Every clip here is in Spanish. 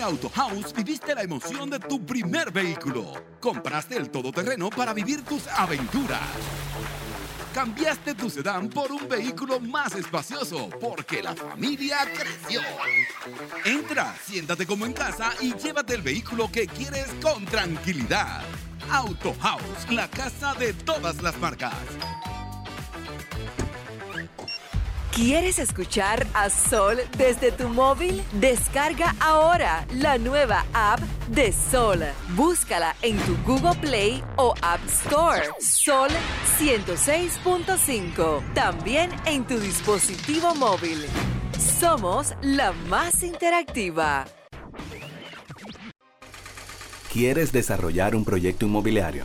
En Auto House viviste la emoción de tu primer vehículo. Compraste el todoterreno para vivir tus aventuras. Cambiaste tu sedán por un vehículo más espacioso porque la familia creció. Entra, siéntate como en casa y llévate el vehículo que quieres con tranquilidad. Auto House, la casa de todas las marcas. ¿Quieres escuchar a Sol desde tu móvil? Descarga ahora la nueva app de Sol. Búscala en tu Google Play o App Store. Sol 106.5. También en tu dispositivo móvil. Somos la más interactiva. ¿Quieres desarrollar un proyecto inmobiliario?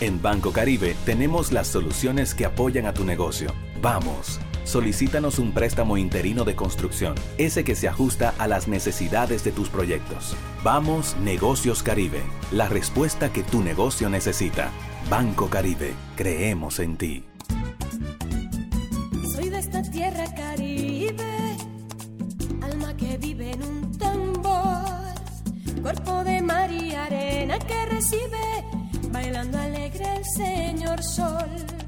En Banco Caribe tenemos las soluciones que apoyan a tu negocio. Vamos solicítanos un préstamo interino de construcción, ese que se ajusta a las necesidades de tus proyectos. Vamos, Negocios Caribe, la respuesta que tu negocio necesita. Banco Caribe, creemos en ti. Soy de esta tierra caribe, alma que vive en un tambor, cuerpo de mar y arena que recibe, bailando alegre el señor sol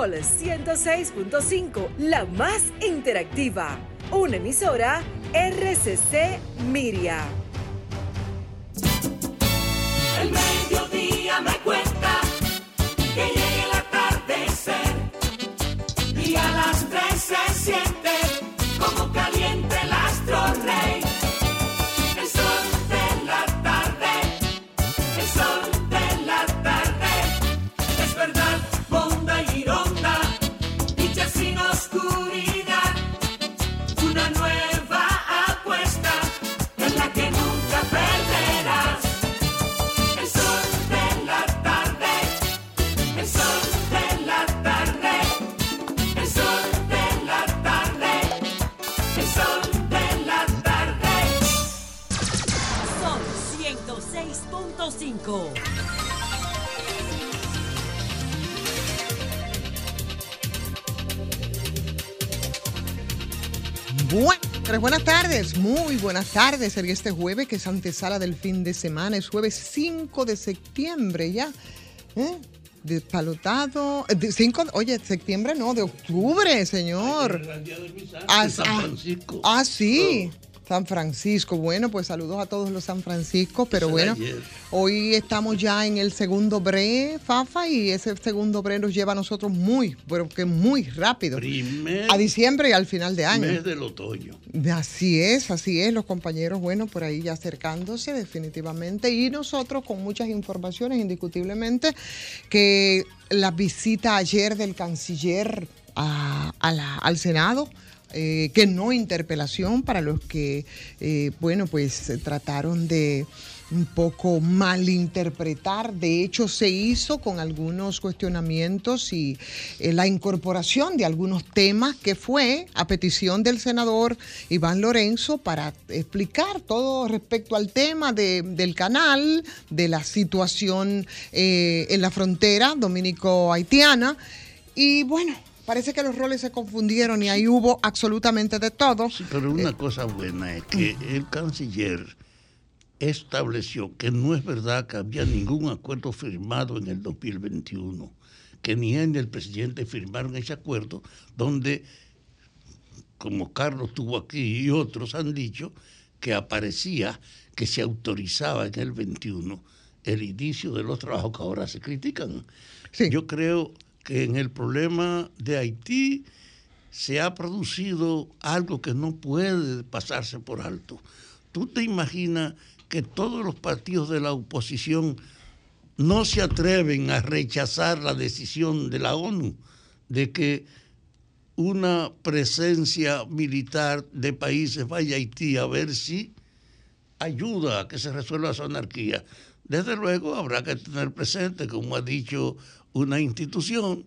Sol 106.5, la más interactiva. Una emisora RCC Miria. El mediodía me cuenta que llegue el atardecer y a las tres se siente buenas tardes. En este jueves que es antesala del fin de semana, es jueves 5 de septiembre ya. ¿eh? Despalotado. eh, de cinco, oye, septiembre no, de octubre, señor. Ah, San ah. Ah, sí. San Francisco. Bueno, pues saludos a todos los San Francisco, pero bueno, ayer. hoy estamos ya en el segundo bre, Fafa, y ese segundo bre nos lleva a nosotros muy, pero que muy rápido. Primer A diciembre y al final de año. mes del otoño. Así es, así es, los compañeros, bueno, por ahí ya acercándose definitivamente y nosotros con muchas informaciones indiscutiblemente que la visita ayer del canciller a- a la- al Senado, eh, que no interpelación para los que, eh, bueno, pues trataron de un poco malinterpretar. De hecho, se hizo con algunos cuestionamientos y eh, la incorporación de algunos temas que fue a petición del senador Iván Lorenzo para explicar todo respecto al tema de- del canal, de la situación en la frontera dominico-haitiana. Y bueno, parece que los roles se confundieron y ahí hubo absolutamente de todo. Pero una cosa buena es que el canciller estableció que no es verdad que había ningún acuerdo firmado en el 2021, que ni él ni el presidente firmaron ese acuerdo, donde, como Carlos estuvo aquí y otros han dicho, que aparecía que se autorizaba en el 21 el inicio de los trabajos que ahora se critican. Yo creo que en el problema de Haití se ha producido algo que no puede pasarse por alto. ¿Tú te imaginas que todos los partidos de la oposición no se atreven a rechazar la decisión de la ONU de que una presencia militar de países vaya a Haití a ver si ayuda a que se resuelva su anarquía? Desde luego habrá que tener presente, como ha dicho una institución,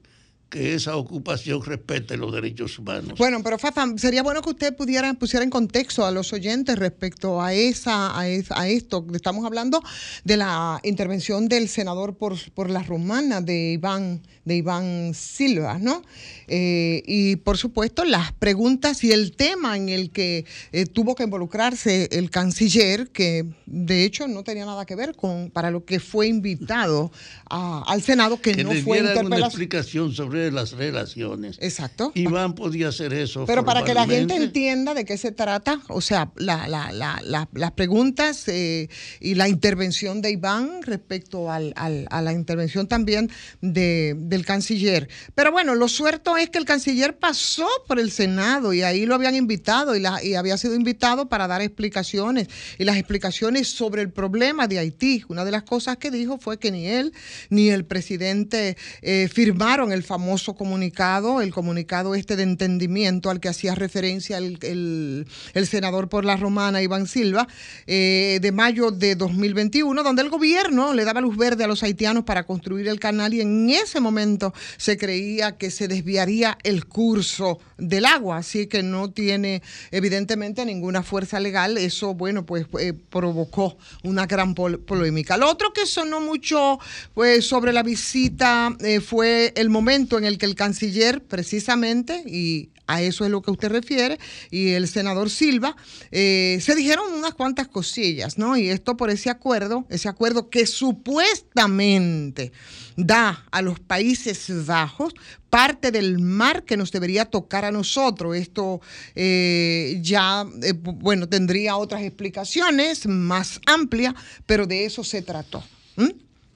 que esa ocupación respete los derechos humanos. Bueno, pero Fafa, sería bueno que usted pudiera pusiera en contexto a los oyentes respecto a esa, a, es- a esto. Estamos hablando de la intervención del senador por, por la romana de Iván, de Iván Silva, ¿no? Eh, y por supuesto las preguntas y el tema en el que eh, tuvo que involucrarse el canciller, que de hecho no tenía nada que ver con para lo que fue invitado a- al Senado, que, que no fue dieran una interpelación. explicación sobre las relaciones. Exacto. Iván podía hacer eso. Pero para que la gente entienda de qué se trata, o sea, la- la- la- la- las preguntas eh, y la intervención de Iván respecto al- al- a la intervención también de- del canciller. Pero bueno, lo cierto es que el canciller pasó por el Senado y ahí lo habían invitado y, la- y había sido invitado para dar explicaciones y las explicaciones sobre el problema de Haití. Una de las cosas que dijo fue que ni él ni el presidente eh, firmaron el famoso comunicado, el comunicado este de entendimiento al que hacía referencia el, el- senador por la romana Iván Silva, eh, de mayo de 2021, donde el gobierno le daba luz verde a los haitianos para construir el canal y en ese momento se creía que se desviaría el curso del agua, así que no tiene evidentemente ninguna fuerza legal. Eso, bueno, pues eh, provocó una gran pol- polémica. Lo otro que sonó mucho pues, sobre la visita eh, fue el momento en el que el canciller, precisamente, y a eso es lo que usted refiere, y el senador Silva, eh, se dijeron unas cuantas cosillas, ¿no? Y esto por ese acuerdo, ese acuerdo que supuestamente da a los Países Bajos parte del mar que nos debería tocar a nosotros. Esto eh, ya, eh, bueno, tendría otras explicaciones más amplias, pero de eso se trató.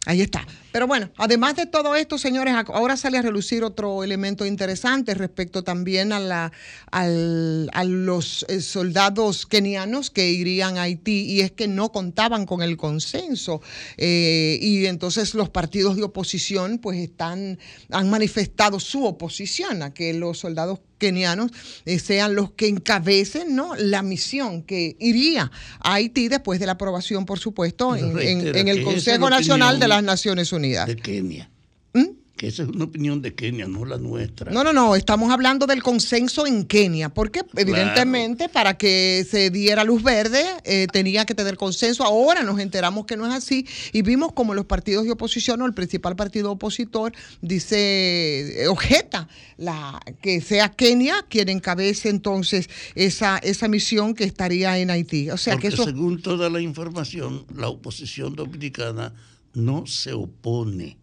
Ahí está. Pero bueno, además de todo esto, señores, ahora sale a relucir otro elemento interesante respecto también a, la, al- a los eh, soldados kenianos que irían a Haití y es que no contaban con el consenso. Eh, y entonces los partidos de oposición pues están, han manifestado su oposición a que los soldados kenianos eh, sean los que encabecen ¿no? la misión que iría a Haití después de la aprobación, por supuesto, en, en- Reitera en el Consejo Nacional de las Naciones Unidas. De Kenia. Que esa es una opinión de Kenia, no la nuestra. No, no, no, estamos hablando del consenso en Kenia, porque evidentemente para que se diera luz verde eh, tenía que tener consenso. Ahora nos enteramos que no es así y vimos como los partidos de oposición o el principal partido opositor dice, eh, objeta la, que sea Kenia quien encabece entonces esa, esa misión que estaría en Haití. O sea Porque que eso... según toda la información, la oposición dominicana no se opone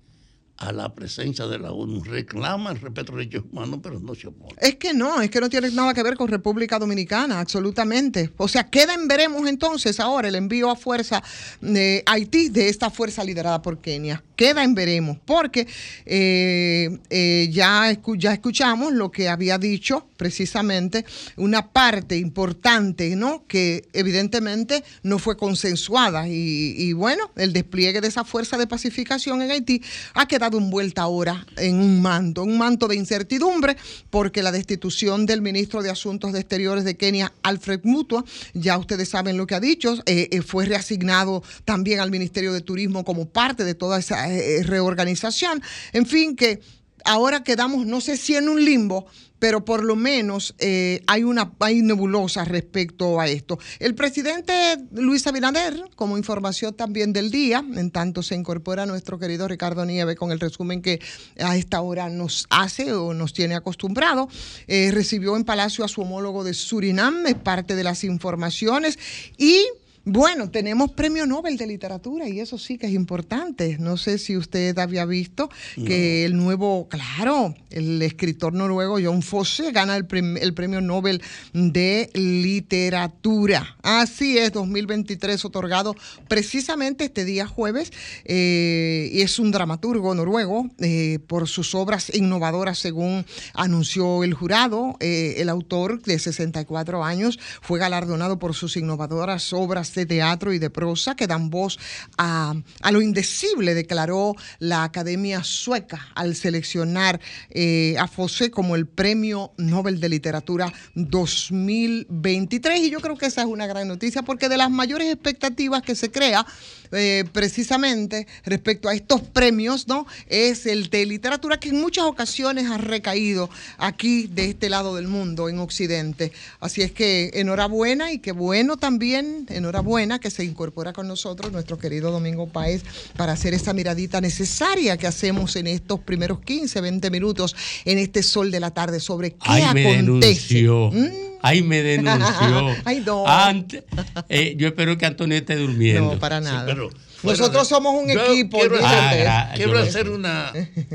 a la presencia de la ONU. Reclama el respeto a los derechos humanos, pero no se opone. Es que no, es que no tiene nada que ver con República Dominicana, absolutamente. O sea, queda en veremos entonces ahora el envío a fuerza de Haití de esta fuerza liderada por Kenia. Queda en veremos, porque eh, eh, ya, escu- ya escuchamos lo que había dicho precisamente una parte importante, ¿no? Que evidentemente no fue consensuada. Y, y bueno, el despliegue de esa fuerza de pacificación en Haití ha quedado envuelta ahora en un manto, un manto de incertidumbre, porque la destitución del ministro de Asuntos Exteriores de Kenia, Alfred Mutua, ya ustedes saben lo que ha dicho, eh, eh, fue reasignado también al Ministerio de Turismo como parte de toda esa eh, reorganización. En fin, que ahora quedamos, no sé si en un limbo, pero por lo menos eh, hay una hay nebulosa respecto a esto. El presidente Luis Abinader, como información también del día, en tanto se incorpora nuestro querido Ricardo Nieve con el resumen que a esta hora nos hace o nos tiene acostumbrado, eh, recibió en Palacio a su homólogo de Surinam, es parte de las informaciones y bueno, tenemos premio Nobel de literatura y eso sí que es importante. No sé si usted había visto que el nuevo, claro, el escritor noruego John Fosse gana el, prem- el premio Nobel de literatura. Así es, 2023 otorgado precisamente este día jueves eh, y es un dramaturgo noruego eh, por sus obras innovadoras según anunció el jurado. Eh, el autor de 64 años fue galardonado por sus innovadoras obras de teatro y de prosa que dan voz a, a lo indecible, declaró la Academia Sueca al seleccionar eh, a Fosse como el Premio Nobel de Literatura 2023. Y yo creo que esa es una gran noticia porque de las mayores expectativas que se crea eh, precisamente respecto a estos premios, ¿no? Es el de literatura que en muchas ocasiones ha recaído aquí de este lado del mundo, en Occidente. Así es que enhorabuena y qué bueno también, enhorabuena que se incorpora con nosotros nuestro querido Domingo Páez para hacer esa miradita necesaria que hacemos en estos primeros 15, 20 minutos en este sol de la tarde sobre qué Ay, me acontece. denunció. Ay, me denunció. Ay, no. Ante- eh, yo espero que Antonio esté durmiendo. No, para nada. pero Nosotros somos un equipo. Quiero, hacer- Ah, gra- quiero yo- hacer una,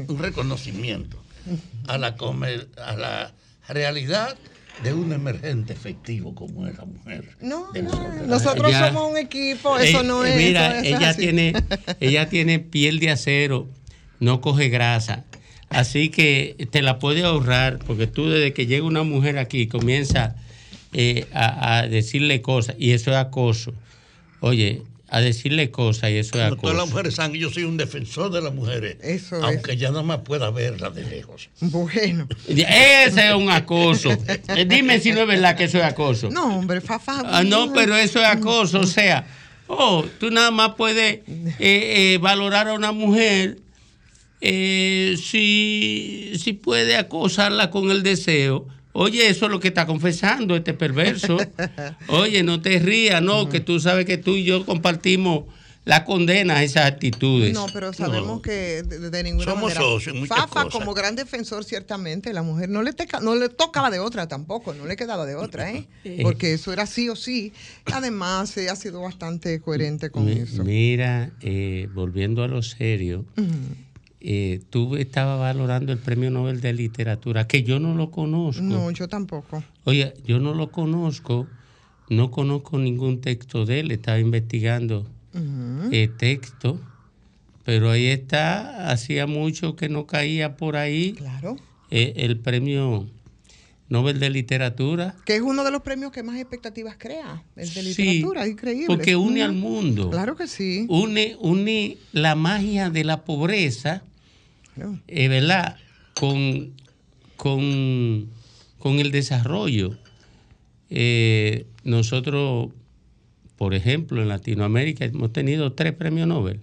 un reconocimiento a la, comer- a la realidad de un emergente efectivo como es la mujer. No, no, nosotros. somos un equipo, eso Eh, no eh, es. Mira, eso es ella así. tiene, ella tiene piel de acero, no coge grasa. Así que te la puede ahorrar, porque tú desde que llega una mujer aquí comienza eh, a, a decirle cosas, y eso es acoso. Oye, a decirle cosas y eso es No, todas las acoso. mujeres saben que yo soy un defensor de las mujeres, Eso es. aunque ya nada más pueda verlas de lejos. Bueno. Ese es un acoso. Eh, Dime si no es verdad que eso es acoso. No, hombre, Fafa. Ah, no, pero eso es acoso. O sea, oh, tú nada más puedes eh, eh, valorar a una mujer eh, si, si puede acosarla con el deseo. Oye, eso es lo que está confesando este perverso. Oye, no te rías, no, que tú sabes que tú y yo compartimos la condena a esas actitudes. No, pero sabemos No. que de, de ninguna Somos manera. socios Fafa, cosas. como gran defensor, ciertamente, la mujer no le, teca- no le tocaba de otra tampoco, no le quedaba de otra, ¿eh? Porque eso era sí o sí. Además, eh, ha sido bastante coherente con eso. Mira, eh, volviendo a lo serio, eh, tú estabas valorando el Premio Nobel de Literatura, que yo no lo conozco. No, yo tampoco. Oye, yo no lo conozco, no conozco ningún texto de él, estaba investigando eh, texto, pero ahí está, hacía mucho que no caía por ahí Claro. eh, el premio Nobel de Literatura. Que es uno de los premios que más expectativas crea, el de Sí, literatura, increíble. Porque une al mundo. Claro que sí. Une, une la magia de la pobreza, Claro. eh, ¿verdad? Con, con, con el desarrollo. Eh, nosotros, por ejemplo, en Latinoamérica hemos tenido tres premios Nobel.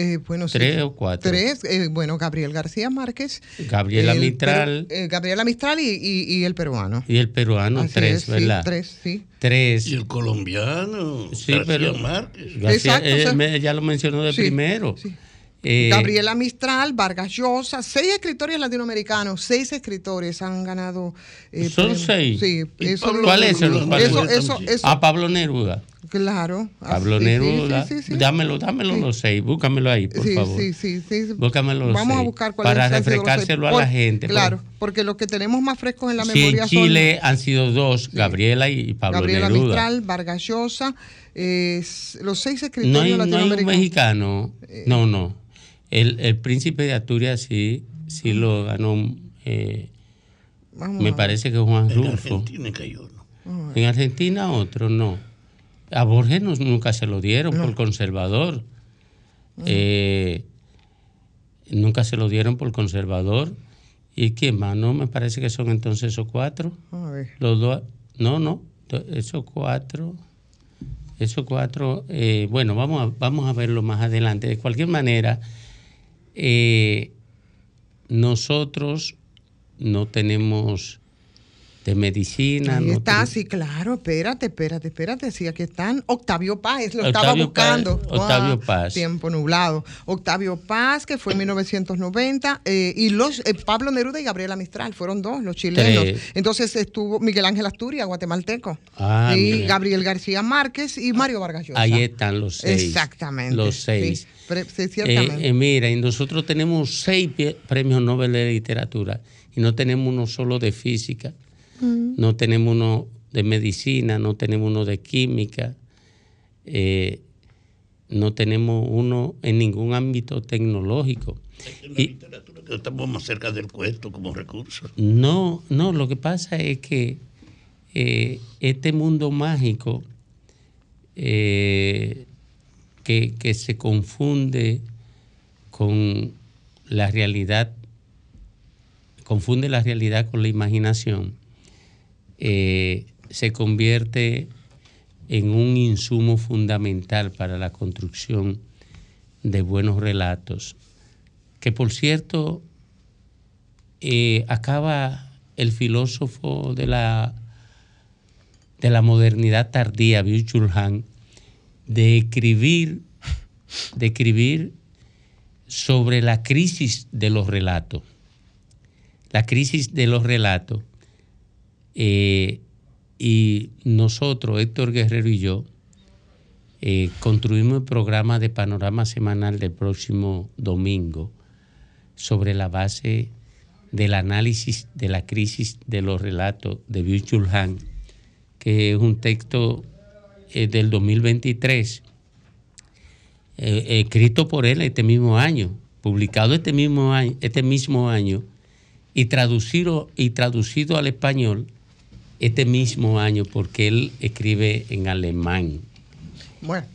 Eh, bueno, sí. Tres o cuatro. Tres, eh, bueno, Gabriel García Márquez. Gabriela el Mistral. eh, Gabriela Mistral y, y- y el peruano. Y el peruano, Así tres, es, sí, ¿verdad? tres, sí. Tres. Y el colombiano, Sí, García pero Márquez. García, Exacto, eh, o sea, me- ella lo mencionó de sí, primero. sí. Eh, Gabriela Mistral, Vargas Llosa, seis escritores latinoamericanos, seis escritores han ganado. eh, Son premios. seis. Sí, eso, Pablo ¿Cuál es el- cuál eso, eso, eso, A Pablo Neruda. claro. Pablo así, sí, Neruda. sí, sí, sí. Dámelo, dámelo Sí. los seis. Búscamelo ahí, por Sí, favor. sí, sí, sí. Búscamelo los Vamos a seis, buscar cuáles Para refrescárselo a Por- la gente. Claro, porque los que tenemos más frescos en la memoria en Chile son han sido dos, Gabriela y Pablo Gabriela Neruda. Mistral, Vargas Llosa, eh, los seis no escritores hay, no hay un mexicano. No, no. El, el príncipe de Asturias sí, sí lo ganó. eh, Me parece que Juan En Rulfo. Argentina cayó uno. En Argentina otro no. A Borges no- nunca se lo dieron por conservador. Eh, nunca se lo dieron por conservador. ¿Y quién más? No, me parece que son entonces esos cuatro. A ver. Los dos. No, no. Esos cuatro. Esos cuatro. eh, bueno, vamos a, vamos a verlo más adelante. De cualquier manera, eh, nosotros no tenemos de medicina. Ahí está, sí, claro, espérate, espérate, espérate. Sí, aquí están. Octavio Paz, lo estaba buscando. Paz, Octavio Ah, Paz. Tiempo nublado. Octavio Paz, que fue en 1990, eh, y los eh, Pablo Neruda y Gabriela Mistral, fueron dos, los chilenos. Tres. Entonces estuvo Miguel Ángel Asturias, guatemalteco. Ah, y mira. Gabriel García Márquez y Mario Vargas Llosa. Ahí están los seis. Exactamente. Los seis. sí, Eh, ciertamente. eh, mira, y nosotros tenemos seis premios Nobel de literatura y no tenemos uno solo de física, Mm. no tenemos uno de medicina, no tenemos uno de química, eh, no tenemos uno en ningún ámbito tecnológico. Y, Que Estamos más cerca del cuento como recurso. no, no, lo que pasa es que eh, este mundo mágico eh, que, que se confunde con la realidad, confunde la realidad con la imaginación, eh, se convierte en un insumo fundamental para la construcción de buenos relatos. Que por cierto, eh, acaba el filósofo de la, de la modernidad tardía, Byung-Chul Han, de escribir, de escribir sobre la crisis de los relatos. La crisis de los relatos. Eh, y nosotros, Héctor Guerrero y yo, eh, construimos el programa de panorama semanal del próximo domingo sobre la base del análisis de la crisis de los relatos de Byung-Chul Han, que es un texto eh, del 2023, eh, escrito por él este mismo año, publicado este mismo año, este mismo año y traducido, y traducido al español este mismo año porque él escribe en alemán. Bueno,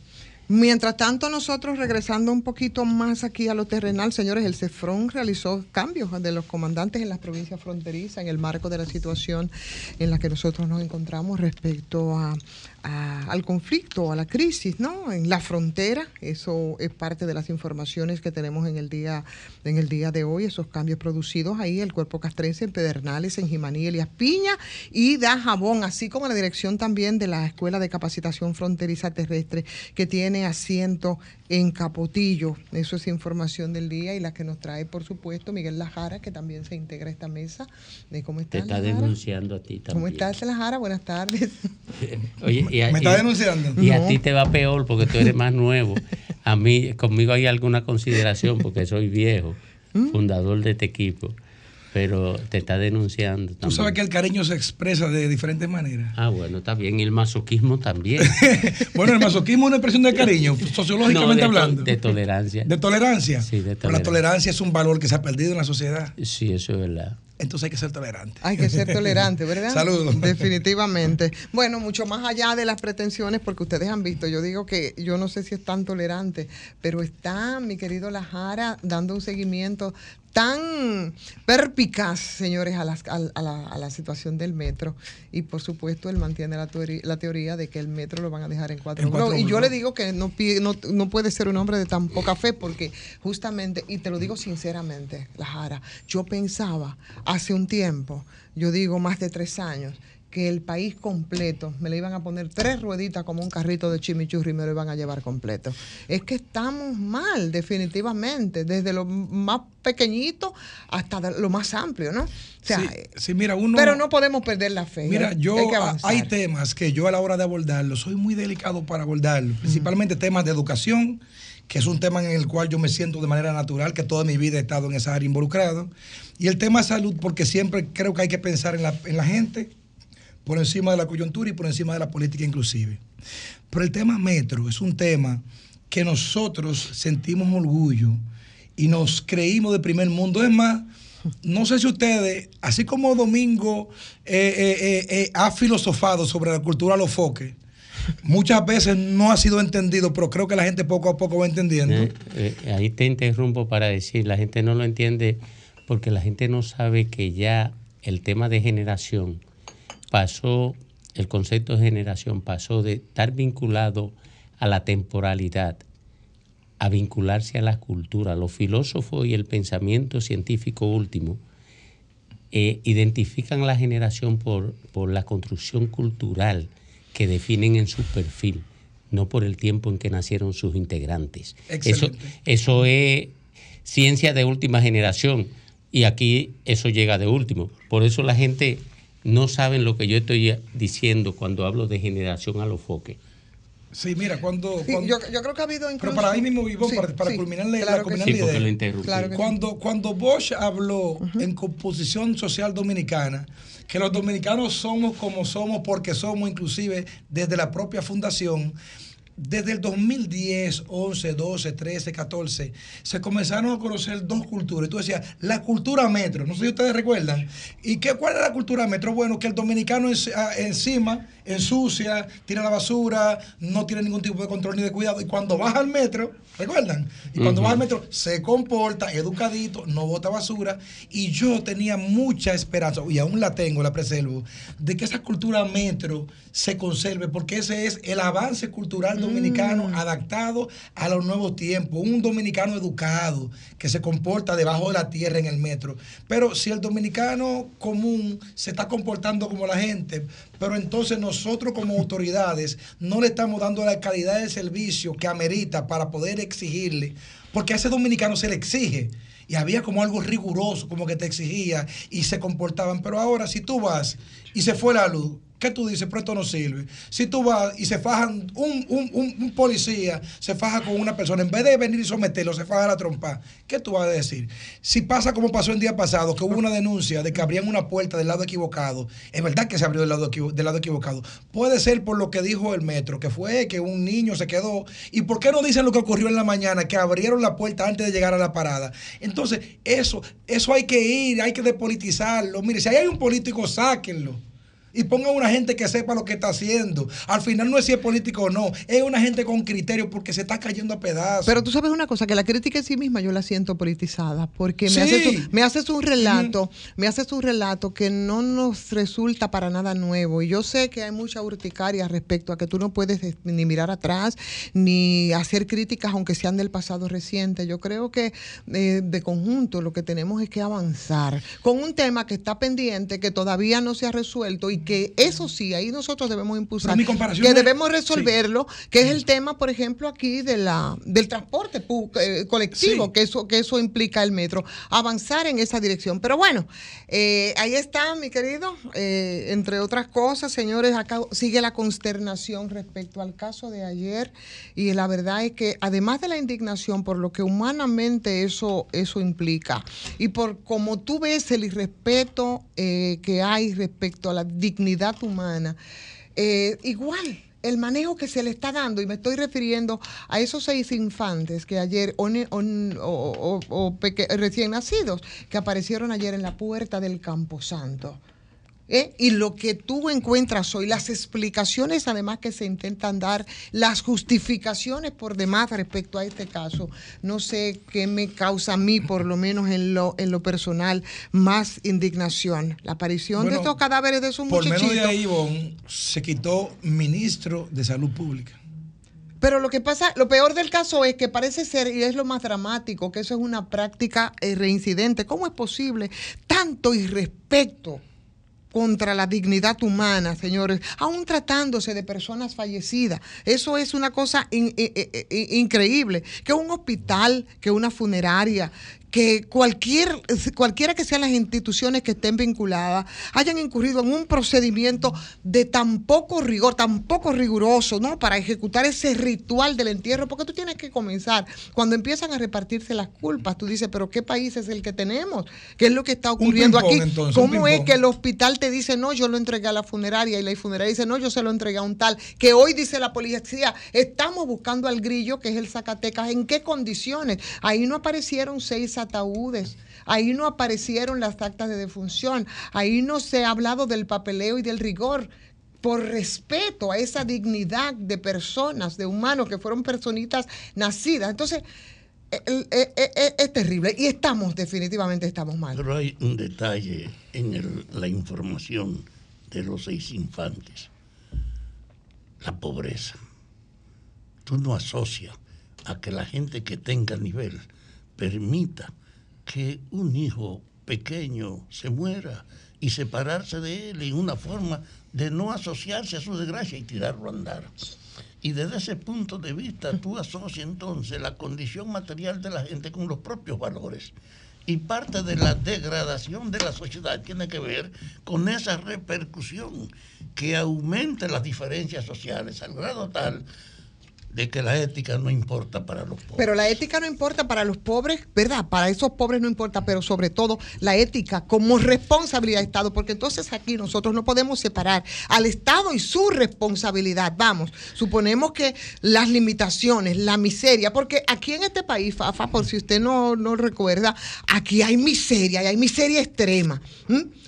mientras tanto nosotros regresando un poquito más aquí a lo terrenal, señores, el CEFRON realizó cambios de los comandantes en las provincias fronterizas en el marco de la situación en la que nosotros nos encontramos respecto a, a- al conflicto, a la crisis, ¿no? En la frontera, eso es parte de las informaciones que tenemos en el día en el día de hoy, esos cambios producidos ahí, el cuerpo castrense en Pedernales, en Jimaní, Elías Piña y Dajabón, así como la dirección también de la Escuela de Capacitación Fronteriza Terrestre que tiene asiento en Capotillo. Eso es información del día y la que nos trae, por supuesto, Miguel Lajara, que también se integra a esta mesa. ¿De ¿Cómo Te estás, está Lajara? denunciando a ti también. ¿Cómo estás, Lajara? Buenas tardes. Oye, y a- ¿Me está y- denunciando? Y a No. ti te va peor porque tú eres más nuevo. A mí, conmigo hay alguna consideración porque soy viejo, ¿Mm? fundador de este equipo, pero te está denunciando Tú también. sabes que el cariño se expresa de diferentes maneras. Ah, bueno, está bien. Y el masoquismo también. Bueno, el masoquismo es una expresión de cariño, No, sociológicamente de, to- hablando. de tolerancia. De tolerancia. Sí, de Pero la tolerancia. tolerancia es un valor que se ha perdido en la sociedad. Sí, eso es verdad. Entonces hay que ser tolerante. Hay que ser tolerante, ¿verdad? Saludos. Definitivamente. Bueno, mucho más allá de las pretensiones, porque ustedes han visto, yo digo que yo no sé si es tan tolerante, pero está mi querido Lajara dando un seguimiento tan perpicaz, señores, a, las- a- a la, a la situación del metro. Y por supuesto, él mantiene la, teoría, la teoría de que el metro lo van a dejar en cuatro, En cuatro. Y yo le digo que no, no, no puede ser un hombre de tan poca fe, porque justamente, y te lo digo sinceramente, Lajara, yo pensaba hace un tiempo, yo digo más de tres años, que el país completo me le iban a poner tres rueditas como un carrito de chimichurri y me lo iban a llevar completo. Es que estamos mal, definitivamente, desde lo más pequeñito hasta lo más amplio, ¿no? O sea, Sí, sí, mira, uno. pero no podemos perder la fe. Mira, ¿eh? yo Hay que temas que yo a la hora de abordarlos soy muy delicado para abordarlos, principalmente temas de educación, que es un tema en el cual yo me siento de manera natural, que toda mi vida he estado en esa área involucrado, y el tema de salud, porque siempre creo que hay que pensar en la, en la gente por encima de la coyuntura y por encima de la política inclusive. Pero el tema metro es un tema que nosotros sentimos orgullo y nos creímos de primer mundo. Es más, no sé si ustedes, así como Domingo eh, eh, eh, ha filosofado sobre la cultura los foques, muchas veces no ha sido entendido, pero creo que la gente poco a poco va entendiendo. Ahí te interrumpo para decir, la gente no lo entiende porque la gente no sabe que ya el tema de generación pasó, el concepto de generación pasó de estar vinculado a la temporalidad a vincularse a la cultura. Los filósofos y el pensamiento científico último eh, identifican la generación por, por la construcción cultural que definen en su perfil, no por el tiempo en que nacieron sus integrantes. Eso, eso es ciencia de última generación y aquí eso llega de último. Por eso la gente no sabe lo que yo estoy diciendo cuando hablo de generación a los foques. Sí, mira, cuando... Sí, cuando- yo, yo creo que ha habido incluso... Pero para ahí mismo, Ivonne, Sí, para, para sí, culminar la, claro la- que culminar sí. la Sí, porque idea. lo interrumpí. Claro cuando, cuando Bosch habló en composición social dominicana, que los dominicanos somos como somos porque somos, inclusive desde la propia fundación, desde el 2010, 11, 12, 13, 14, se comenzaron a conocer dos culturas. Y tú decías, la cultura metro, no sé si ustedes recuerdan. ¿Y qué, cuál es la cultura metro? Bueno, que el dominicano en- ah, encima ensucia, tira la basura, no tiene ningún tipo de control ni de cuidado. Y cuando baja al metro, ¿recuerdan? Y cuando Ujú. baja al metro, se comporta, educadito, no bota basura. Y yo tenía mucha esperanza, y aún la tengo, la preservo, de que esa cultura metro se conserve, porque ese es el avance cultural dominicano adaptado a los nuevos tiempos. Un dominicano educado que se comporta debajo de la tierra en el metro. Pero si el dominicano común se está comportando como la gente, pero entonces nosotros como autoridades no le estamos dando la calidad de servicio que amerita para poder exigirle, porque a ese dominicano se le exige. Y había como algo riguroso, como que te exigía y se comportaban. Pero ahora, si tú vas y se fue la luz, ¿qué tú dices? Pero esto no sirve. Si tú vas y se fajan, un, un- un- policía se faja con una persona, en vez de venir y someterlo, se faja la trompa, ¿qué tú vas a decir? Si pasa como pasó el día pasado, que hubo una denuncia de que abrían una puerta del lado equivocado, es verdad que se abrió del lado, del lado equivocado. Puede ser por lo que dijo el metro, que fue que un niño se quedó. ¿Y por qué no dicen lo que ocurrió en la mañana, que abrieron la puerta antes de llegar a la parada? Entonces, eso, eso hay que ir, hay que depolitizarlo. Mire, si ahí hay un político, sáquenlo. Y pongan una gente que sepa lo que está haciendo. Al final no es si es político o no, es una gente con criterio porque se está cayendo a pedazos. Pero tú sabes una cosa, que la crítica en sí misma yo la siento politizada, porque Sí. me, haces un, me haces un relato, me haces un relato que no nos resulta para nada nuevo. Y yo sé que hay mucha urticaria respecto a que tú no puedes ni mirar atrás, ni hacer críticas aunque sean del pasado reciente. Yo creo que eh, de conjunto lo que tenemos es que avanzar con un tema que está pendiente, que todavía no se ha resuelto y que eso sí, ahí nosotros debemos impulsar, que debemos sí. resolverlo, que es el tema, por ejemplo, aquí de la del transporte eh, colectivo, Sí. que eso que eso implica el metro, avanzar en esa dirección. Pero bueno, eh, ahí está, mi querido. Eh, entre otras cosas, señores, acá sigue la consternación respecto al caso de ayer y la verdad es que además de la indignación por lo que humanamente eso eso implica y por como tú ves el irrespeto eh, que hay respecto a la dignidad humana, eh, igual el manejo que se le está dando, y me estoy refiriendo a esos seis infantes que ayer, o, recién nacidos, que aparecieron ayer en la puerta del Camposanto. ¿Eh? Y lo que tú encuentras hoy, las explicaciones además que se intentan dar, las justificaciones por demás respecto a este caso, no sé qué me causa a mí, por lo menos en lo, en lo personal, más indignación. La aparición de estos cadáveres de esos Por muchachitos. menos de ahí, se quitó ministro de Salud Pública. Pero lo que pasa, lo peor del caso es que parece ser, y es lo más dramático, que eso es una práctica eh, reincidente. ¿Cómo es posible tanto irrespeto contra la dignidad humana, señores, aún tratándose de personas fallecidas? Eso es una cosa i- i- i- increíble. Que un hospital, que una funeraria, que cualquier, cualquiera que sean las instituciones que estén vinculadas hayan incurrido en un procedimiento de tan poco rigor, tan poco riguroso, ¿no? Para ejecutar ese ritual del entierro, porque tú tienes que comenzar. Cuando empiezan a repartirse las culpas, tú dices, pero ¿qué país es el que tenemos? ¿Qué es lo que está ocurriendo aquí? entonces, ¿Cómo es que el hospital te dice, no, yo lo entregué a la funeraria y la funeraria dice, no, yo se lo entregué a un tal? Que hoy dice la policía, estamos buscando al grillo, que es el Zacatecas, ¿en qué condiciones? Ahí no aparecieron seis ataúdes, ahí no aparecieron las actas de defunción, ahí no se ha hablado del papeleo y del rigor por respeto a esa dignidad de personas, de humanos que fueron personitas nacidas. Entonces, eh, eh, eh, eh, es terrible y estamos, definitivamente estamos mal. Pero hay un detalle en la información de los seis infantes. La pobreza. Tú no asocias a que la gente que tenga nivel permita que un hijo pequeño se muera y separarse de él en una forma de no asociarse a su desgracia y tirarlo a andar. Y desde ese punto de vista tú asocias entonces la condición material de la gente con los propios valores. Y parte de la degradación de la sociedad tiene que ver con esa repercusión que aumenta las diferencias sociales al grado tal de que la ética no importa para los pobres. Pero la ética no importa para los pobres, ¿verdad? Para esos pobres no importa, pero sobre todo la ética como responsabilidad del Estado, porque entonces aquí nosotros no podemos separar al Estado y su responsabilidad. Vamos, suponemos que las limitaciones, la miseria, porque aquí en este país, Fafa, por si usted no, no recuerda, aquí hay miseria y hay miseria extrema.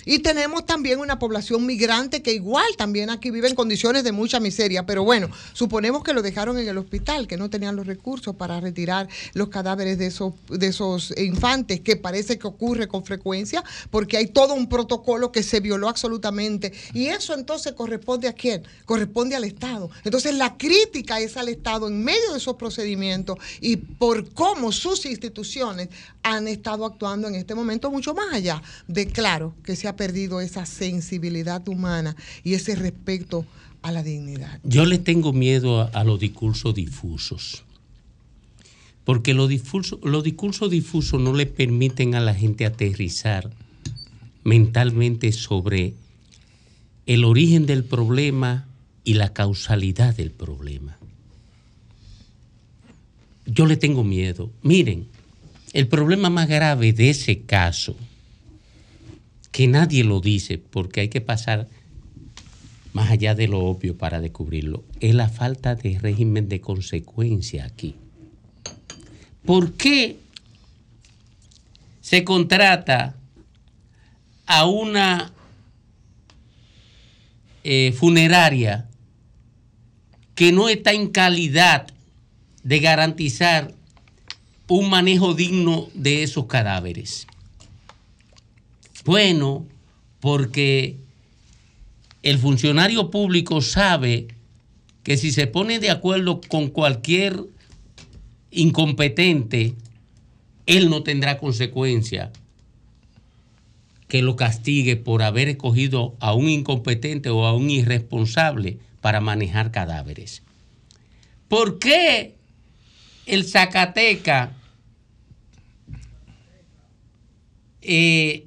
Y tenemos también una población migrante que igual también aquí vive en condiciones de mucha miseria, pero bueno, suponemos que lo dejaron en el hospital, que no tenían los recursos para retirar los cadáveres de esos, de esos infantes, que parece que ocurre con frecuencia, porque hay todo un protocolo que se violó absolutamente. Y eso entonces corresponde a quién? Corresponde al Estado. Entonces la crítica es al Estado en medio de esos procedimientos y por cómo sus instituciones han estado actuando en este momento mucho más allá de claro que se ha perdido esa sensibilidad humana y ese respeto la dignidad. Yo le tengo miedo a, los discursos difusos. Porque los los discursos difusos no le permiten a la gente aterrizar mentalmente sobre el origen del problema y la causalidad del problema. Yo le tengo miedo. Miren, el problema más grave de ese caso, que nadie lo dice porque hay que pasar más allá de lo obvio para descubrirlo, es la falta de régimen de consecuencia aquí. ¿Por qué se contrata a una eh, funeraria que no está en calidad de garantizar un manejo digno de esos cadáveres? Bueno, porque el funcionario público sabe que si se pone de acuerdo con cualquier incompetente, él no tendrá consecuencia que lo castigue por haber escogido a un incompetente o a un irresponsable para manejar cadáveres. ¿Por qué el Zacateca eh,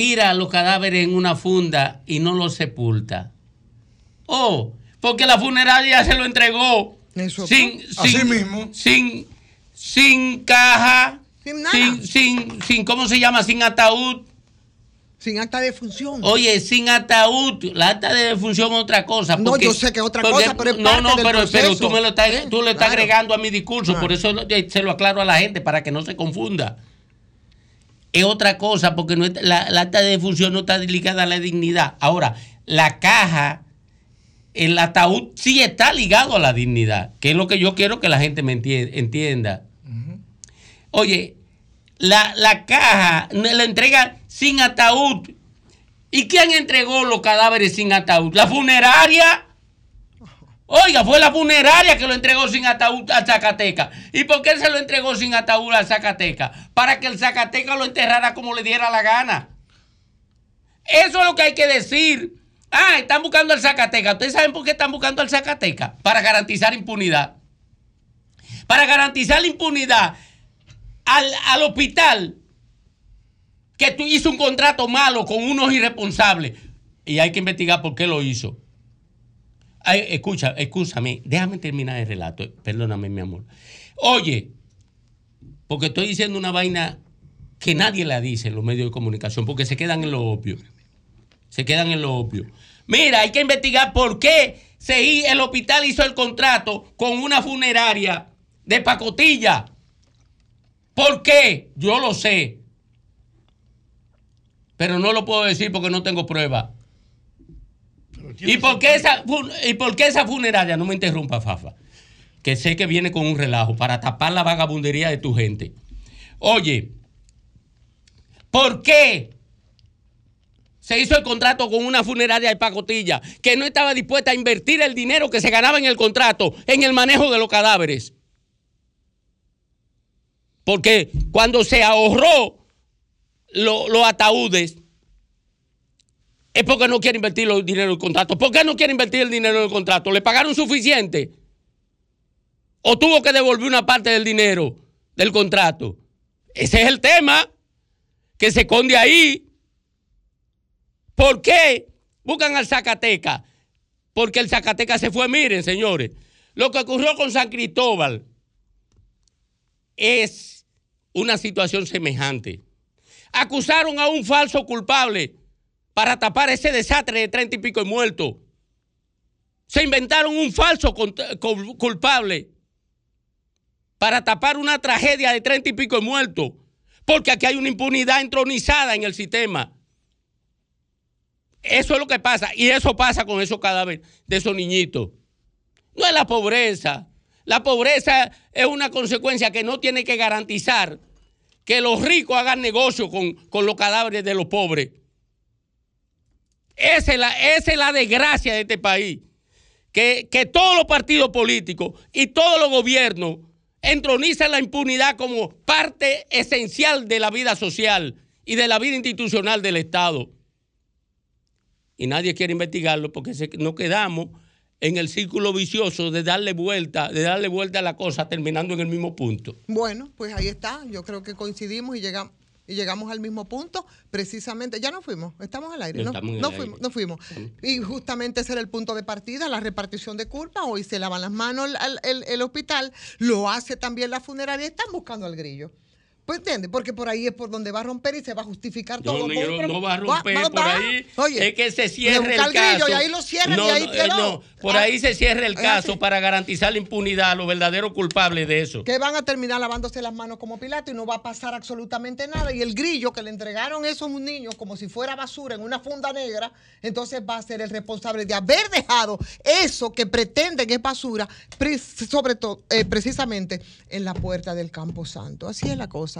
tira los cadáveres en una funda y no los sepulta? Oh, porque la funeraria se lo entregó sin, Así sin- mismo. sin, sin caja, Sin nada. sin, sin, sin, ¿cómo se llama? Sin ataúd. Sin acta de función. Oye, sin ataúd, la acta de defunción es otra cosa. No, yo sé que es otra cosa, pero es No, parte no, del pero, pero tú me lo estás, Eh, tú le estás claro. agregando a mi discurso, Claro. por eso eh, se lo aclaro a la gente para que no se confunda. Es otra cosa, porque no es- la, la acta de defunción no está ligada a la dignidad. Ahora, la caja, el ataúd sí está ligado a la dignidad, que es lo que yo quiero que la gente me entie- entienda. Oye, la, la caja la entrega sin ataúd. ¿Y quién entregó los cadáveres sin ataúd? ¿La funeraria? Oiga, fue la funeraria que lo entregó sin ataúd a Zacateca. ¿Y por qué se lo entregó sin ataúd a Zacateca? Para que el Zacateca lo enterrara como le diera la gana. Eso es lo que hay que decir. Ah, están buscando al Zacateca. ¿Ustedes saben por qué están buscando al Zacateca? Para garantizar impunidad. Para garantizar la impunidad al, al hospital que tú hizo un contrato malo con unos irresponsables. Y hay que investigar por qué lo hizo. Ay, escucha, escúchame, déjame terminar el relato. Perdóname, mi amor. Oye, porque estoy diciendo una vaina que nadie la dice en los medios de comunicación, porque se quedan en lo obvio. Se quedan en lo obvio. Mira, hay que investigar por qué se, el hospital hizo el contrato con una funeraria de pacotilla. ¿Por qué? Yo lo sé. Pero no lo puedo decir porque no tengo prueba. ¿Y por, qué esa, ¿Y esa funeraria? No me interrumpa, Fafa. Que sé que viene con un relajo para tapar la vagabundería de tu gente. Oye, ¿por qué se hizo el contrato con una funeraria de pacotilla que no estaba dispuesta a invertir el dinero que se ganaba en el contrato en el manejo de los cadáveres? Porque cuando se ahorró lo- los ataúdes, es porque no quiere invertir el dinero del contrato. ¿Por qué no quiere invertir el dinero del contrato? ¿Le pagaron suficiente? ¿O tuvo que devolver una parte del dinero del contrato? Ese es el tema que se esconde ahí. ¿Por qué buscan al Zacateca? Porque el Zacateca se fue, miren, señores. Lo que ocurrió con San Cristóbal es una situación semejante. Acusaron a un falso culpable para tapar ese desastre de treinta y pico muertos. Se inventaron un falso culpable para tapar una tragedia de treinta y pico muertos. Porque aquí hay una impunidad entronizada en el sistema. Eso es lo que pasa. Y eso pasa con esos cadáveres de esos niñitos. No es la pobreza. La pobreza es una consecuencia que no tiene que garantizar que los ricos hagan negocio con, con los cadáveres de los pobres. Esa es la, la desgracia de este país. Que, que todos los partidos políticos y todos los gobiernos entronizan la impunidad como parte esencial de la vida social y de la vida institucional del Estado. Y nadie quiere investigarlo porque nos quedamos en el círculo vicioso de darle vuelta, de darle vuelta a la cosa terminando en el mismo punto. Bueno, pues ahí está. Yo creo que coincidimos y llegamos. Y llegamos al mismo punto, precisamente. Ya no fuimos, estamos al aire. No No, aire. fuimos, no fuimos. Y justamente ese era el punto de partida, la repartición de culpa. Hoy se lavan las manos el, el- el- el hospital, lo hace también la funeraria. Están buscando al grillo. Pues entiende, porque por ahí es por donde va a romper y se va a justificar No, todo. no, por- no va a romper va- por va. ahí. Oye, es que se cierre el caso. y ahí lo cierran no, y ahí no, quedó. eh, no, por Ah, ahí se cierra el caso para garantizar la impunidad a los verdaderos culpables de eso. que van a terminar lavándose las manos como Pilato y no va a pasar absolutamente nada. Y el grillo que le entregaron esos niños como si fuera basura en una funda negra, entonces va a ser el responsable de haber dejado eso que pretenden que es basura, sobre todo, eh, precisamente en la puerta del Campo Santo. Así es la cosa,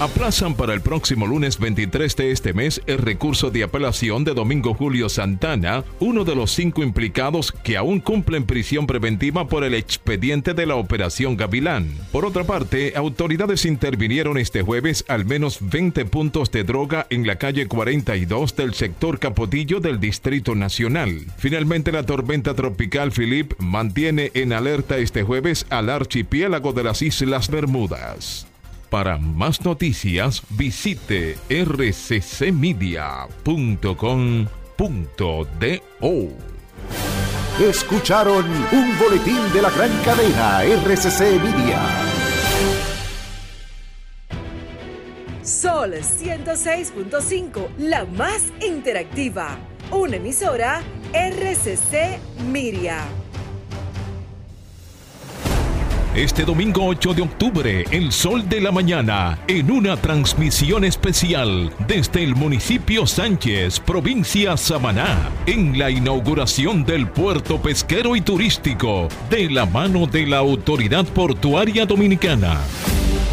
Aplazan para el próximo lunes 23 de este mes el recurso de apelación de Domingo Julio Santana, uno de los cinco implicados que aún cumplen prisión preventiva por el expediente de la Operación Gavilán. Por otra parte, autoridades intervinieron este jueves al menos 20 puntos de droga en la calle 42 del sector Capotillo del Distrito Nacional. Finalmente, la tormenta tropical Philip mantiene en alerta este jueves al archipiélago de las Islas Bermudas. Para más noticias, visite rccmedia.com.do. Escucharon un boletín de la gran cadena RCC Media. Sol 106.5, la más interactiva. Una emisora RCC Miria. Este domingo 8 de octubre, el sol de la mañana, en una transmisión especial desde el municipio Sánchez, provincia Samaná, en la inauguración del puerto pesquero y turístico, de la mano de la Autoridad Portuaria Dominicana.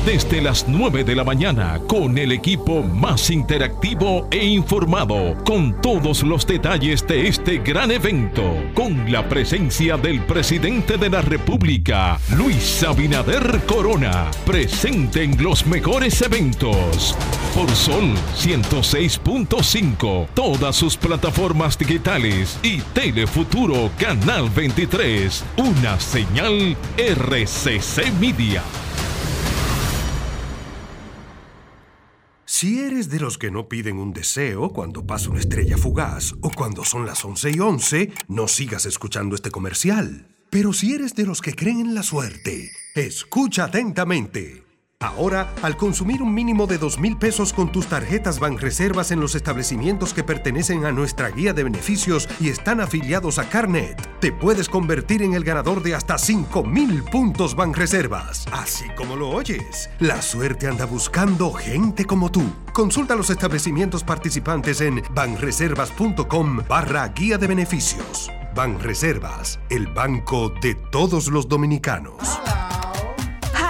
Desde las 9 de la mañana, con el equipo más interactivo e informado, con todos los detalles de este gran evento, con la presencia del presidente de la República, Luis Abinader Corona, presente en los mejores eventos. Por Sol 106.5, todas sus plataformas digitales y Telefuturo Canal 23, una señal RCC Media. Si eres de los que no piden un deseo cuando pasa una estrella fugaz o cuando son las 11 y 11, no sigas escuchando este comercial. Pero si eres de los que creen en la suerte, escucha atentamente. Ahora, al consumir un mínimo de dos mil pesos con tus tarjetas Banreservas en los establecimientos que pertenecen a nuestra guía de beneficios y están afiliados a Carnet, te puedes convertir en el ganador de hasta 5 mil puntos Banreservas. Así como lo oyes, la suerte anda buscando gente como tú. Consulta los establecimientos participantes en banreservas.com barra guía de beneficios. Banreservas, el banco de todos los dominicanos.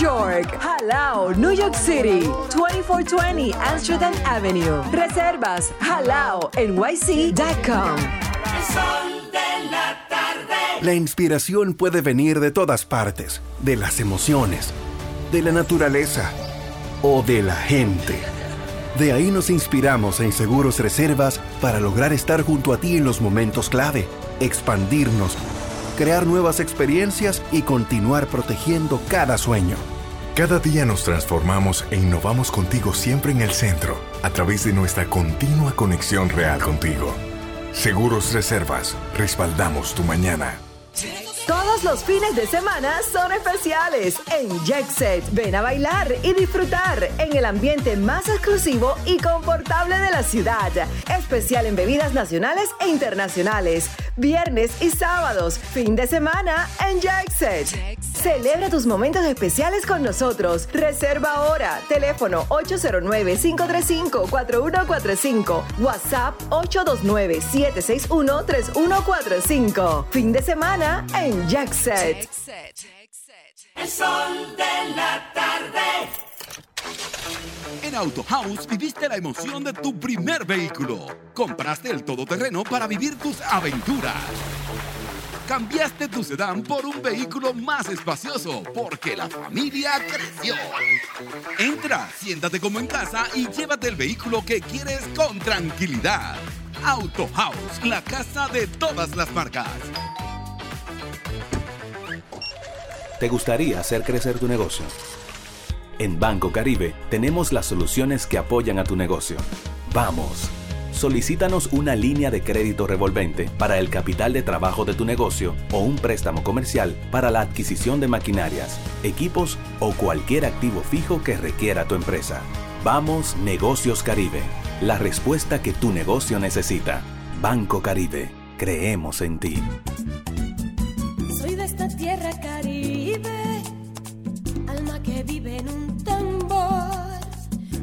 York. Halao, New York City. 2420 Amsterdam Avenue. Reservas halao nyc.com. El sol de la tarde. La inspiración puede venir de todas partes, de las emociones, de la naturaleza o de la gente. De ahí nos inspiramos en Seguros Reservas para lograr estar junto a ti en los momentos clave, expandirnos, crear nuevas experiencias y continuar protegiendo cada sueño. Cada día nos transformamos e innovamos contigo siempre en el centro, a través de nuestra continua conexión real contigo. Seguros Reservas, respaldamos tu mañana. Todos los fines de semana son especiales en Jackset. Ven a bailar y disfrutar en el ambiente más exclusivo y confortable de la ciudad. Especial en bebidas nacionales e internacionales. Viernes y sábados, fin de semana en Jackset. Celebra tus momentos especiales con nosotros. Reserva ahora. Teléfono 809-535-4145. WhatsApp 829-761-3145. Fin de semana en Jackset. El sol de la tarde. En Auto House viviste la emoción de tu primer vehículo. Compraste el todoterreno para vivir tus aventuras. Cambiaste tu sedán por un vehículo más espacioso porque la familia creció. Entra, siéntate como en casa y llévate el vehículo que quieres con tranquilidad. Auto House, la casa de todas las marcas. ¿Te gustaría hacer crecer tu negocio? En Banco Caribe tenemos las soluciones que apoyan a tu negocio. Vamos. Solicítanos una línea de crédito revolvente para el capital de trabajo de tu negocio o un préstamo comercial para la adquisición de maquinarias, equipos o cualquier activo fijo que requiera tu empresa. Vamos Negocios Caribe. La respuesta que tu negocio necesita. Banco Caribe. Creemos en ti. Soy de esta tierra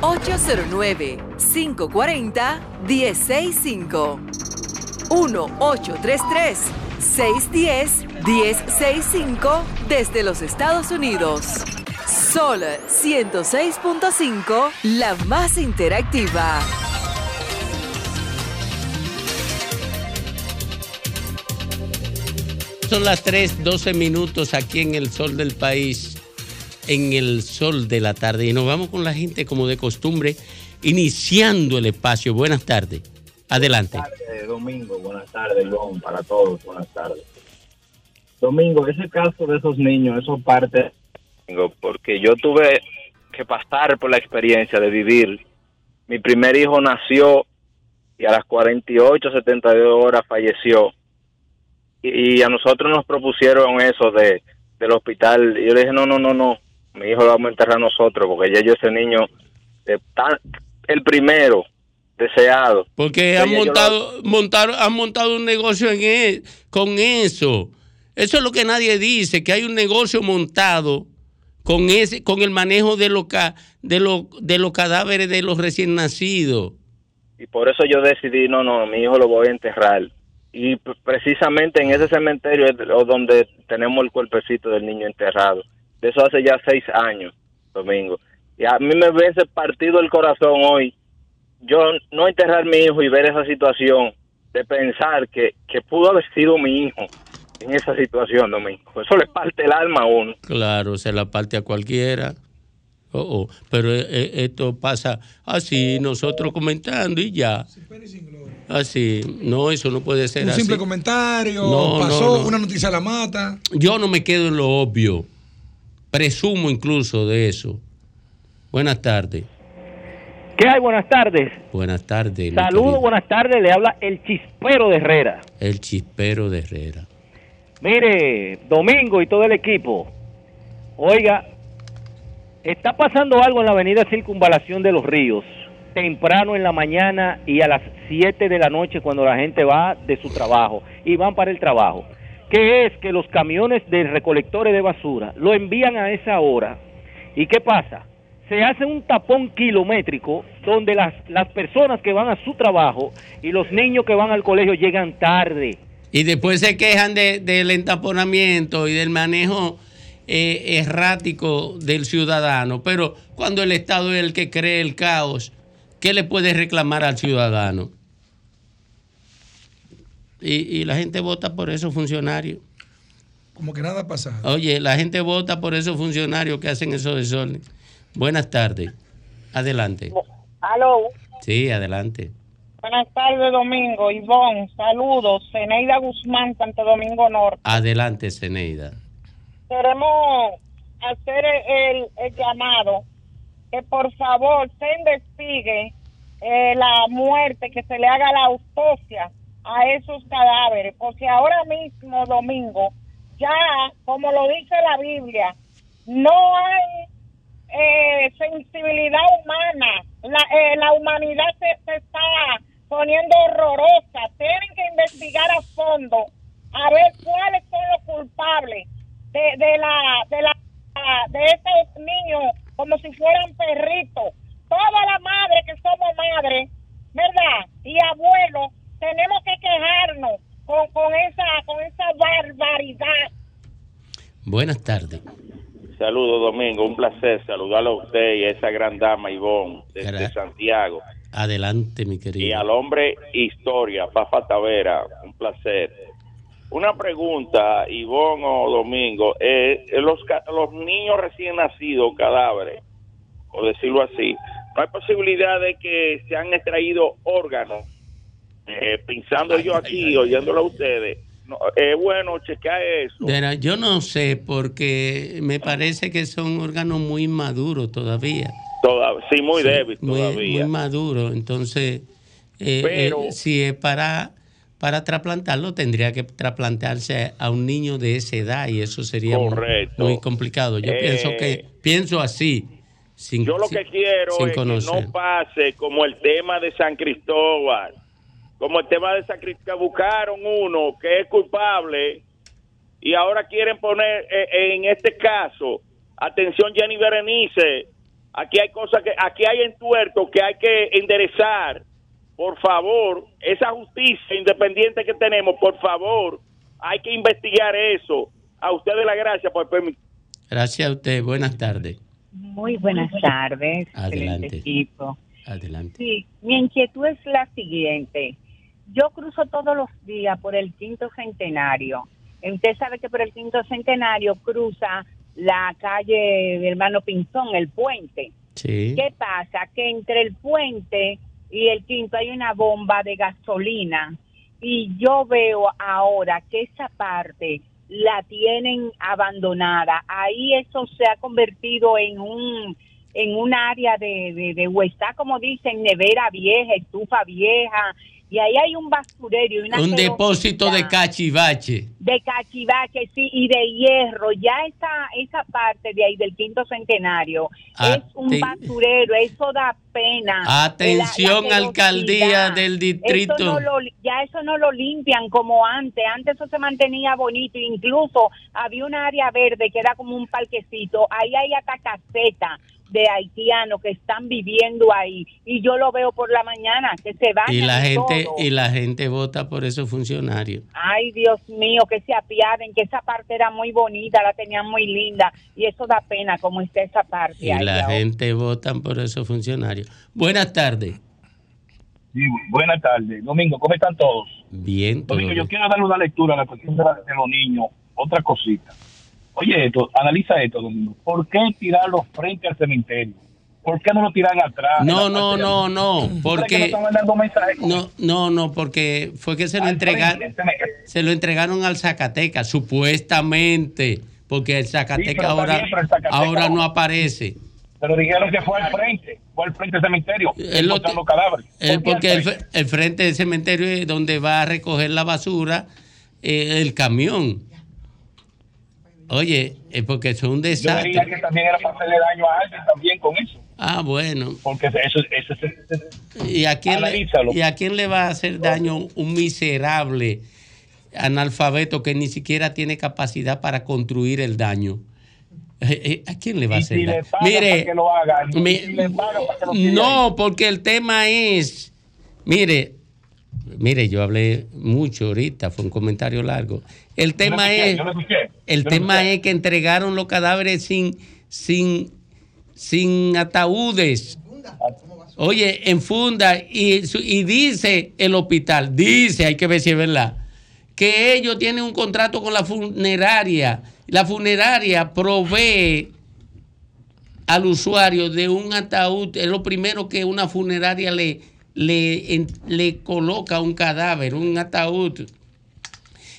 809-540-1065. 1-833-610-1065 desde los Estados Unidos. Sol 106.5, la más interactiva. Son las 3:12 minutos aquí en el sol del país en el sol de la tarde. Y nos vamos con la gente como de costumbre, iniciando el espacio. Buenas tardes. Adelante. Buenas tardes, Domingo. Buenas tardes, Ivonne, para todos. Buenas tardes. Domingo, ese caso de esos niños, eso parte, porque yo tuve que pasar por la experiencia de vivir. Mi primer hijo nació y a las 48, 72 horas falleció. Y, y a nosotros nos propusieron eso de del hospital. Y yo le dije, no, no, no, no. Mi hijo lo vamos a enterrar nosotros, porque ya yo ese niño, eh, tan- el primero, deseado. Porque han lo- montado, han montado un negocio en e- con eso. Eso es lo que nadie dice, que hay un negocio montado con ese, con el manejo de los ca- de los de los cadáveres de los recién nacidos. y por eso yo decidí, no, no, mi hijo lo voy a enterrar. Y precisamente en ese cementerio es donde tenemos el cuerpecito del niño enterrado. De eso hace ya seis años, Domingo. Y a mí me hubiese partido el corazón hoy, yo no enterrar mi hijo y ver esa situación, de pensar que, que pudo haber sido mi hijo en esa situación, Domingo. Eso le parte el alma a uno. Claro, se la parte a cualquiera. Oh, oh, Pero eh, eh, esto pasa así, nosotros comentando y ya. Así, no, eso no puede ser Un así. simple comentario, No, no, pasó, no. una noticia la mata. Yo no me quedo en lo obvio. Presumo incluso de eso. Buenas tardes. ¿Qué hay? Buenas tardes. Buenas tardes. Saludos, buenas tardes. Le habla el chispero de Herrera. El chispero de Herrera. Mire, Domingo y todo el equipo. Oiga, está pasando algo en la avenida Circunvalación de los Ríos, temprano en la mañana y a las 7 de la noche cuando la gente va de su trabajo y van para el trabajo. Que es que los camiones de recolectores de basura lo envían a esa hora. ¿Y qué pasa? Se hace un tapón kilométrico donde las, las personas que van a su trabajo y los niños que van al colegio llegan tarde. Y después se quejan de- del entaponamiento y del manejo eh, errático del ciudadano. Pero cuando el Estado es el que cree el caos, ¿qué le puede reclamar al ciudadano? Y, y la gente vota por esos funcionarios. Como que nada ha pasado. Oye, la gente vota por esos funcionarios que hacen esos desórdenes. Buenas tardes. Adelante. Aló, Sí, adelante. buenas tardes Domingo, Ivonne, saludos, Zeneida Guzmán, Santo Domingo Norte. Adelante, Ceneida. Queremos hacer el, el llamado que por favor se investigue eh, la muerte, que se le haga la autopsia a esos cadáveres, porque ahora mismo, Domingo, ya, como lo dice la Biblia, no hay eh, sensibilidad humana. La, eh, la humanidad se, se está poniendo horrorosa. Tienen que investigar a fondo a ver cuáles son los culpables de, de la de la de esos niños como si fueran perritos. Toda la madre que somos madres, ¿verdad? Y abuelos, tenemos que quejarnos con, con esa con esa barbaridad. Buenas tardes. Saludos, Domingo. Un placer saludarlo a usted y a esa gran dama, Ivonne, desde. Santiago. Adelante, mi Y querido. al hombre Historia, Fafa Tavera. Un placer. Una pregunta, Ivonne o Domingo. Eh, los, ca- los niños recién nacidos, cadáveres, por decirlo así, ¿no hay posibilidad de que se han extraído órganos? Eh, pensando yo aquí, oyéndolo a ustedes. No, es bueno chequear eso. Mira, yo no sé porque me parece que son órganos muy maduros todavía. Toda- sí, muy débil Muy, todavía. muy maduro. Entonces, eh, Pero- eh, si es para, para trasplantarlo, tendría que trasplantarse a un niño de esa edad y eso sería muy- Correcto. muy complicado. Yo Eh, pienso que pienso así. Sin, Yo lo sin- que quiero es conocer. que no pase como el tema de San Cristóbal. Como el tema de que buscaron uno que es culpable y ahora quieren poner eh, en este caso, atención Jenny Berenice, aquí hay cosas que, aquí hay entuertos que hay que enderezar, por favor, esa justicia independiente que tenemos, por favor, hay que investigar eso. A ustedes la gracia por permitir. Gracias a usted. Buenas tardes. Muy buenas tardes, Adelante. excelente equipo. Adelante. Sí, mi inquietud es la siguiente. Yo cruzo todos los días por el quinto centenario. Usted sabe que por el quinto centenario cruza la calle de hermano Pinzón, el puente. Sí. ¿Qué pasa? Que entre el puente y el quinto hay una bomba de gasolina y yo veo ahora que esa parte la tienen abandonada. Ahí eso se ha convertido en un en un área de, de, de como dicen nevera vieja, estufa vieja y ahí hay un basurero y una Un depósito de cachivache. de cachivache, sí, y de hierro. Ya esa, esa parte de ahí del quinto centenario es un basurero, eso da pena. Atención, La- la alcaldía del distrito. Eso no lo- ya eso no lo limpian como antes. Antes eso se mantenía bonito. Incluso había un área verde que era como un parquecito. Ahí hay hasta caseta de haitianos que están viviendo ahí. Y yo lo veo por la mañana, que se van Y la gente y la gente vota por esos funcionarios. Ay, Dios mío, que se apiaden, que esa parte era muy bonita, la tenían muy linda y eso da pena como está esa parte. Y ahí la ahora. gente vota por esos funcionarios. Buenas tardes. Sí, buenas tardes. Domingo, ¿cómo están todos? Bien, todo Domingo, yo bien. quiero darle una lectura a la cuestión de, la- de los niños. Otra cosita. Oye, esto, analiza esto, Domingo. ¿Por qué tirarlos frente al cementerio? ¿Por qué no lo tiran atrás? No, no, no, no, ¿Tú crees que no porque no, no, no, porque fue que se lo entregaron, se lo entregaron al Zacatecas, supuestamente, porque el Zacatecas ahora, ahora no aparece. Pero dijeron que fue al frente, fue al frente del cementerio, los cadáveres. El- ¿Por qué al porque el, frente? fre- el frente del cementerio es donde va a recoger la basura eh, el camión. Oye, es porque eso es un Yo desastre. diría que también era para hacerle daño a alguien también con eso. Ah, bueno. Porque eso, eso, eso, ¿Y a, quién le. ¿Y a quién le va a hacer daño un miserable analfabeto que ni siquiera tiene capacidad para construir el daño? Eh, eh, ¿A quién le va a hacer si daño? Mire, que lo haga, mi- si no, porque el tema es, mire, mire, yo hablé mucho ahorita, fue un comentario largo. El tema es, el tema es que entregaron los cadáveres sin, sin, sin ataúdes. Oye, en funda y, y dice el hospital, dice, hay que ver si es verdad, que ellos tienen un contrato con la funeraria. La funeraria provee al usuario de un ataúd, es lo primero que una funeraria le, le, le coloca un cadáver, un ataúd.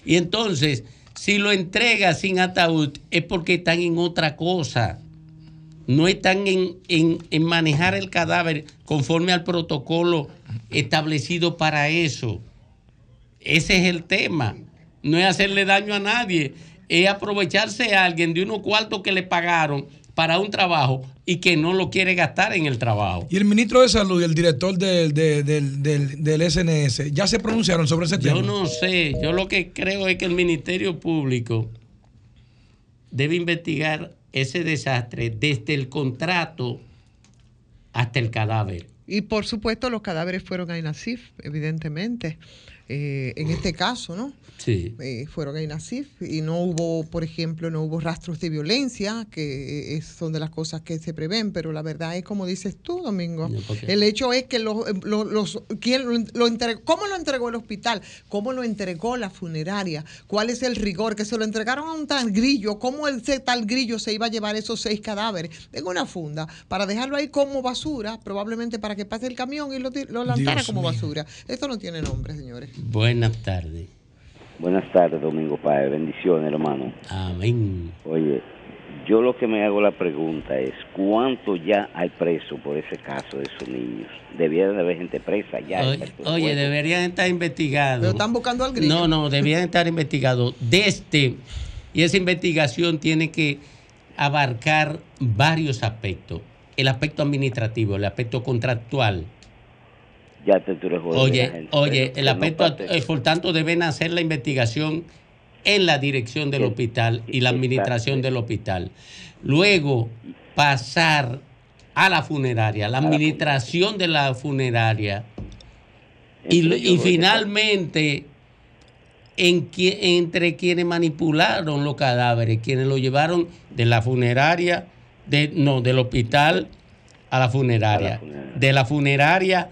Y entonces, si lo entrega sin ataúd, es porque están en otra cosa. No están en, en- en manejar el cadáver conforme al protocolo establecido para eso. Ese es el tema. No es hacerle daño a nadie, es aprovecharse a alguien de unos cuartos que le pagaron para un trabajo y que no lo quiere gastar en el trabajo. Y el ministro de Salud y el director del, del, del, del- del SNS ya se pronunciaron sobre ese tema. Yo no sé, yo lo que creo es que el Ministerio Público debe investigar ese desastre desde el contrato hasta el cadáver. Y por supuesto los cadáveres fueron a INASIF, evidentemente. Eh, en este caso, ¿no? Sí. Eh, fueron a INASIF y no hubo, por ejemplo, no hubo rastros de violencia, que es- son de las cosas que se prevén, pero la verdad es como dices tú, Domingo. El hecho es que los, eh, los, los- ¿quién lo, lo entregó? ¿Cómo lo entregó el hospital? ¿Cómo lo entregó la funeraria? ¿Cuál es el rigor? Que se lo entregaron a un tal grillo. ¿Cómo ese tal grillo se iba a llevar esos seis cadáveres en una funda para dejarlo ahí como basura, probablemente para que pase el camión y lo, lo lanzara Dios como mío. basura? Esto no tiene nombre, señores. Buenas tardes. Buenas tardes, Domingo Páez. Bendiciones, hermano. Amén. Oye, yo lo que me hago la pregunta es, ¿cuánto ya hay preso por ese caso de esos niños? Debía de haber gente presa ya. Oye, oye, deberían estar investigados. Pero están buscando al grillo. No, no, deberían estar investigados desde, y esa investigación tiene que abarcar varios aspectos. El aspecto administrativo, el aspecto contractual. Ya te tú eres Oye, oye, el aspecto, por tanto, deben hacer la investigación en la dirección del hospital y la administración del hospital. Luego, pasar a la funeraria, la administración de la funeraria, Y, finalmente, en entre quienes manipularon los cadáveres, quienes lo llevaron de la funeraria, de, no, del hospital a la funeraria, de la funeraria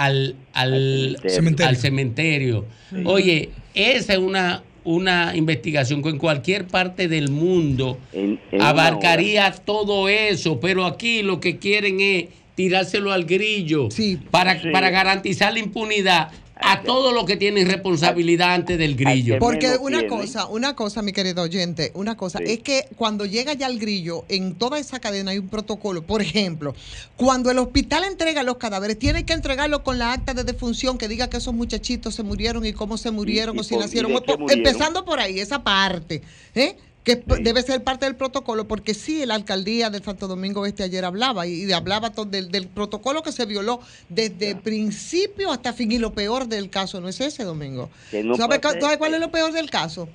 al, al, cementerio. al cementerio. Sí. Oye, esa es una, una investigación que en cualquier parte del mundo En abarcaría todo eso, pero aquí lo que quieren es tirárselo al grillo para, Sí. para garantizar la impunidad a todos los que tienen responsabilidad antes del grillo. Porque una cosa, una cosa, mi querido oyente, una cosa, es que cuando llega ya el grillo, en toda esa cadena hay un protocolo. Por ejemplo, cuando el hospital entrega los cadáveres, tiene que entregarlo con la acta de defunción que diga que esos muchachitos se murieron y cómo se murieron y o si por- nacieron. por- murieron. Empezando por ahí, esa parte, ¿eh? Que debe ser parte del protocolo, porque sí, la alcaldía de Santo Domingo Este ayer hablaba y, y hablaba del, del protocolo que se violó desde principio hasta fin. Y lo peor del caso no es ese, Domingo. No ¿Sabe, cuál es lo peor del caso?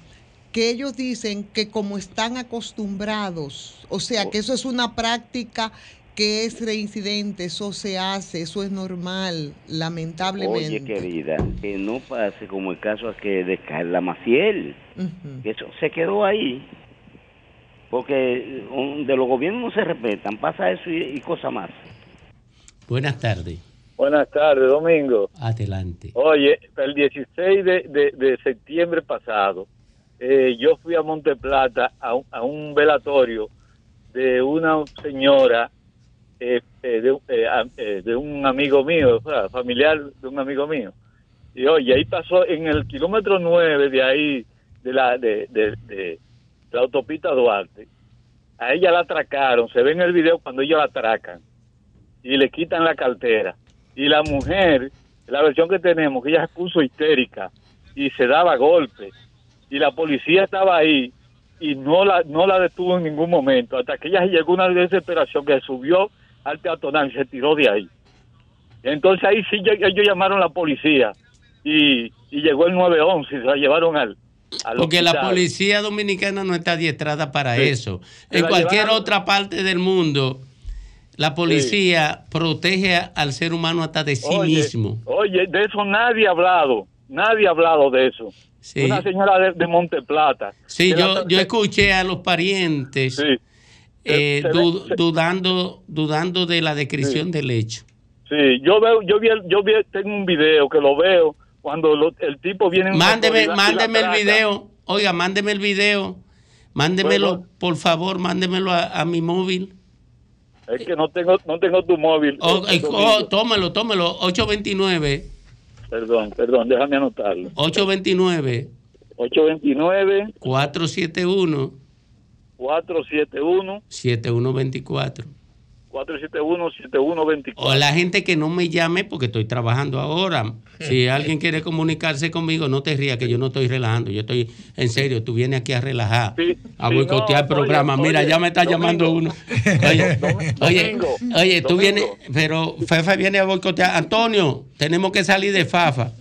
Que ellos dicen que como están acostumbrados, o sea, que eso es una práctica que es reincidente, eso se hace, eso es normal, lamentablemente. Oye, querida, que no pase como el caso que de Carla Maciel, que eso se quedó ahí. Porque de los gobiernos no se respetan, pasa eso y, y cosas más. Buenas tardes. Buenas tardes, Domingo. Adelante. Oye, el 16 de, de- de septiembre pasado, eh, yo fui a Monteplata a un, a un velatorio de una señora, eh, eh, de, eh, de un amigo mío, familiar de un amigo mío. Y oye, ahí pasó en el kilómetro 9 de ahí, de la, de, la autopista Duarte. A ella la atracaron, se ve en el video cuando ellos la atracan y le quitan la cartera. Y la mujer, la versión que tenemos, que ella se puso histérica y se daba golpes. Y la policía estaba ahí y no la, no la detuvo en ningún momento, hasta que ella llegó a una desesperación que subió al peatonal y se tiró de ahí. Entonces ahí sí ellos llamaron a la policía y, y llegó el 911 y se la llevaron al, Porque la policía dominicana no está adiestrada para Sí. eso. Se En cualquier llevaron- otra parte del mundo, la policía protege al ser humano hasta de sí Oye, mismo. Oye, de eso nadie ha hablado, nadie ha hablado de eso. Sí. Una señora de, de Monteplata. Sí, yo, la- yo escuché a los parientes eh, Se- se du- ve- se- dudando, dudando de la descripción del hecho. Sí, yo veo, yo vi, yo vi, tengo un video que lo veo cuando lo- el tipo viene. Mándeme, mándeme el video. Oiga, mándeme el video. Mándemelo, por favor, mándemelo a, a mi móvil. Es que no tengo, no tengo tu móvil. Oh, eh, eh, oh, tómelo, tómelo. 829, Perdón, perdón, déjame anotarlo. 829, 829 471, 471 7124. 471 7124. O la gente que no me llame porque estoy trabajando ahora. Si alguien quiere comunicarse conmigo, no te rías que yo no estoy relajando. Yo estoy en serio. Tú vienes aquí a relajar, a sí, boicotear el no, programa. oye, Mira, oye, ya me está Domingo. llamando uno. Oye, oye, Domingo, oye, tú Domingo. vienes, pero Fefa viene a boicotear. Antonio, tenemos que salir de Fafa.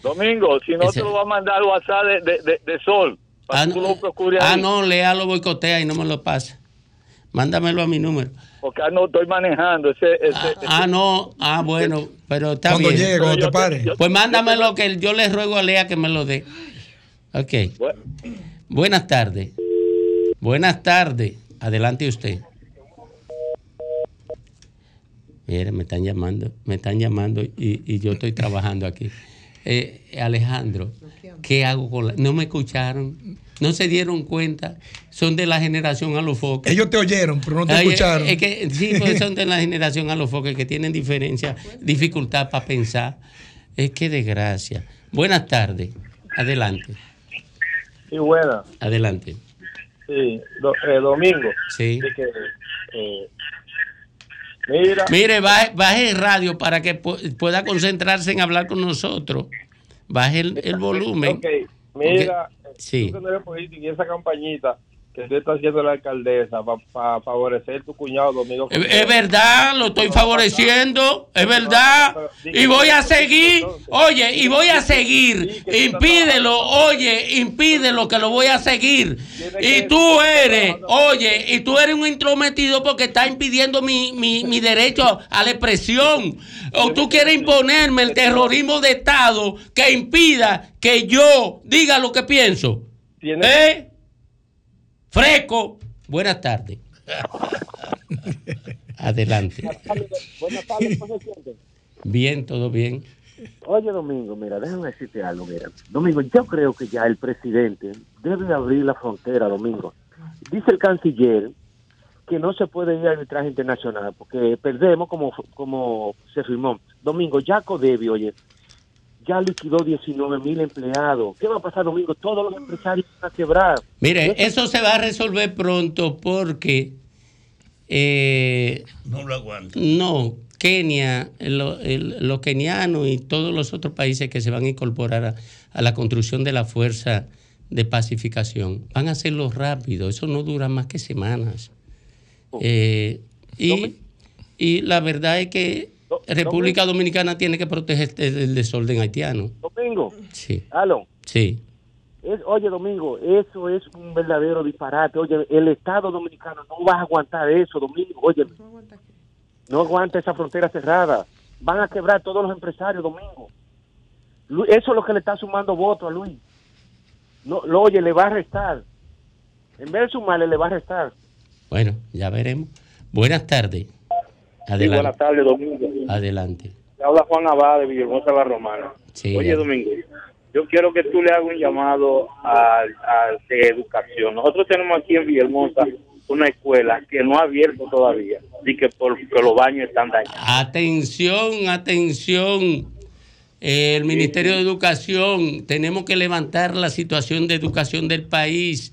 Domingo, si no Ese- te lo va a mandar WhatsApp de, de, de- de Sol. Para Ah, que tú no, lo procures ah, ahí. no, Lea lo boicotea y no me lo pasa. Mándamelo a mi número. Porque ah, no estoy manejando ese. ese- Ah, no, ah, bueno, pero está Cuando bien. llegue, cuando te pare. Pues mándamelo que yo le ruego a Lea que me lo dé. Ok. Buenas tardes. Buenas tardes. Adelante usted. Mire, me están llamando, me están llamando y, y yo estoy trabajando aquí. Eh, Alejandro, ¿qué hago con la.? No me escucharon, no se dieron cuenta, son de la generación a los foques. Ellos te oyeron, pero no te Ay, escucharon. es que, sí, pues son de la generación a los foques que tienen diferencia, dificultad para pensar. Es que desgracia. Buenas tardes. Adelante. Sí, buena. Adelante. Sí, do- eh, domingo. Sí. Que, eh, mira. Mire, baje, baje el radio para que pu- pueda concentrarse en hablar con nosotros. Baje el, el volumen. Ok, mira, Sí. y esa campañita que tú estás haciendo la alcaldesa para favorecer tu cuñado Domingo. Es, es verdad, lo estoy favoreciendo, es verdad. Y voy a seguir, oye, y voy a seguir. Impídelo, oye, impídelo que lo voy a seguir. Y tú eres, oye, y tú eres un intrometido porque estás impidiendo mi, mi, mi derecho a la expresión. O tú quieres imponerme el terrorismo de Estado que impida que yo diga lo que pienso. ¿Eh? Fresco. Buenas tardes. Adelante. Buenas tardes, ¿cómo se siente? Bien, todo bien. Oye, Domingo, mira, déjame decirte algo, mira. Domingo, yo creo que ya el presidente debe abrir la frontera, Domingo. Dice el canciller que no se puede ir a arbitraje internacional porque perdemos como, como se firmó. Domingo, ya Codevi, oye, ya liquidó 19 mil empleados. ¿Qué va a pasar, Domingo? Todos los empresarios van a quebrar. Mire, eso se va a resolver pronto porque... eh, No lo aguanto. no, Kenia, lo- el- los kenianos y todos los otros países que se van a incorporar a, a la construcción de la fuerza de pacificación van a hacerlo rápido. Eso no dura más que semanas. Eh, y, y la verdad es que República Dominicana tiene que protegerse del desorden haitiano. Domingo, Sí, aló. sí. Es, oye, Domingo, eso es un verdadero disparate. Oye, el Estado dominicano no va a aguantar eso, Domingo. Oye, no aguanta esa frontera cerrada. Van a quebrar todos los empresarios, Domingo. Eso es lo que le está sumando votos a Luis. No, lo, oye, le va a restar. En vez de sumarle, le va a restar. Bueno, ya veremos. Buenas tardes. Sí, Adelante. buenas tardes, Domingo. Adelante. Te habla Juan Abad de Villahermosa La Romana. Sí, Oye, ya. Domingo, yo quiero que tú le hagas un llamado al al de educación. Nosotros tenemos aquí en Villahermosa una escuela que no ha abierto todavía y que porque los baños están dañados. Atención, atención. El Ministerio de Educación, tenemos que levantar la situación de educación del país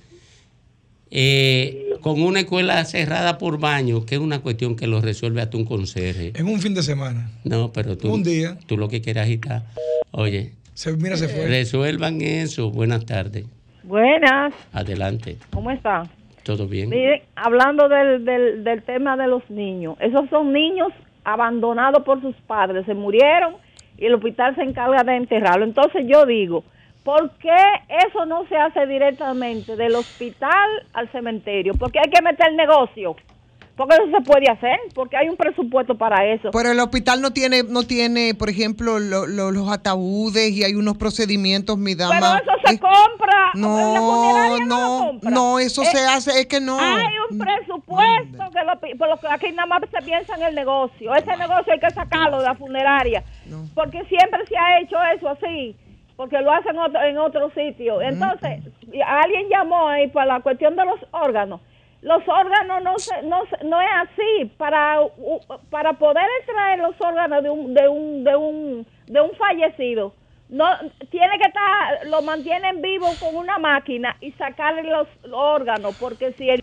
eh, con una escuela cerrada por baño, que es una cuestión que lo resuelve hasta un conserje. En un fin de semana. No, pero tú, Un día. tú lo que quieres agitar. Oye, Se, mira, se fue. resuelvan eso. Buenas tardes. Buenas, Adelante. ¿cómo está? ¿Todo bien? Miren, hablando del, del, del tema de los niños, esos son niños abandonados por sus padres, se murieron y el hospital se encarga de enterrarlo. Entonces yo digo, ¿por qué eso no se hace directamente del hospital al cementerio? Porque hay que meter el negocio. Porque eso se puede hacer, porque hay un presupuesto para eso. Pero el hospital no tiene, no tiene, por ejemplo, lo- lo- los ataúdes y hay unos procedimientos, mi dama. Pero eso se compra. No, no, no, lo compra. no, eso Eh, se hace, es que no. Hay un presupuesto que lo, pi- por lo que aquí nada más se piensa en el negocio. Ese negocio hay que sacarlo de la funeraria. Porque siempre se ha hecho eso así. Porque lo hacen otro, en otro sitio. Entonces, alguien llamó ahí para la cuestión de los órganos. Los órganos no, se, no, no es así. Para, para poder extraer los órganos de un, de un, de un, de un fallecido, no tiene que estar, lo mantienen vivo con una máquina y sacarle los órganos. Porque si El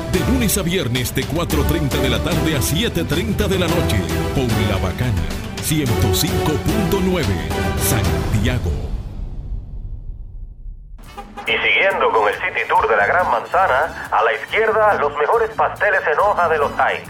De lunes a viernes de 4.30 de la tarde a 7.30 de la noche. Por La Bacana. 105.9. Santiago. Y siguiendo con el City Tour de la Gran Manzana, a la izquierda los mejores pasteles en hoja de los Heights.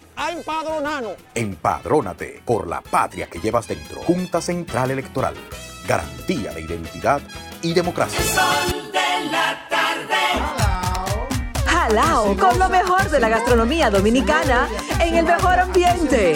a empadronarnos. Empadrónate por la patria que llevas dentro. Junta Central Electoral. Garantía de identidad y democracia. El sol de la tarde. Jalao con lo mejor de la gastronomía dominicana en el mejor ambiente.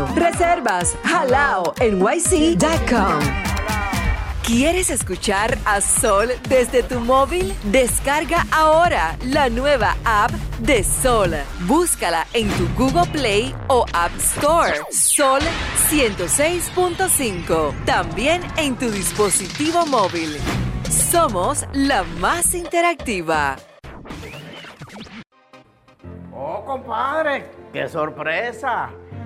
Reservas halao nyc.com. ¿Quieres escuchar a Sol desde tu móvil? Descarga ahora la nueva app de Sol. Búscala en tu Google Play o App Store. Sol 106.5. También en tu dispositivo móvil. Somos la más interactiva. Oh, compadre, qué sorpresa.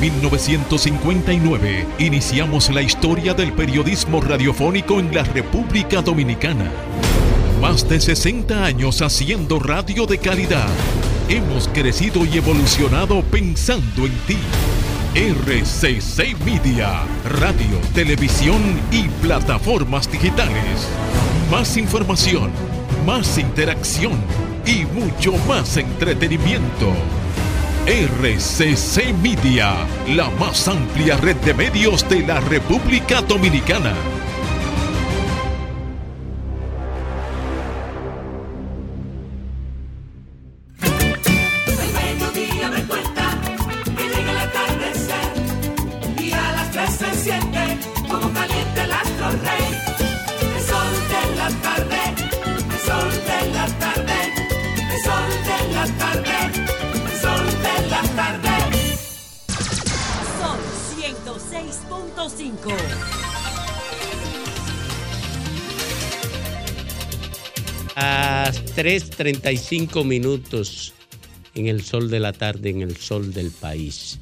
1959 iniciamos la historia del periodismo radiofónico en la República Dominicana. Más de 60 años haciendo radio de calidad. Hemos crecido y evolucionado pensando en ti. RCC Media, radio, televisión y plataformas digitales. Más información, más interacción y mucho más entretenimiento. RCC Media, la más amplia red de medios de la República Dominicana. 3.35 minutos en el sol de la tarde, en el sol del país.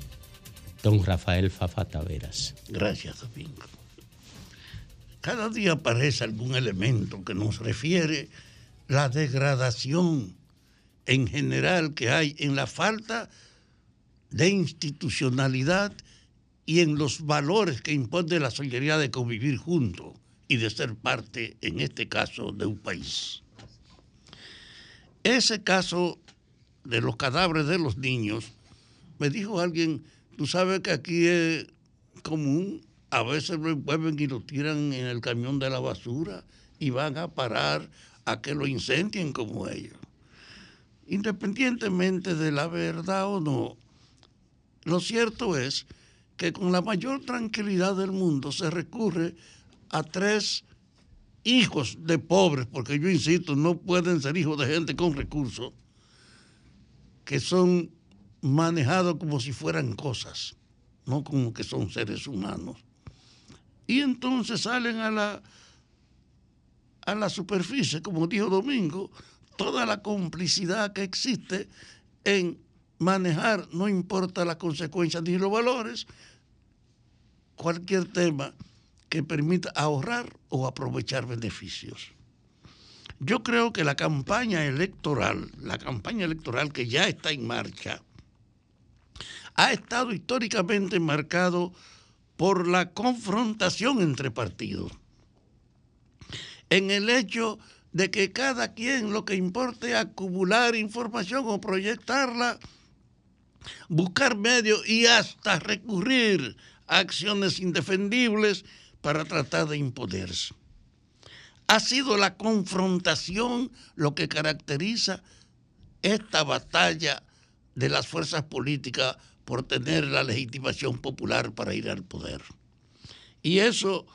Don Rafael Fafa Taveras. Gracias, Domingo. Cada día aparece algún elemento que nos refiere la degradación en general que hay en la falta de institucionalidad y en los valores que impone la solidaridad de convivir juntos y de ser parte, en este caso, de un país. Ese caso de los cadáveres de los niños, me dijo alguien, tú sabes que aquí es común, a veces lo envuelven y lo tiran en el camión de la basura y van a parar a que lo incendien como ellos. Independientemente de la verdad o no, lo cierto es que con la mayor tranquilidad del mundo se recurre a tres hijos de pobres, porque yo insisto, no pueden ser hijos de gente con recursos, que son manejados como si fueran cosas. no como que son seres humanos. Y entonces salen a la, a la superficie, como dijo Domingo, toda la complicidad que existe en manejar, no importa las consecuencias ni los valores, cualquier tema que permita ahorrar o aprovechar beneficios. Yo creo que la campaña electoral, la campaña electoral que ya está en marcha, ha estado históricamente marcado por la confrontación entre partidos. En el hecho de que cada quien lo que importa es acumular información o proyectarla, buscar medios y hasta recurrir a acciones indefendibles para tratar de imponerse. Ha sido la confrontación lo que caracteriza esta batalla de las fuerzas políticas por tener la legitimación popular para ir al poder. Y eso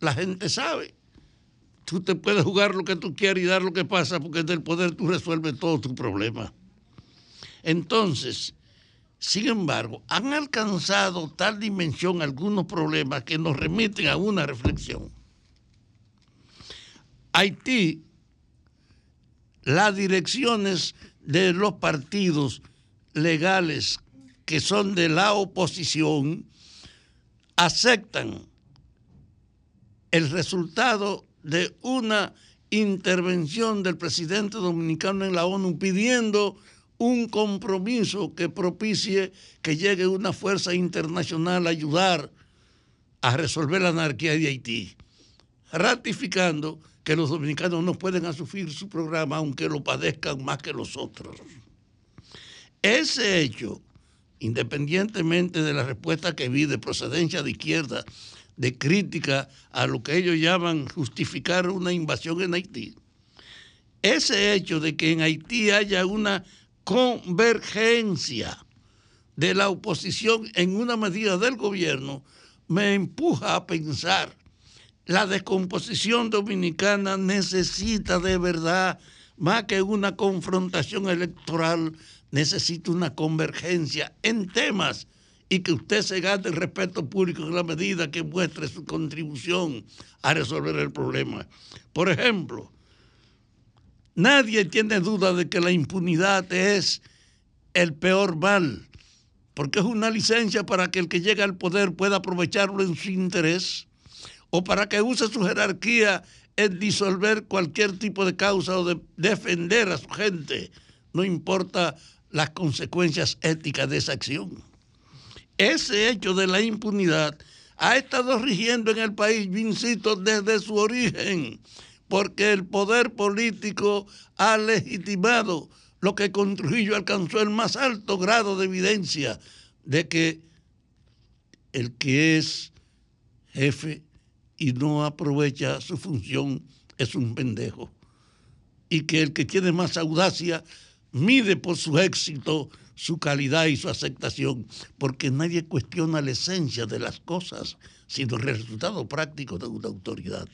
la gente sabe. Tú te puedes jugar lo que tú quieras y dar lo que pasa porque del poder tú resuelves todos tus problemas. Entonces, sin embargo, han alcanzado tal dimensión algunos problemas que nos remiten a una reflexión. Haití, las direcciones de los partidos legales que son de la oposición aceptan el resultado de una intervención del presidente dominicano en la ONU pidiendo un compromiso que propicie que llegue una fuerza internacional a ayudar a resolver la anarquía de Haití, ratificando que los dominicanos no pueden asumir su programa aunque lo padezcan más que los otros. Ese hecho, independientemente de la respuesta que vi de procedencia de izquierda, de crítica a lo que ellos llaman justificar una invasión en Haití, ese hecho de que en Haití haya una convergencia de la oposición en una medida del gobierno me empuja a pensar la descomposición dominicana necesita de verdad más que una confrontación electoral, necesita una convergencia en temas y que usted se gane el respeto público en la medida que muestre su contribución a resolver el problema. Por ejemplo, Nadie tiene duda de que la impunidad es el peor mal, porque es una licencia para que el que llega al poder pueda aprovecharlo en su interés o para que use su jerarquía en disolver cualquier tipo de causa o de defender a su gente, no importa las consecuencias éticas de esa acción. Ese hecho de la impunidad ha estado rigiendo en el país, yo desde su origen porque el poder político ha legitimado lo que con Trujillo alcanzó el más alto grado de evidencia de que el que es jefe y no aprovecha su función es un pendejo. Y que el que tiene más audacia mide por su éxito su calidad y su aceptación, porque nadie cuestiona la esencia de las cosas, sino el resultado práctico de una autoridad.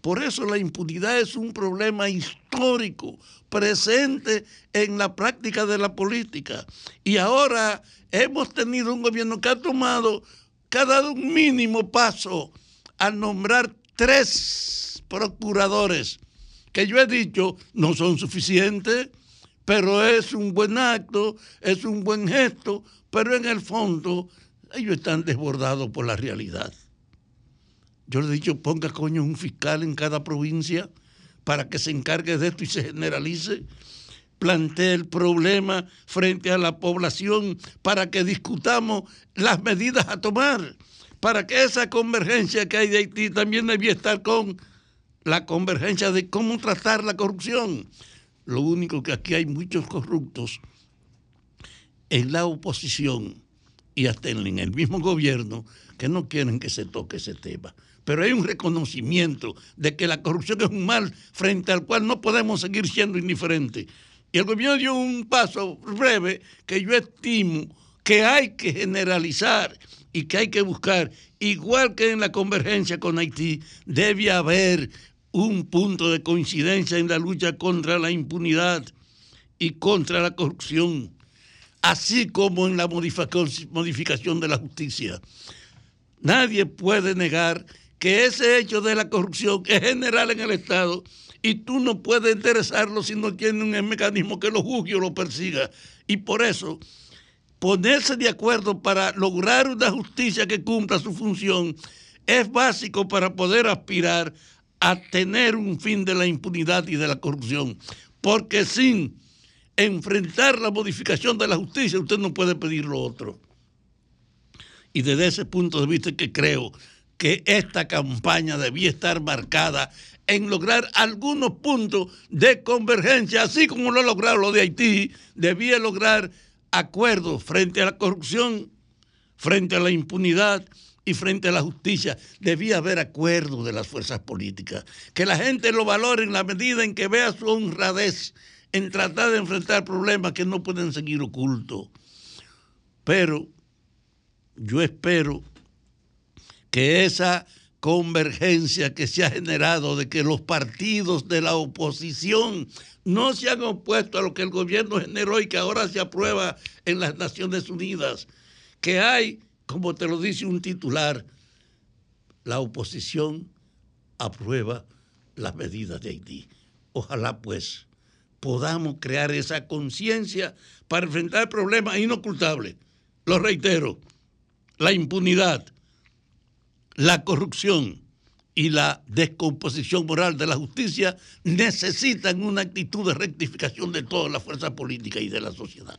Por eso la impunidad es un problema histórico, presente en la práctica de la política. Y ahora hemos tenido un gobierno que ha tomado, que ha dado un mínimo paso al nombrar tres procuradores, que yo he dicho no son suficientes, pero es un buen acto, es un buen gesto, pero en el fondo ellos están desbordados por la realidad. Yo le he dicho, ponga coño un fiscal en cada provincia para que se encargue de esto y se generalice. Plantee el problema frente a la población para que discutamos las medidas a tomar, para que esa convergencia que hay de Haití también debía estar con la convergencia de cómo tratar la corrupción. Lo único que aquí hay muchos corruptos en la oposición y hasta en el mismo gobierno que no quieren que se toque ese tema pero hay un reconocimiento de que la corrupción es un mal frente al cual no podemos seguir siendo indiferentes. Y el gobierno dio un paso breve que yo estimo que hay que generalizar y que hay que buscar, igual que en la convergencia con Haití, debe haber un punto de coincidencia en la lucha contra la impunidad y contra la corrupción. así como en la modificación, de la justicia. Nadie puede negar que ese hecho de la corrupción es general en el Estado y tú no puedes interesarlo si no tiene un mecanismo que lo juzgue o lo persiga. Y por eso, ponerse de acuerdo para lograr una justicia que cumpla su función es básico para poder aspirar a tener un fin de la impunidad y de la corrupción. Porque sin enfrentar la modificación de la justicia, usted no puede pedir lo otro. Y desde ese punto de vista que creo que esta campaña debía estar marcada en lograr algunos puntos de convergencia, así como lo ha logrado lo de Haití, debía lograr acuerdos frente a la corrupción, frente a la impunidad y frente a la justicia. Debía haber acuerdos de las fuerzas políticas, que la gente lo valore en la medida en que vea su honradez en tratar de enfrentar problemas que no pueden seguir ocultos. Pero yo espero que esa convergencia que se ha generado de que los partidos de la oposición no se han opuesto a lo que el gobierno generó y que ahora se aprueba en las Naciones Unidas, que hay, como te lo dice un titular, la oposición aprueba las medidas de Haití. Ojalá pues podamos crear esa conciencia para enfrentar problemas inocultables. Lo reitero, la impunidad, la corrupción y la descomposición moral de la justicia necesitan una actitud de rectificación de todas las fuerzas políticas y de la sociedad.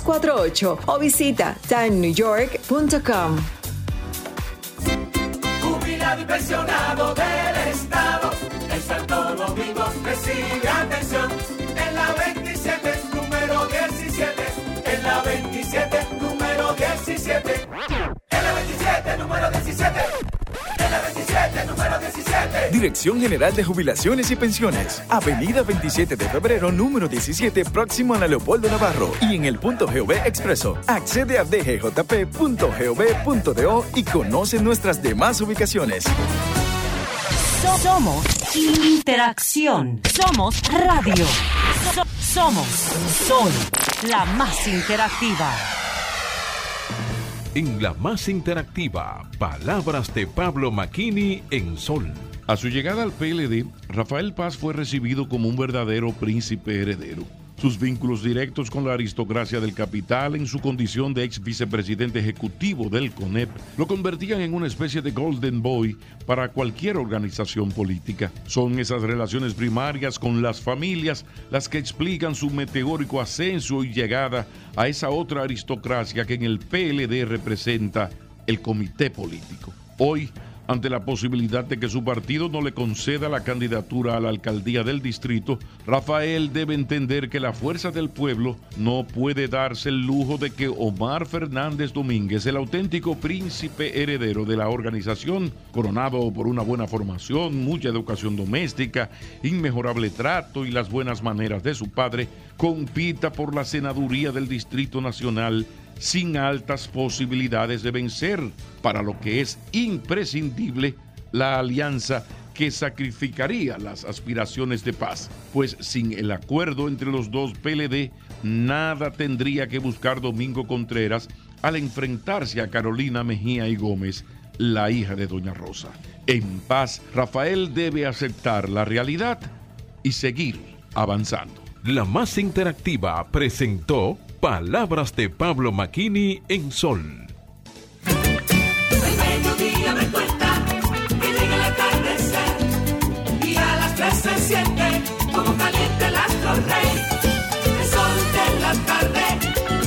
917-388-2248 o visita timenewyork.com. Jubilado y pensionado del Estado. En Santo Domingo recibe atención. En la 27, número 17. En la 27, número 17. En la 27, número 17. En la 27, número 17. Dirección General de Jubilaciones y Pensiones. Avenida 27 de febrero, número 17, próximo a la Leopoldo Navarro. Y en el punto GOV Expreso. Accede a dgjp.gov.do y conoce nuestras demás ubicaciones. So- Somos interacción. Somos radio. So- somos Sol, la más interactiva. En la más interactiva, palabras de Pablo Maquini en Sol. A su llegada al PLD, Rafael Paz fue recibido como un verdadero príncipe heredero. Sus vínculos directos con la aristocracia del capital en su condición de ex vicepresidente ejecutivo del CONEP lo convertían en una especie de golden boy para cualquier organización política. Son esas relaciones primarias con las familias las que explican su meteórico ascenso y llegada a esa otra aristocracia que en el PLD representa el comité político. Hoy, ante la posibilidad de que su partido no le conceda la candidatura a la alcaldía del distrito, Rafael debe entender que la fuerza del pueblo no puede darse el lujo de que Omar Fernández Domínguez, el auténtico príncipe heredero de la organización, coronado por una buena formación, mucha educación doméstica, inmejorable trato y las buenas maneras de su padre, compita por la senaduría del Distrito Nacional sin altas posibilidades de vencer, para lo que es imprescindible la alianza que sacrificaría las aspiraciones de paz, pues sin el acuerdo entre los dos PLD, nada tendría que buscar Domingo Contreras al enfrentarse a Carolina Mejía y Gómez, la hija de Doña Rosa. En paz, Rafael debe aceptar la realidad y seguir avanzando. La más interactiva presentó Palabras de Pablo Maquini en Sol. El mediodía me cuenta que llega el atardecer y a las tres se siente como caliente el astro rey. El sol de la tarde,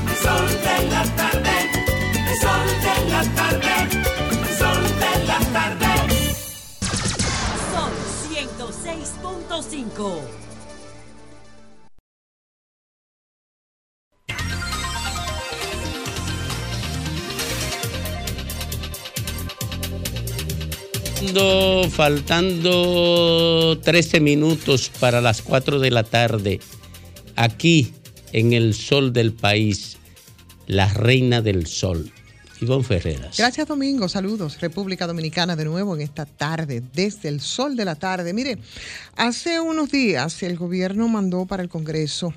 el sol de la tarde, el sol de la tarde, el sol de la tarde. Sol 106.5. Faltando, faltando 13 minutos para las 4 de la tarde, aquí en el sol del país, la reina del sol, Ivonne Ferreras. Gracias Domingo, saludos. República Dominicana de nuevo en esta tarde, desde el sol de la tarde. Mire, hace unos días el gobierno mandó para el Congreso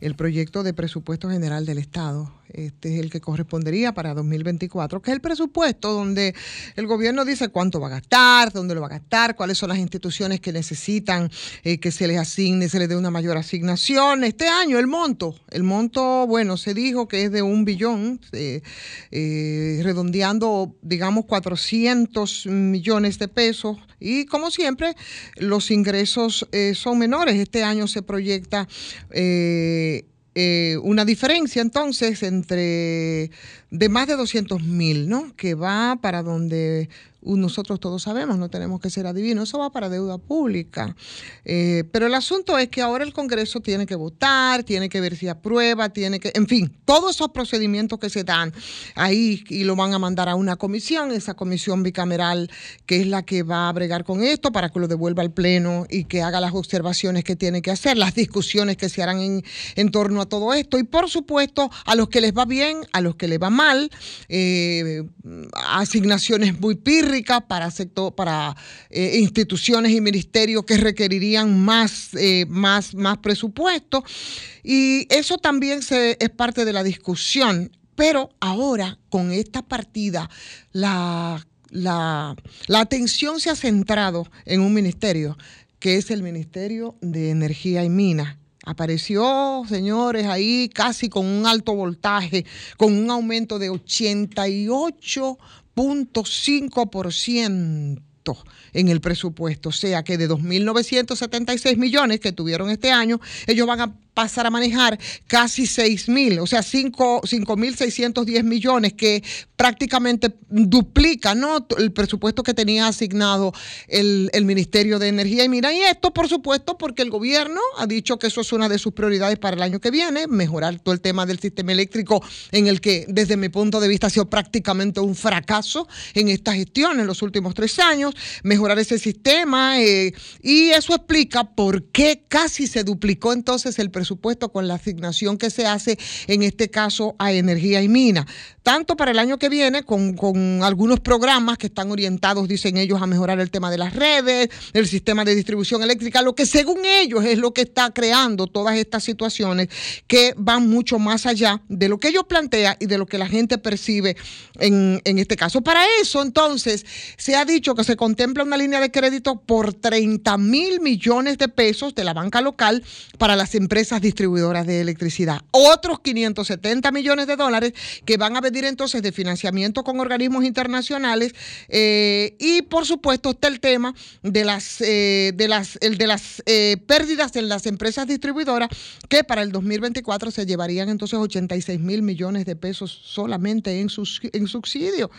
el proyecto de presupuesto general del Estado. Este es el que correspondería para 2024, que es el presupuesto donde el gobierno dice cuánto va a gastar, dónde lo va a gastar, cuáles son las instituciones que necesitan eh, que se les asigne, se les dé una mayor asignación. Este año el monto, el monto, bueno, se dijo que es de un billón, eh, eh, redondeando, digamos, 400 millones de pesos. Y como siempre, los ingresos son menores. Este año se proyecta eh, una diferencia entonces entre de más de 200 mil, ¿no? Que va para donde nosotros todos sabemos, no tenemos que ser adivinos, eso va para deuda pública. Eh, pero el asunto es que ahora el Congreso tiene que votar, tiene que ver si aprueba, tiene que, en fin, todos esos procedimientos que se dan ahí y lo van a mandar a una comisión, esa comisión bicameral que es la que va a bregar con esto para que lo devuelva al Pleno y que haga las observaciones que tiene que hacer, las discusiones que se harán en, en torno a todo esto y por supuesto a los que les va bien, a los que les va mal, eh, asignaciones muy para, sector, para eh, instituciones y ministerios que requerirían más, eh, más, más presupuesto. Y eso también se, es parte de la discusión. Pero ahora, con esta partida, la, la, la atención se ha centrado en un ministerio, que es el Ministerio de Energía y Minas. Apareció, señores, ahí casi con un alto voltaje, con un aumento de 88.5% en el presupuesto. O sea que de 2.976 millones que tuvieron este año, ellos van a pasar a manejar casi 6.000, o sea, 5.610 millones, que prácticamente duplica ¿no? el presupuesto que tenía asignado el, el Ministerio de Energía y Mira, y esto, por supuesto, porque el gobierno ha dicho que eso es una de sus prioridades para el año que viene, mejorar todo el tema del sistema eléctrico, en el que, desde mi punto de vista, ha sido prácticamente un fracaso en esta gestión en los últimos tres años, mejorar ese sistema, eh, y eso explica por qué casi se duplicó entonces el presupuesto con la asignación que se hace, en este caso, a energía y mina. Tanto para el año que viene, con, con algunos programas que están orientados, dicen ellos, a mejorar el tema de las redes, el sistema de distribución eléctrica, lo que según ellos es lo que está creando todas estas situaciones que van mucho más allá de lo que ellos plantean y de lo que la gente percibe en, en este caso. Para eso, entonces, se ha dicho que se contempla una línea de crédito por 30 mil millones de pesos de la banca local para las empresas empresas distribuidoras de electricidad. Otros 570 millones de dólares que van a venir entonces de financiamiento con organismos internacionales eh, y por supuesto está el tema de las, eh, de las, el de las eh, pérdidas en las empresas distribuidoras que para el 2024 se llevarían entonces 86 mil millones de pesos solamente en, sus, en subsidio.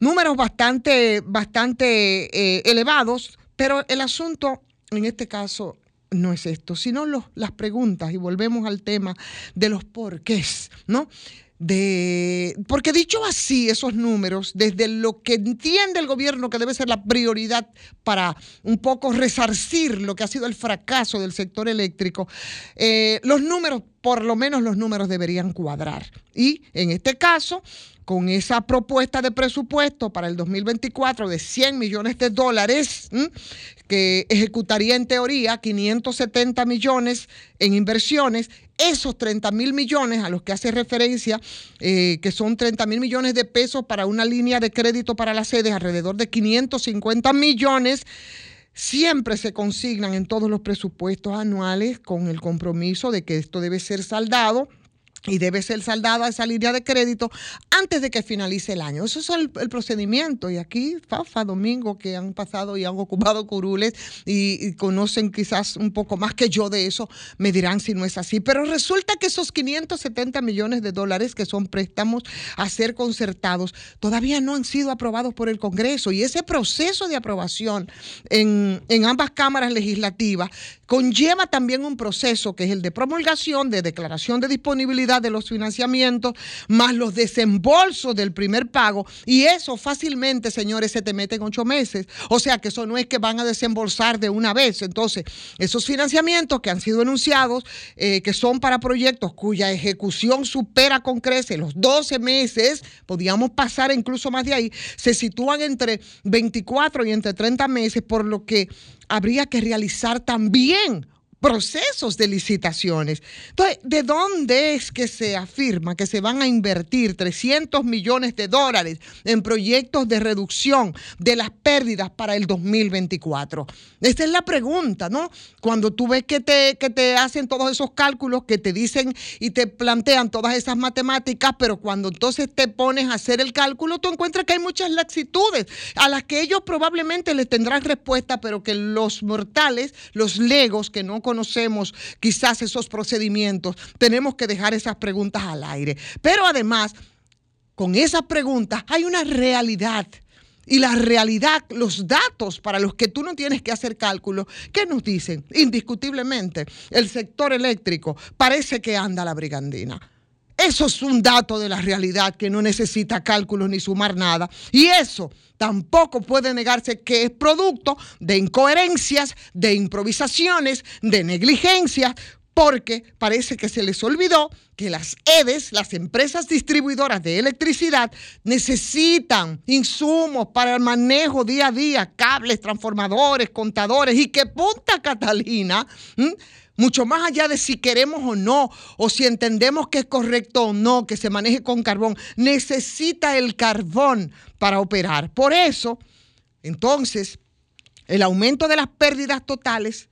Números bastante, bastante elevados, pero el asunto en este caso no es esto, sino los, las preguntas, y volvemos al tema de los porqués, ¿no? De, porque dicho así, esos números, desde lo que entiende el gobierno que debe ser la prioridad para un poco resarcir lo que ha sido el fracaso del sector eléctrico, eh, los números, por lo menos los números deberían cuadrar. Y en este caso, con esa propuesta de presupuesto para el 2024 de 100 millones de dólares, que ejecutaría en teoría 570 millones en inversiones, esos 30 mil millones a los que hace referencia, eh, que son 30 mil millones de pesos para una línea de crédito para las sedes, alrededor de 550 millones, siempre se consignan en todos los presupuestos anuales con el compromiso de que esto debe ser saldado y debe ser saldada esa línea de crédito antes de que finalice el año. Eso es el, procedimiento. Y aquí, Fafa, Domingo, que han pasado y han ocupado curules y, y, conocen quizás un poco más que yo de eso, me dirán si no es así. Pero resulta que esos 570 millones de dólares que son préstamos a ser concertados todavía no han sido aprobados por el Congreso. Y ese proceso de aprobación en, en ambas cámaras legislativas conlleva también un proceso que es el de promulgación, de declaración de disponibilidad de los financiamientos, más los desembolsos del primer pago, y eso fácilmente, señores, se te mete en ocho meses. O sea que eso no es que van a desembolsar de una vez. Entonces, esos financiamientos que han sido anunciados, eh, que son para proyectos cuya ejecución supera con crece los 12 meses, podríamos pasar incluso más de ahí, se sitúan entre 24 y entre 30 meses, por lo que habría que realizar también procesos de licitaciones. Entonces, ¿de dónde es que se afirma que se van a invertir 300 millones de dólares en proyectos de reducción de las pérdidas para el 2024? Esta es la pregunta, ¿no? Cuando tú ves que te, que te hacen todos esos cálculos, que te dicen y te plantean todas esas matemáticas, pero cuando entonces te pones a hacer el cálculo, tú encuentras que hay muchas laxitudes a las que ellos probablemente les tendrán respuesta, pero que los mortales, los legos que no conocemos quizás esos procedimientos, tenemos que dejar esas preguntas al aire. Pero además, con esas preguntas hay una realidad. Y la realidad, los datos para los que tú no tienes que hacer cálculos, ¿qué nos dicen? Indiscutiblemente, el sector eléctrico parece que anda la brigandina. Eso es un dato de la realidad que no necesita cálculos ni sumar nada. Y eso tampoco puede negarse que es producto de incoherencias, de improvisaciones, de negligencias, porque parece que se les olvidó que las EDES, las empresas distribuidoras de electricidad, necesitan insumos para el manejo día a día, cables, transformadores, contadores, y que Punta Catalina. Mucho más allá de si queremos o no, o si entendemos que es correcto o no que se maneje con carbón, necesita el carbón para operar. Por eso, entonces, el aumento de las pérdidas totales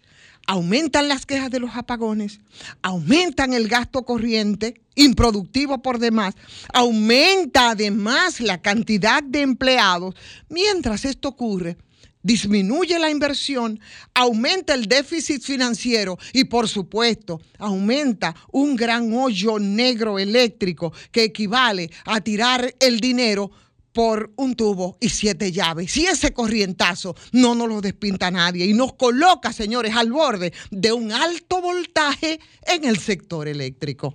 aumentan las quejas de los apagones, aumentan el gasto corriente, improductivo por demás, aumenta además la cantidad de empleados. Mientras esto ocurre, disminuye la inversión, aumenta el déficit financiero y por supuesto aumenta un gran hoyo negro eléctrico que equivale a tirar el dinero por un tubo y siete llaves. Y ese corrientazo no nos lo despinta nadie y nos coloca, señores, al borde de un alto voltaje en el sector eléctrico.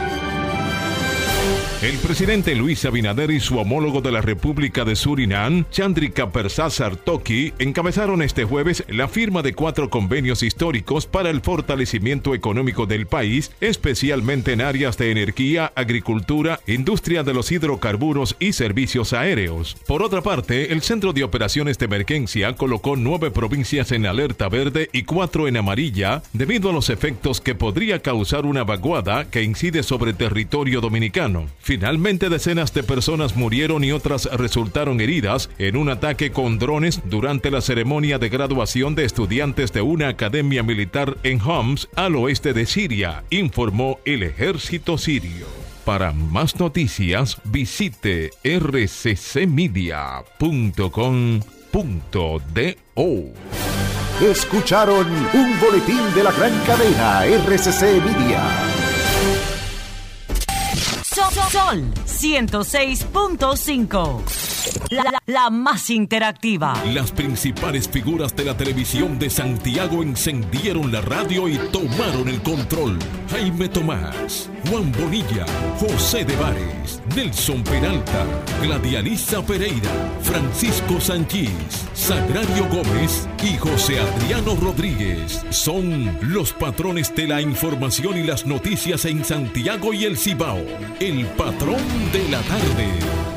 El presidente Luis Abinader y su homólogo de la República de Surinam, Chandrika Persasar Toki, encabezaron este jueves la firma de cuatro convenios históricos para el fortalecimiento económico del país, especialmente en áreas de energía, agricultura, industria de los hidrocarburos y servicios aéreos. Por otra parte, el Centro de Operaciones de Emergencia colocó nueve provincias en alerta verde y cuatro en amarilla debido a los efectos que podría causar una vaguada que incide sobre territorio dominicano. Finalmente, decenas de personas murieron y otras resultaron heridas en un ataque con drones durante la ceremonia de graduación de estudiantes de una academia militar en Homs, al oeste de Siria, informó el ejército sirio. Para más noticias, visite rccmedia.com.do. Escucharon un boletín de la gran cadena RCC Media. Sol, Sol 106.5. La, la- la más interactiva. Las principales figuras de la televisión de Santiago encendieron la radio y tomaron el control. Jaime Tomás, Juan Bonilla, José de Vares, Nelson Peralta, Gladialisa Pereira, Francisco Sanchís, Sagrario Gómez y José Adriano Rodríguez son los patrones de la información y las noticias en Santiago y el Cibao. El patrón de la tarde.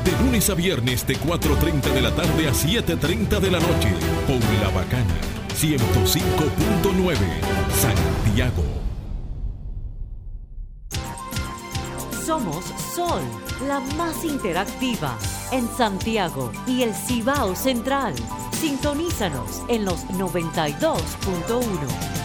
De lunes a viernes de 4.30 de la tarde a 7.30 de la noche. Por La Bacana 105.9 Santiago. Somos Sol, la más interactiva en Santiago y el Cibao Central. Sintonízanos en los 92.1.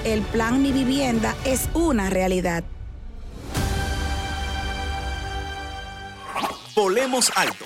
El plan Mi Vivienda es una realidad. Volemos alto.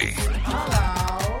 Hello.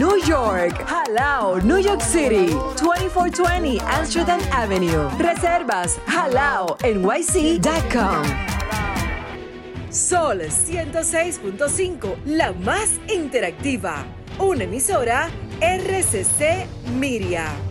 New York. Halao, New York City. 2420 Amsterdam Avenue. Reservas halao nyc.com. Sol 106.5, la más interactiva. Una emisora RCC Miria.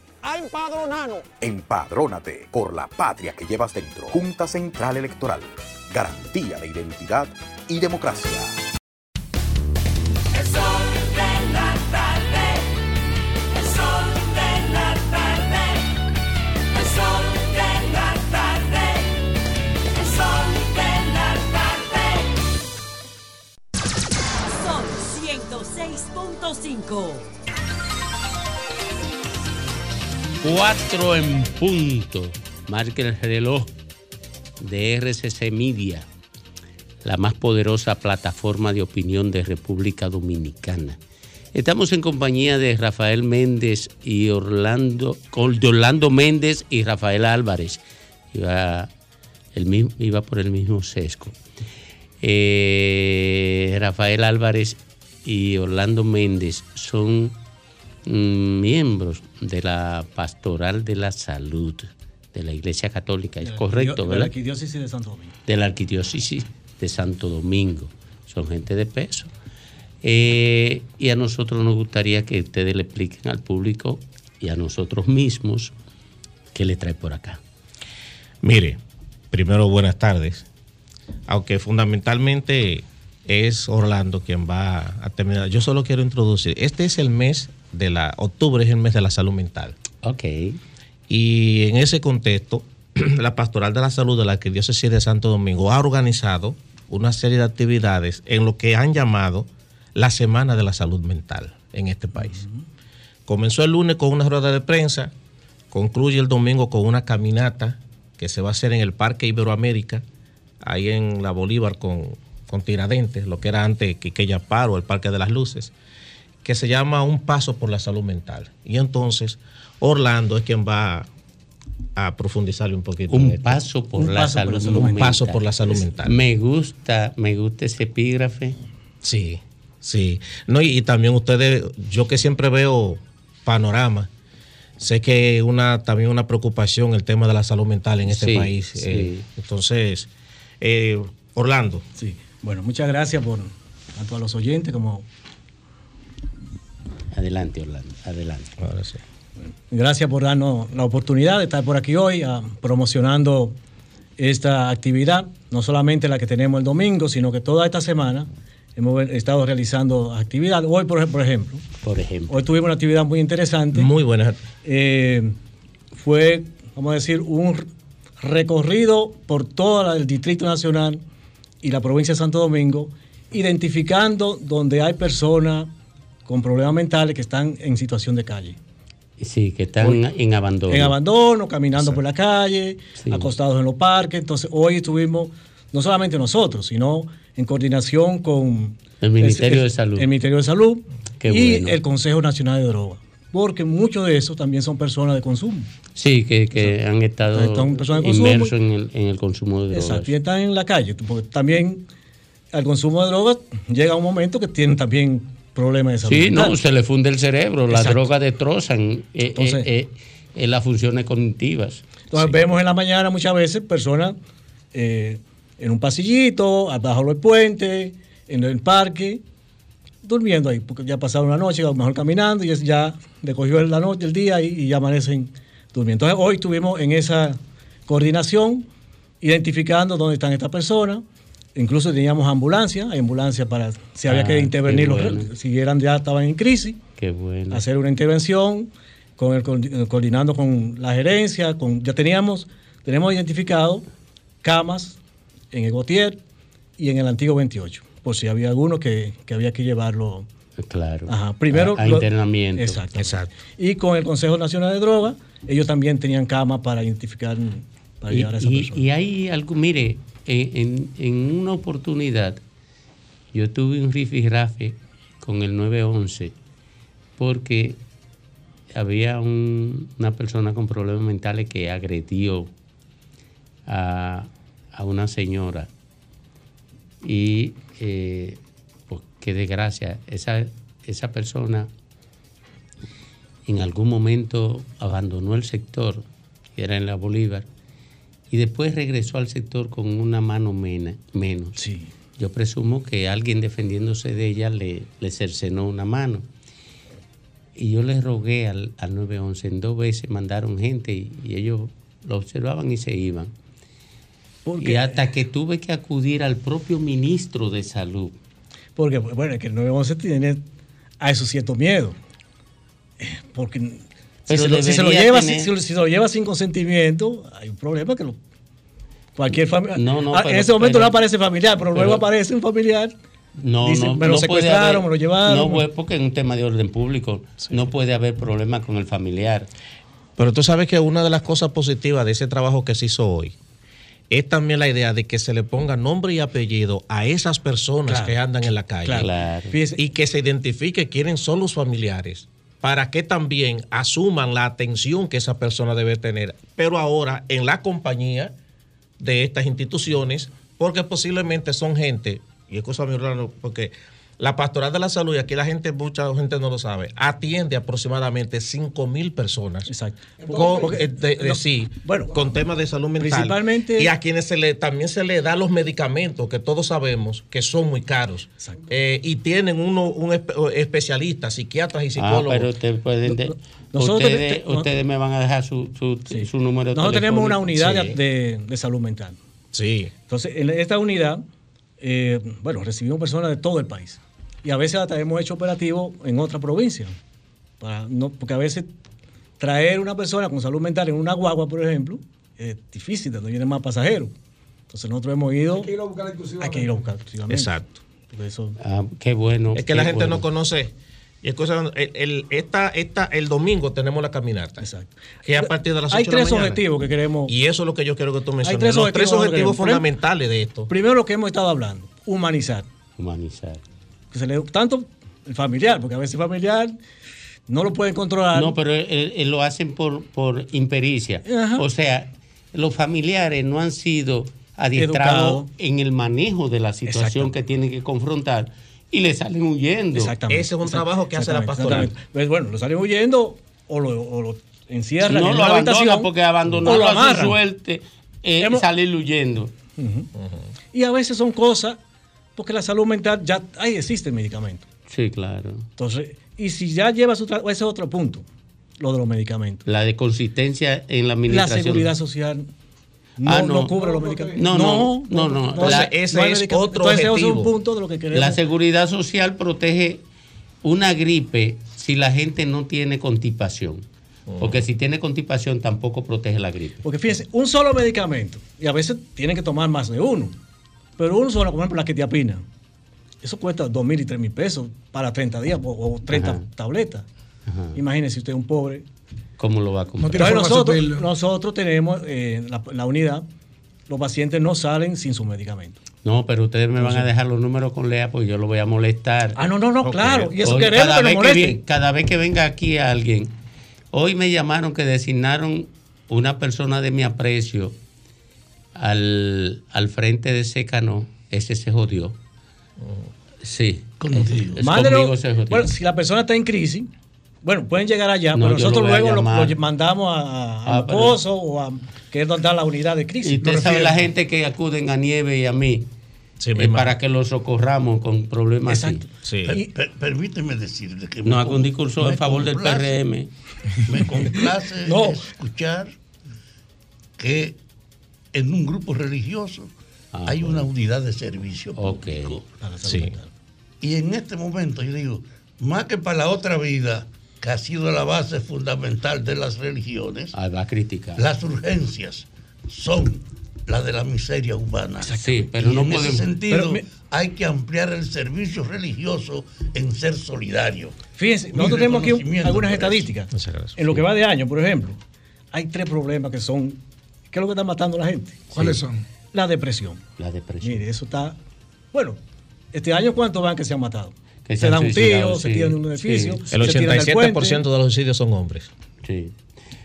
a empadronarnos. Empadrónate por la patria que llevas dentro. Junta Central Electoral. Garantía de identidad y democracia. El sol de la tarde. El sol de la tarde. El sol de la tarde. El sol de la tarde. Son 106.5. Cuatro en punto. Marca el reloj de RCC Media, la más poderosa plataforma de opinión de República Dominicana. Estamos en compañía de Rafael Méndez y Orlando, de Orlando Méndez y Rafael Álvarez. Iba, el mismo, iba por el mismo sesgo. Eh, Rafael Álvarez y Orlando Méndez son miembros de la Pastoral de la Salud de la Iglesia Católica. Es correcto, De la ¿verdad? arquidiócesis de Santo Domingo. de la arquidiócesis de Santo Domingo. Son gente de peso. Eh, y a nosotros nos gustaría que ustedes le expliquen al público y a nosotros mismos qué le trae por acá. Mire, primero buenas tardes. Aunque fundamentalmente es Orlando quien va a terminar. Yo solo quiero introducir. Este es el mes de la. Octubre es el mes de la salud mental. Ok. Y en ese contexto, la Pastoral de la Salud de la Arquidiócesis de Santo Domingo ha organizado una serie de actividades en lo que han llamado la Semana de la Salud Mental en este país. Comenzó el lunes con una rueda de prensa, concluye el domingo con una caminata que se va a hacer en el Parque Iberoamérica, ahí en la Bolívar con, con Tiradentes, lo que era antes Quiqueya Paro, el Parque de las Luces, que se llama Un Paso por la Salud Mental. Y entonces Orlando es quien va a profundizarle un poquito. Un paso por, Un la, paso salud Un mental. paso por la salud mental. Me gusta, me gusta ese epígrafe. Sí, sí. No, y, y también ustedes, yo que siempre veo panorama, sé que una también una preocupación el tema de la salud mental en este Sí, país. sí. Eh, entonces, eh, Orlando. Sí. Bueno, muchas gracias por tanto a los oyentes como Adelante, Orlando, adelante. Ahora sí. Gracias por darnos la oportunidad de estar por aquí hoy ah, promocionando esta actividad, no solamente la que tenemos el domingo, sino que toda esta semana hemos estado realizando actividades. Hoy, por, ej- por ejemplo, Por ejemplo. hoy tuvimos una actividad muy interesante. Muy buena. Eh, fue, vamos a decir, un recorrido por todo el Distrito Nacional y la provincia de Santo Domingo, identificando donde hay personas con problemas mentales que están en situación de calle. Sí, que están Hoy- en abandono. En abandono, caminando por la calle, Sí. acostados en los parques. Entonces, hoy estuvimos, no solamente nosotros, sino en coordinación con El Ministerio de Salud. El Ministerio de Salud Qué y bueno. el Consejo Nacional de Drogas. Porque muchos de esos también son personas de consumo. Sí, que, que han estado inmersos en el, en el consumo de drogas. Exacto, y están en la calle. Porque también al consumo de drogas llega un momento que tienen también problemas de salud. Sí, mental. no, se le funde el cerebro, las drogas destrozan eh, eh, Entonces- eh, eh, las funciones cognitivas. Entonces vemos en la mañana muchas veces personas eh, en un pasillito, abajo del puente, en el parque, durmiendo ahí, porque ya pasaron la noche, a lo mejor caminando, y es- ya le cogió la noche, el día y, y ya amanecen durmiendo. Entonces hoy estuvimos en esa coordinación, identificando dónde están estas personas. Incluso teníamos ambulancia, hay ambulancia para si había Ah, que intervenir, qué los- si eran ya estaban en crisis Qué bueno. hacer una intervención, con el, coordi- coordinando con la gerencia, con, ya teníamos, tenemos identificado camas en el Gautier y en el antiguo 28, por si había alguno que, que había que llevarlo. Claro. Ajá, primero A- a lo- internamiento. Exacto. Y con el Consejo Nacional de Drogas, ellos también tenían camas para identificar, para Y, llevar a esa y- persona. y hay algo, mire, en, una oportunidad yo tuve un rifirrafe con el 911 porque había un- una persona con problemas mentales que agredió a, a una señora. Y eh, pues qué desgracia, esa, esa persona en algún momento abandonó el sector, que era en la Bolívar, y después regresó al sector con una mano mena- menos. Yo presumo que alguien defendiéndose de ella le, le cercenó una mano. Y yo le rogué al, al 911, en dos veces mandaron gente y, y ellos lo observaban y se iban. Y hasta que tuve que acudir al propio ministro de salud. Porque, bueno, es que el 911 tiene a eso cierto miedo. Eh, Porque si se, lo, si se lo debería lleva, tener- si, si lo lleva sin consentimiento, hay un problema que lo, cualquier familia. No, no, Ah, pero- en ese momento pero- no aparece familiar, pero, luego aparece un familiar No, no, me lo no secuestraron, haber- me lo llevaron. No, pues, porque es un tema de orden público. No puede haber problema con el familiar. Pero tú sabes que una de las cosas positivas de ese trabajo que se hizo hoy es también la idea de que se le ponga nombre y apellido a esas personas Claro. que andan en la calle. Claro. Claro. Y que se identifique quiénes son los familiares para que también asuman la atención que esa persona debe tener. Pero ahora en la compañía de estas instituciones, porque posiblemente son gente, y es cosa muy rara, porque la pastoral de la salud, y aquí la gente, mucha gente no lo sabe, atiende aproximadamente 5 mil personas. Con, Porque- eh, de- de- no, sí, bueno, con temas de salud mental. principalmente- Y a quienes se le, también se le da los medicamentos, que todos sabemos que son muy caros. Eh, y tienen uno, un espe- especialista, psiquiatras y Ah, psicólogos. pero ustedes pueden. de- nosotros ustedes, te- no- ustedes me van a dejar su, su, su número Nosotros tenemos una unidad Sí. de, de- de salud mental. Sí. Entonces, en esta unidad, eh, bueno, recibimos personas de todo el país. Y a veces hasta hemos hecho operativos en otra provincia. Para no, porque a veces traer una persona con salud mental en una guagua, por ejemplo, es difícil, donde vienen más pasajeros. Entonces nosotros hemos ido... Hay que ir a buscar exclusivamente. Hay que ir a buscar exclusivamente. Exacto. Eso- Ah, qué bueno. Es que la gente bueno. no conoce. Y es cosa, el, el- esta, esta, el domingo tenemos la caminata. Exacto. Que a partir de las 8 Hay de la tres mañana. objetivos que queremos. Y eso es lo que yo quiero que tú menciones. tres los objetivos tres objetivos fundamentales de esto. Primero lo que hemos estado hablando, humanizar. Humanizar. Que se le, tanto el familiar, porque a veces el familiar no lo pueden controlar. No, pero él- él lo hacen por, por impericia. Ajá. O sea, los familiares no han sido adiestrados en el manejo de la situación que tienen que confrontar y le salen huyendo. Exactamente. Ese es un trabajo que hace la pastoral. Pues bueno, lo salen huyendo o lo, o lo encierran no en lo una abandona habitación porque lo a su suerte eh, Hemos- salir huyendo. Ujú. Y a veces son cosas, porque la salud mental ya ahí existe el medicamento. Sí, claro. Entonces, y si ya lleva su ese es otro punto, lo de los medicamentos. La de consistencia en la La administración. seguridad social no, Ah, no. no. cubre los medicamentos. No, no, no, no. no, La- hay medicamentos. Entonces, ese es un punto de lo que queremos. La seguridad social protege una gripe si la gente no tiene constipación. Porque si tiene constipación tampoco protege la gripe. Porque fíjense, un solo medicamento, y a veces tienen que tomar más de uno, pero uno solo, por ejemplo, la quetiapina, eso cuesta dos mil y tres mil pesos para 30 días o, o 30 Ajá. tabletas. Ajá. Imagínense usted un pobre. ¿Cómo lo va a comprar? Entonces, nosotros, nosotros tenemos eh, la, la unidad, los pacientes no salen sin su medicamento. No, pero ustedes me van a dejar los números con Lea porque yo lo voy a molestar. Ah, no, no, no, claro. Y eso Hoy, queremos cada que nos vez vi- cada vez que venga aquí alguien, hoy me llamaron que designaron una persona de mi aprecio al, al frente de Secano. Ese se jodió. Sí. Es Mándelo- conmigo se jodió. bueno, si la persona está en crisis, bueno, pueden llegar allá, No, pero nosotros lo luego lo, mandamos a, a, Ah, o a que es donde está la unidad de crisis. Y usted sabe refiero. la gente que acuden a Nieve y a mí Sí, eh, para que los socorramos con problemas así. Sí. Per- permíteme decirle que No me haga un discurso en favor del PRM. Me complace No. escuchar que en un grupo religioso Ah, hay bueno. una unidad de servicio público. Sí. Y en este momento yo digo, más que para la otra vida, que ha sido la base fundamental de las religiones, Ah, va a criticar. las urgencias son las de la miseria humana. Sí, pero y no en podemos- ese sentido pero hay que ampliar el servicio religioso en ser solidario. Fíjense, Mi nosotros tenemos aquí algunas estadísticas. En lo que va de año, por ejemplo, hay tres problemas que son, ¿qué es lo que está matando a la gente? ¿Cuáles Sí. son? La depresión. La depresión. Mire, eso está, bueno, este año ¿cuántos van que se han matado? Que se se dan un suicidado, tiro, se sí, tiran un edificio, sí. se El tiran del 87% puente. de los suicidios son hombres. Sí.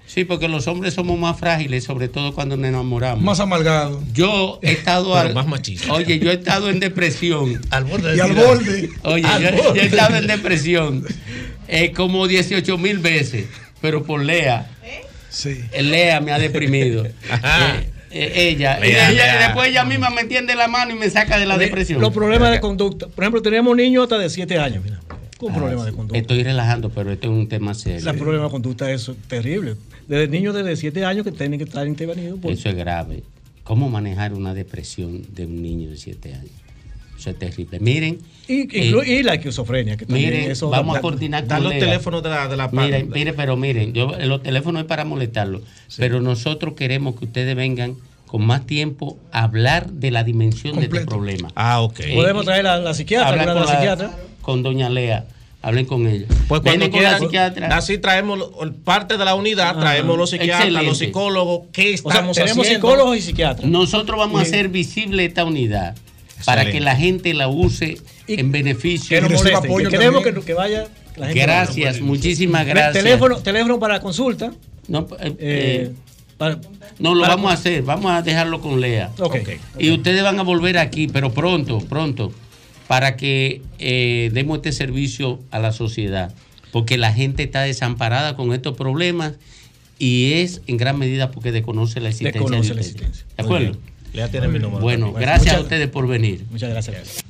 Sí, porque los hombres somos más frágiles, sobre todo cuando nos enamoramos. Más amargado. Yo he estado Pero al- más machista. Oye, yo he estado en depresión. Al borde Y al borde. Oye, Al yo, he estado en depresión eh, como 18 mil veces, pero por Lea. Sí. Eh, Lea me ha deprimido. Eh, eh, ella. y Lea, ella- Lea. después ella misma me tiende la mano y me saca de la depresión. Los problemas de conducta. Por ejemplo, tenemos niños hasta de 7 años, mira, con Ah, problemas de conducta. Estoy relajando, pero esto es un tema serio. El problema de conducta es terrible. Desde niños de 7 años que tienen que estar intervenidos. por- Eso es grave. ¿Cómo manejar una depresión de un niño de 7 años? Eso es terrible. Miren. Y, eh, y la esquizofrenia. Que también Miren, eso vamos da- a coordinar Dan con los teléfonos de la, de la Mire, PAN. mire, pero miren, yo, los teléfonos es para molestarlo. Pero nosotros queremos que ustedes vengan con más tiempo hablar de la dimensión de este Completo. problema. Ah, ok. Podemos traer la, la psiquiatra, Hablar con, la la- psiquiatra. con doña Lea. Hablen con ella. Pues cuando con la quieran, psiquiatra. así traemos parte de la unidad, Ah, traemos los psiquiatras, excelente. los psicólogos, qué O sea, estamos tenemos haciendo. psicólogos y psiquiatras. Nosotros vamos a hacer visible esta unidad para Excelente. que la gente la use en beneficio. Que que queremos que, que vaya la gente. Gracias, muchísimas gracias. Teléfono, teléfono para consulta. No, eh, Eh, para- No, lo para- vamos a hacer, vamos a dejarlo con Lea. Ok. Y ustedes van a volver aquí, pero pronto, pronto, para que eh, demos este servicio a la sociedad. Porque la gente está desamparada con estos problemas y es en gran medida porque desconoce la existencia Desconoce de la ustedes. existencia. ¿De acuerdo? Mi número Bueno, gracias a ustedes por venir. Muchas gracias.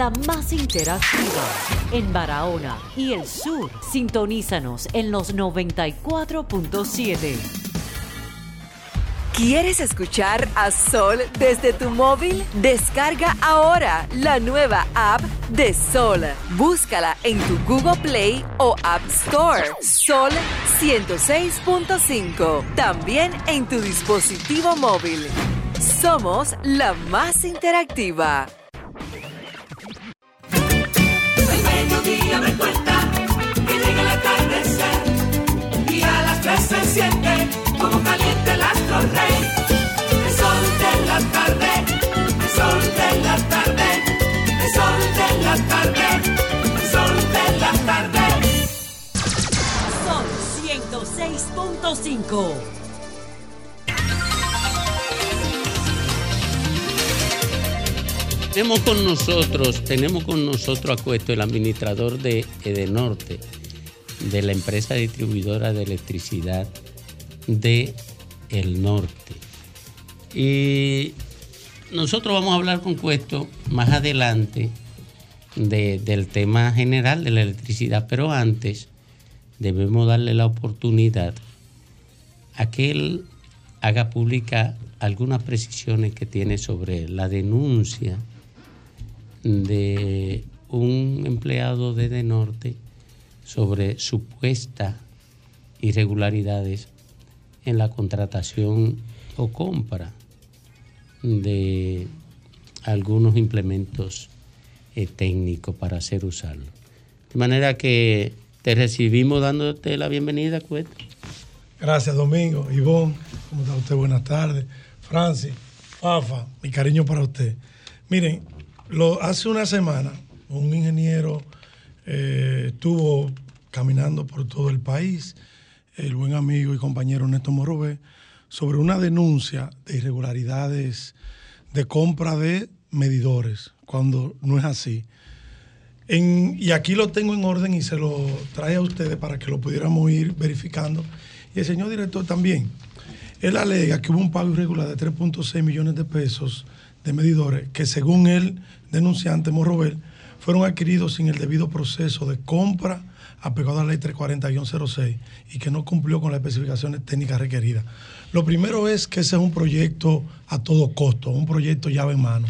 La más interactiva en Barahona y el sur. Sintonízanos en los 94.7. ¿Quieres escuchar a Sol desde tu móvil? Descarga ahora la nueva app de Sol. Búscala en tu Google Play o App Store. Sol 106.5. También en tu dispositivo móvil. Somos la más interactiva. Mediodía me cuenta que llega el atardecer y a las tres se siente como caliente el astro rey. El sol de la tarde, el sol de la tarde, el sol de la tarde, el sol de la tarde. Sol 106.5. Tenemos con nosotros, tenemos con nosotros a Cuesto, el administrador de Edenorte, de la empresa distribuidora de electricidad de El Norte. Y nosotros vamos a hablar con Cuesto más adelante de- del tema general de la electricidad, pero antes debemos darle la oportunidad a que él haga pública algunas precisiones que tiene sobre la denuncia de un empleado de De Norte sobre supuestas irregularidades en la contratación o compra de algunos implementos eh, técnicos para hacer usarlo. De manera que te recibimos dándote la bienvenida, Cueto. Gracias, Domingo. Ivonne, ¿cómo está usted? Buenas tardes. Francis, Fafa, mi cariño para usted. Miren, hace una semana un ingeniero eh, estuvo caminando por todo el país, el buen amigo y compañero Néstor Morobé, sobre una denuncia de irregularidades de compra de medidores, cuando no es así. Y aquí lo tengo en orden y se lo trae a ustedes para que lo pudiéramos ir verificando. Y el señor director también. Él alega que hubo un pago irregular de 3.6 millones de pesos de medidores que según el denunciante Morrobel fueron adquiridos sin el debido proceso de compra apegado a la ley 340-06 y que no cumplió con las especificaciones técnicas requeridas. Lo primero es que ese es un proyecto a todo costo, un proyecto llave en mano.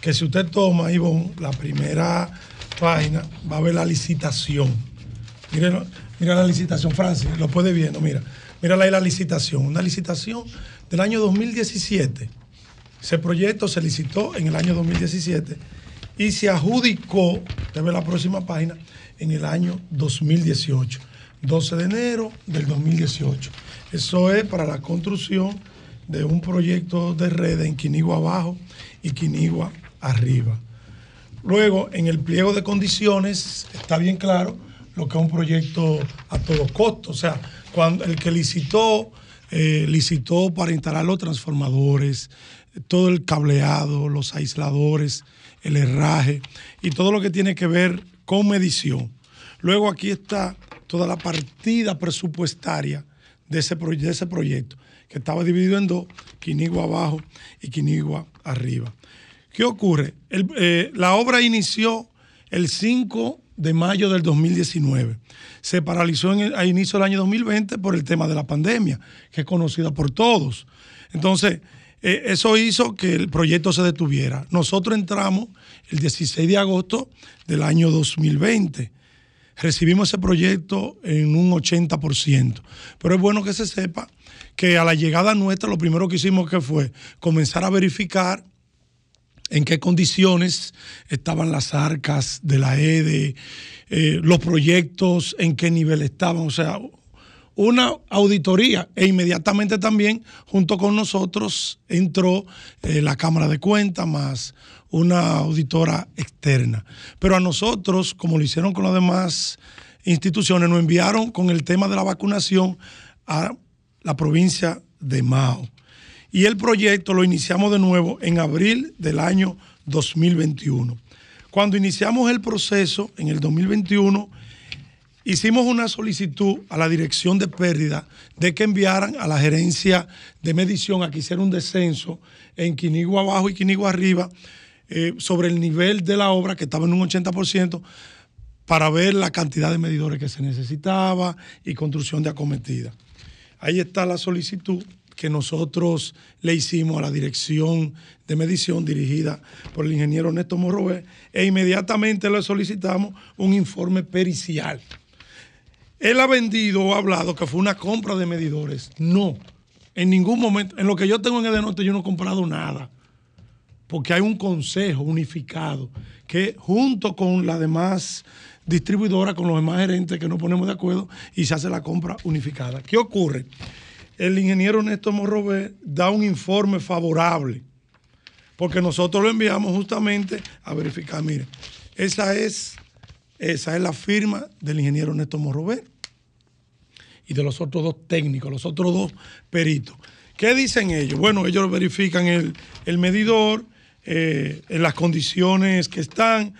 Que si usted toma, Ivonne, la primera página, va a ver la licitación. Mira, mira la licitación, Francis, lo puede viendo, mira. Mira ahí la licitación, una licitación del año 2017. Ese proyecto se licitó en el año 2017 y se adjudicó, usted ve la próxima página, en el año 2018, 12 de enero del 2018. Eso es para la construcción de un proyecto de red en Quinigua abajo y Quinigua arriba. Luego, en el pliego de condiciones está bien claro lo que es un proyecto a todo costo. O sea, cuando el que licitó, eh, licitó para instalar los transformadores, todo el cableado, los aisladores, el herraje y todo lo que tiene que ver con medición. Luego aquí está toda la partida presupuestaria de ese, de ese proyecto, que estaba dividido en dos, Quinigua abajo y Quinigua arriba. ¿Qué ocurre? Eh, la obra inició el 5 de mayo del 2019. Se paralizó a inicio del año 2020 por el tema de la pandemia, que es conocida por todos. Entonces, eh, eso hizo que el proyecto se detuviera. Nosotros entramos el 16 de agosto del año 2020 recibimos ese proyecto en un 80%. Pero es bueno que se sepa que a la llegada nuestra lo primero que hicimos que fue comenzar a verificar en qué condiciones estaban las arcas de la EDE, eh, los proyectos, en qué nivel estaban, o sea, una auditoría e inmediatamente también junto con nosotros entró eh, la Cámara de Cuentas más una auditora externa. Pero a nosotros, como lo hicieron con las demás instituciones, nos enviaron con el tema de la vacunación a la provincia de Mao. Y el proyecto lo iniciamos de nuevo en abril del año 2021. Cuando iniciamos el proceso en el 2021, hicimos una solicitud a la dirección de pérdida de que enviaran a la gerencia de medición a que hiciera un descenso en Quinigua abajo y Quinigua arriba eh, sobre el nivel de la obra que estaba en un 80% para ver la cantidad de medidores que se necesitaba y construcción de acometida. Ahí está la solicitud que nosotros le hicimos a la dirección de medición dirigida por el ingeniero Néstor Morroé e inmediatamente le solicitamos un informe pericial. Él ha vendido o ha hablado que fue una compra de medidores. No, en ningún momento, en lo que yo tengo en Edenorte yo no he comprado nada, porque hay un consejo unificado que junto con la demás distribuidora, con los demás gerentes que nos ponemos de acuerdo y se hace la compra unificada. ¿Qué ocurre? El ingeniero Néstor Morrover da un informe favorable, porque nosotros lo enviamos justamente a verificar, mire, esa es, esa es la firma del ingeniero Néstor Morrover y de los otros dos técnicos, los otros dos peritos. ¿Qué dicen ellos? Bueno, ellos verifican el, el medidor, eh, en las condiciones que están,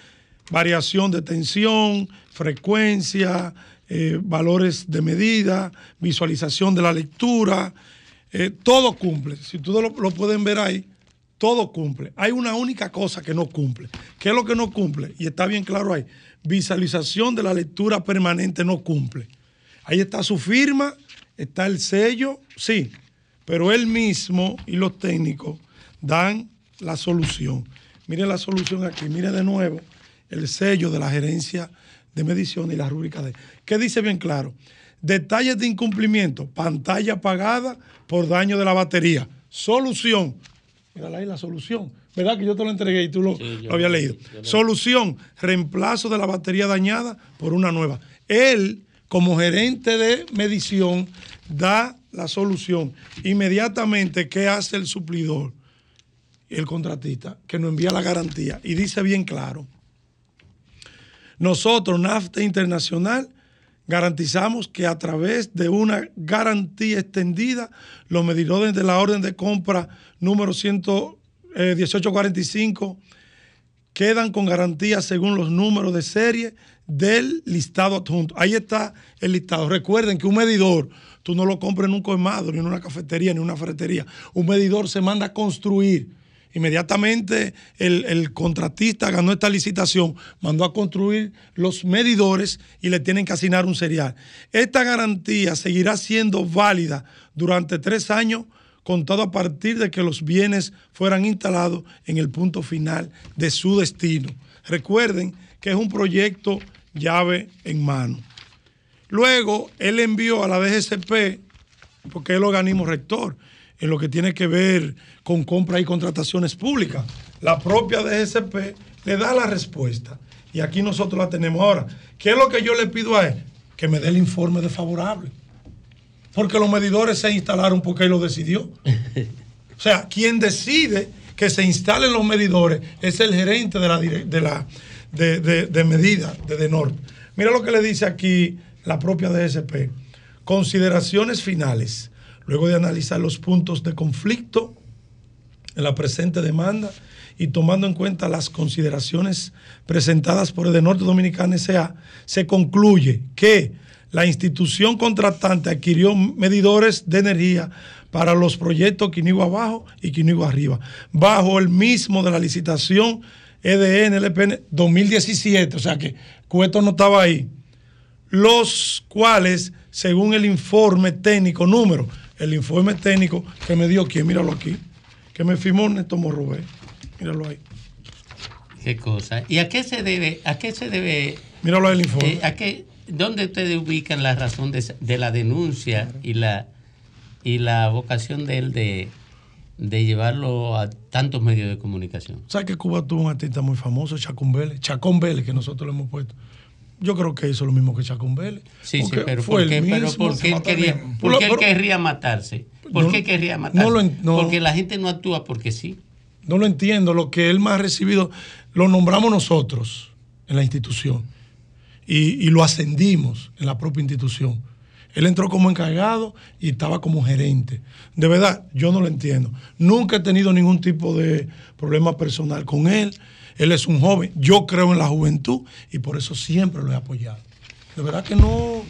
variación de tensión, frecuencia, eh, valores de medida, visualización de la lectura, eh, todo cumple. Si ustedes lo, lo pueden ver ahí, todo cumple. Hay una única cosa que no cumple. ¿Qué es lo que no cumple? Y está bien claro ahí. Visualización de la lectura permanente no cumple. Ahí está su firma, está el sello, sí, pero él mismo y los técnicos dan la solución. Mire la solución aquí, mire de nuevo el sello de la gerencia de medición y la rúbrica de. ¿Qué dice bien claro? Detalles de incumplimiento, pantalla apagada por daño de la batería. Solución. Mírala ahí la solución. ¿Verdad que yo te lo entregué y tú lo, lo habías leído? Solución, reemplazo de la batería dañada por una nueva. Él, como gerente de medición, da la solución. Inmediatamente, ¿qué hace el suplidor? El contratista, que nos envía la garantía. Y dice bien claro, nosotros, NAFTA Internacional, garantizamos que a través de una garantía extendida, los medidores de la orden de compra número 11845 quedan con garantía según los números de serie del listado adjunto. Ahí está el listado. Recuerden que un medidor, tú no lo compras en un colmado, ni en una cafetería, ni en una ferretería. Un medidor se manda a construir. Inmediatamente el, el, contratista ganó esta licitación, mandó a construir los medidores y le tienen que asignar un serial. Esta garantía seguirá siendo válida durante tres años, contado a partir de que los bienes fueran instalados en el punto final de su destino. Recuerden que es un proyecto llave en mano. Luego, él envió a la DGCP, porque es el organismo rector, en lo que tiene que ver con compras y contrataciones públicas. La propia DGCP le da la respuesta. Y aquí nosotros la tenemos ahora. ¿Qué es lo que yo le pido a él? Que me dé el informe desfavorable. Porque los medidores se instalaron porque él lo decidió. O sea, quien decide que se instalen los medidores es el gerente de la, de la de, de, de medida de DENORTE. Mira lo que le dice aquí la propia DGCP. Consideraciones finales luego de analizar los puntos de conflicto en la presente demanda y tomando en cuenta las consideraciones presentadas por el de Norte Dominicana S.A., se concluye que la institución contratante adquirió medidores de energía para los proyectos Quinigua abajo y Quinigua arriba, bajo el mismo de la licitación EDN, LPN 2017, o sea que Cueto no estaba ahí, los cuales, según el informe técnico, número, el informe técnico que me dio quién, míralo aquí, que me firmó Néstor Morrubé, míralo ahí. Qué cosa. ¿Y a qué se debe? ¿A qué se debe? Míralo ahí el informe. eh, ¿A qué? ¿Dónde ustedes ubican la razón de, de la denuncia y la y la vocación de él de, de llevarlo a tantos medios de comunicación? ¿Sabes que Cuba tuvo un artista muy famoso, Chacón Vélez? Chacón Vélez, que nosotros le hemos puesto. Yo creo que hizo lo mismo que Chacón Vélez. Sí, sí, pero fue ¿por qué, pero ¿por qué él quería, mismo. por qué él Pero- querría matarse? ¿Por No- qué querría matarse? no lo no. Porque la gente no actúa porque sí. No lo entiendo. Lo que él más ha recibido, lo nombramos nosotros en la institución y, y lo ascendimos en la propia institución. Él entró como encargado y estaba como gerente. De verdad, yo no lo entiendo. Nunca he tenido ningún tipo de problema personal con él. Él es un joven. Yo creo en la juventud y por eso siempre lo he apoyado. De verdad que no,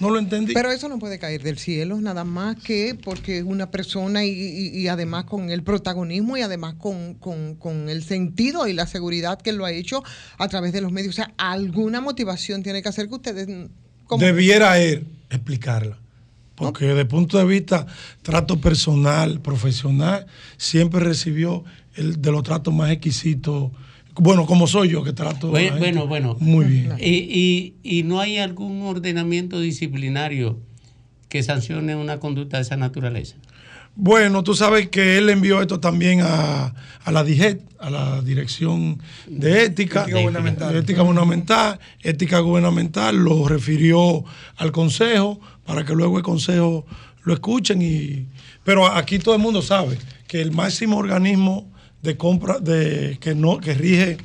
no lo entendí. Pero eso no puede caer del cielo, nada más que porque es una persona y, y- y además con el protagonismo y además con, con- con el sentido y la seguridad que lo ha hecho a través de los medios. O sea, alguna motivación tiene que hacer que ustedes... como- Debiera él explicarla. Porque desde el punto de vista trato personal, profesional, siempre recibió el de los tratos más exquisitos. Bueno, como soy yo, que trato. a la Bueno, gente bueno, bueno. Muy bien. Y, y, y no hay algún ordenamiento disciplinario que sancione una conducta de esa naturaleza. Bueno, tú sabes que él envió esto también a, a la DIGET, a la Dirección de Ética. Ética Gubernamental. Ética Gubernamental. Ética Gubernamental lo refirió al Consejo para que luego el Consejo lo escuchen. Y, pero aquí todo el mundo sabe que el máximo organismo de compra de que no que rige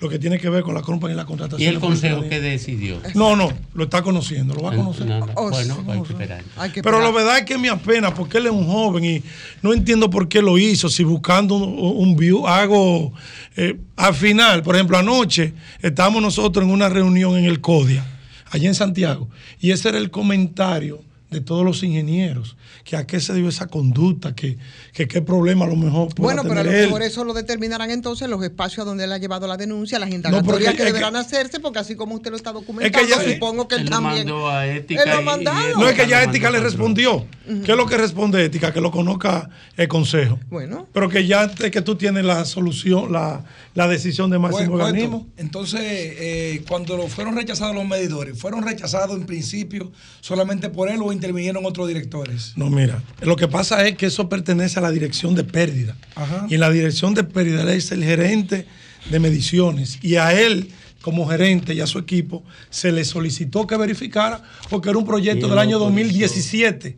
lo que tiene que ver con la compra y la contratación. ¿Y el consejo qué decidió? No, no, lo está conociendo, lo va a No, conocer. no, no. Bueno, hay que esperar. Pero la verdad es que me apena porque él es un joven y no entiendo por qué lo hizo. Si buscando un, un view, hago. eh, al final, por ejemplo, anoche estábamos nosotros en una reunión en el CODIA, allá en Santiago, y ese era el comentario de todos los ingenieros, que a qué se dio esa conducta, que, que qué problema a lo mejor pueda Bueno, pero a lo él. mejor eso lo determinarán entonces los espacios a donde él ha llevado la denuncia, las indagatorias que es que- deberán hacerse, porque así como usted lo está documentando, ya- supongo que él, Él lo también. mandó a ética Él lo mandado. No es que ya Ética le respondió. ¿Qué es lo que responde Ética? Que lo conozca el Consejo. Bueno. Pero que ya antes que tú tienes la solución, la, la decisión de máximo Bueno, organismo. Entonces, eh, cuando lo- fueron rechazados los medidores, ¿fueron rechazados en principio solamente por él o intervinieron otros directores? No, mira, lo que pasa es que eso pertenece a la dirección de pérdida. Ajá. Y en la dirección de pérdida él es el gerente de mediciones. Y a él, como gerente y a su equipo, se le solicitó que verificara porque era un proyecto Y del año autorizó. 2017.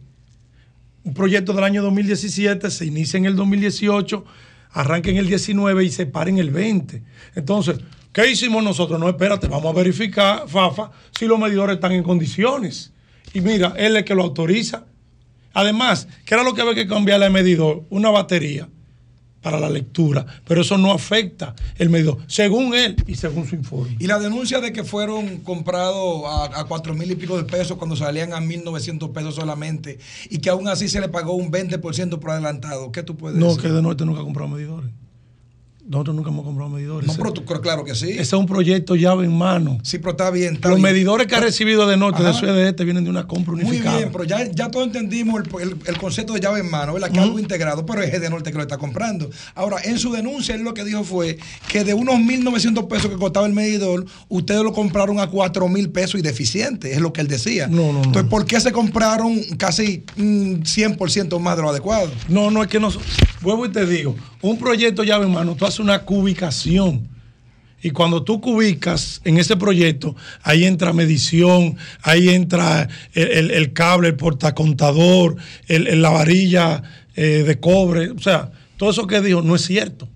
Un proyecto del año 2017 se inicia en el 2018, arranca en el 19 y se para en el 20. Entonces, ¿qué hicimos nosotros? No, espérate, vamos a verificar, Fafa, si los medidores están en condiciones. Y mira, él es el que lo autoriza. Además, ¿qué era lo que había que cambiarle al medidor? Una batería para la lectura, pero eso no afecta el medidor, según él y según su informe. Y la denuncia de que fueron comprados a, a cuatro mil y pico de pesos cuando salían a 1.900 pesos solamente y que aún así se le pagó un 20% por adelantado, ¿qué tú puedes No, decir? que de norte nunca ha comprado medidores. Nosotros nunca hemos comprado medidores. No, pero tú, claro que sí. Ese es un proyecto llave en mano. Sí, pero está bien. está Los bien. medidores que ha recibido de norte, de Ajá. su de este, vienen de una compra Muy unificada. bien, pero ya, ya todos entendimos el, el- el concepto de llave en mano, ¿verdad? Que es algo integrado, pero es de norte que lo está comprando. Ahora, en su denuncia, él lo que dijo fue que de unos 1.900 pesos que costaba el medidor, ustedes lo compraron a 4.000 pesos y deficiente, es lo que él decía. No, no, no. Entonces, ¿por qué se compraron casi mm, 100% más de lo adecuado? No, no es que no. Vuelvo y te digo, un proyecto llave en mano, tú haces una cubicación. Y cuando tú cubicas en ese proyecto, ahí entra medición, ahí entra el, el- cable, el portacontador, el, la varilla eh, de cobre. O sea, todo eso que dijo no es cierto.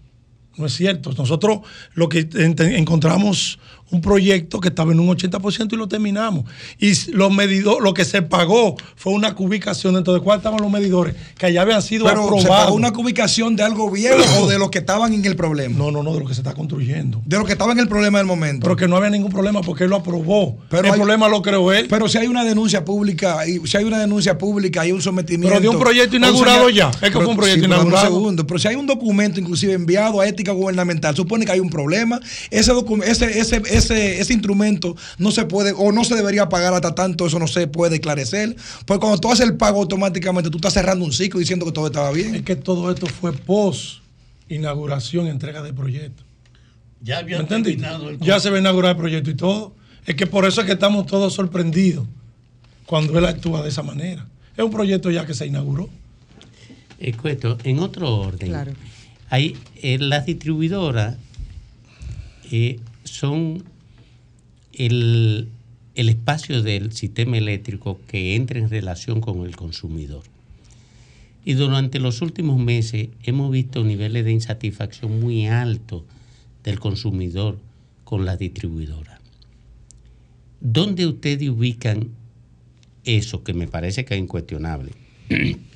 No es cierto. Nosotros lo que encontramos un proyecto que estaba en un 80% y lo terminamos. Y los medidores, lo que se pagó fue una cubicación dentro de cuál estaban los medidores que allá habían sido Pero se aprobados. pagó una ubicación de algo viejo o de los que estaban en el problema. No, no, no, de lo que se está construyendo. De los que estaban en el problema del momento. Pero que no había ningún problema porque él lo aprobó. el hay- problema lo creó él. Pero si hay una denuncia pública, y si hay una denuncia pública y un sometimiento. Pero de un proyecto o inaugurado ya. Es que Pero- fue un proyecto sí, pero dame un inaugurado. segundo. Pero si hay un documento inclusive enviado a ética gubernamental, supone que hay un problema. Ese, ese, ese, ese, ese instrumento no se puede o no se debería pagar hasta tanto eso no se puede esclarecer. Pues cuando tú haces el pago automáticamente, tú estás cerrando un ciclo diciendo que todo estaba bien. Es que todo esto fue post inauguración, entrega del proyecto. Ya había terminado el Ya se va a inaugurar el proyecto y todo. Es que por eso es que estamos todos sorprendidos cuando él actúa de esa manera. Es un proyecto ya que se inauguró. Eh, Cueto, en otro orden, Claro. hay, eh, las distribuidoras eh, son el, el espacio del sistema eléctrico que entra en relación con el consumidor. Y durante los últimos meses hemos visto niveles de insatisfacción muy altos del consumidor con las distribuidoras. ¿Dónde ustedes ubican eso que me parece que es incuestionable?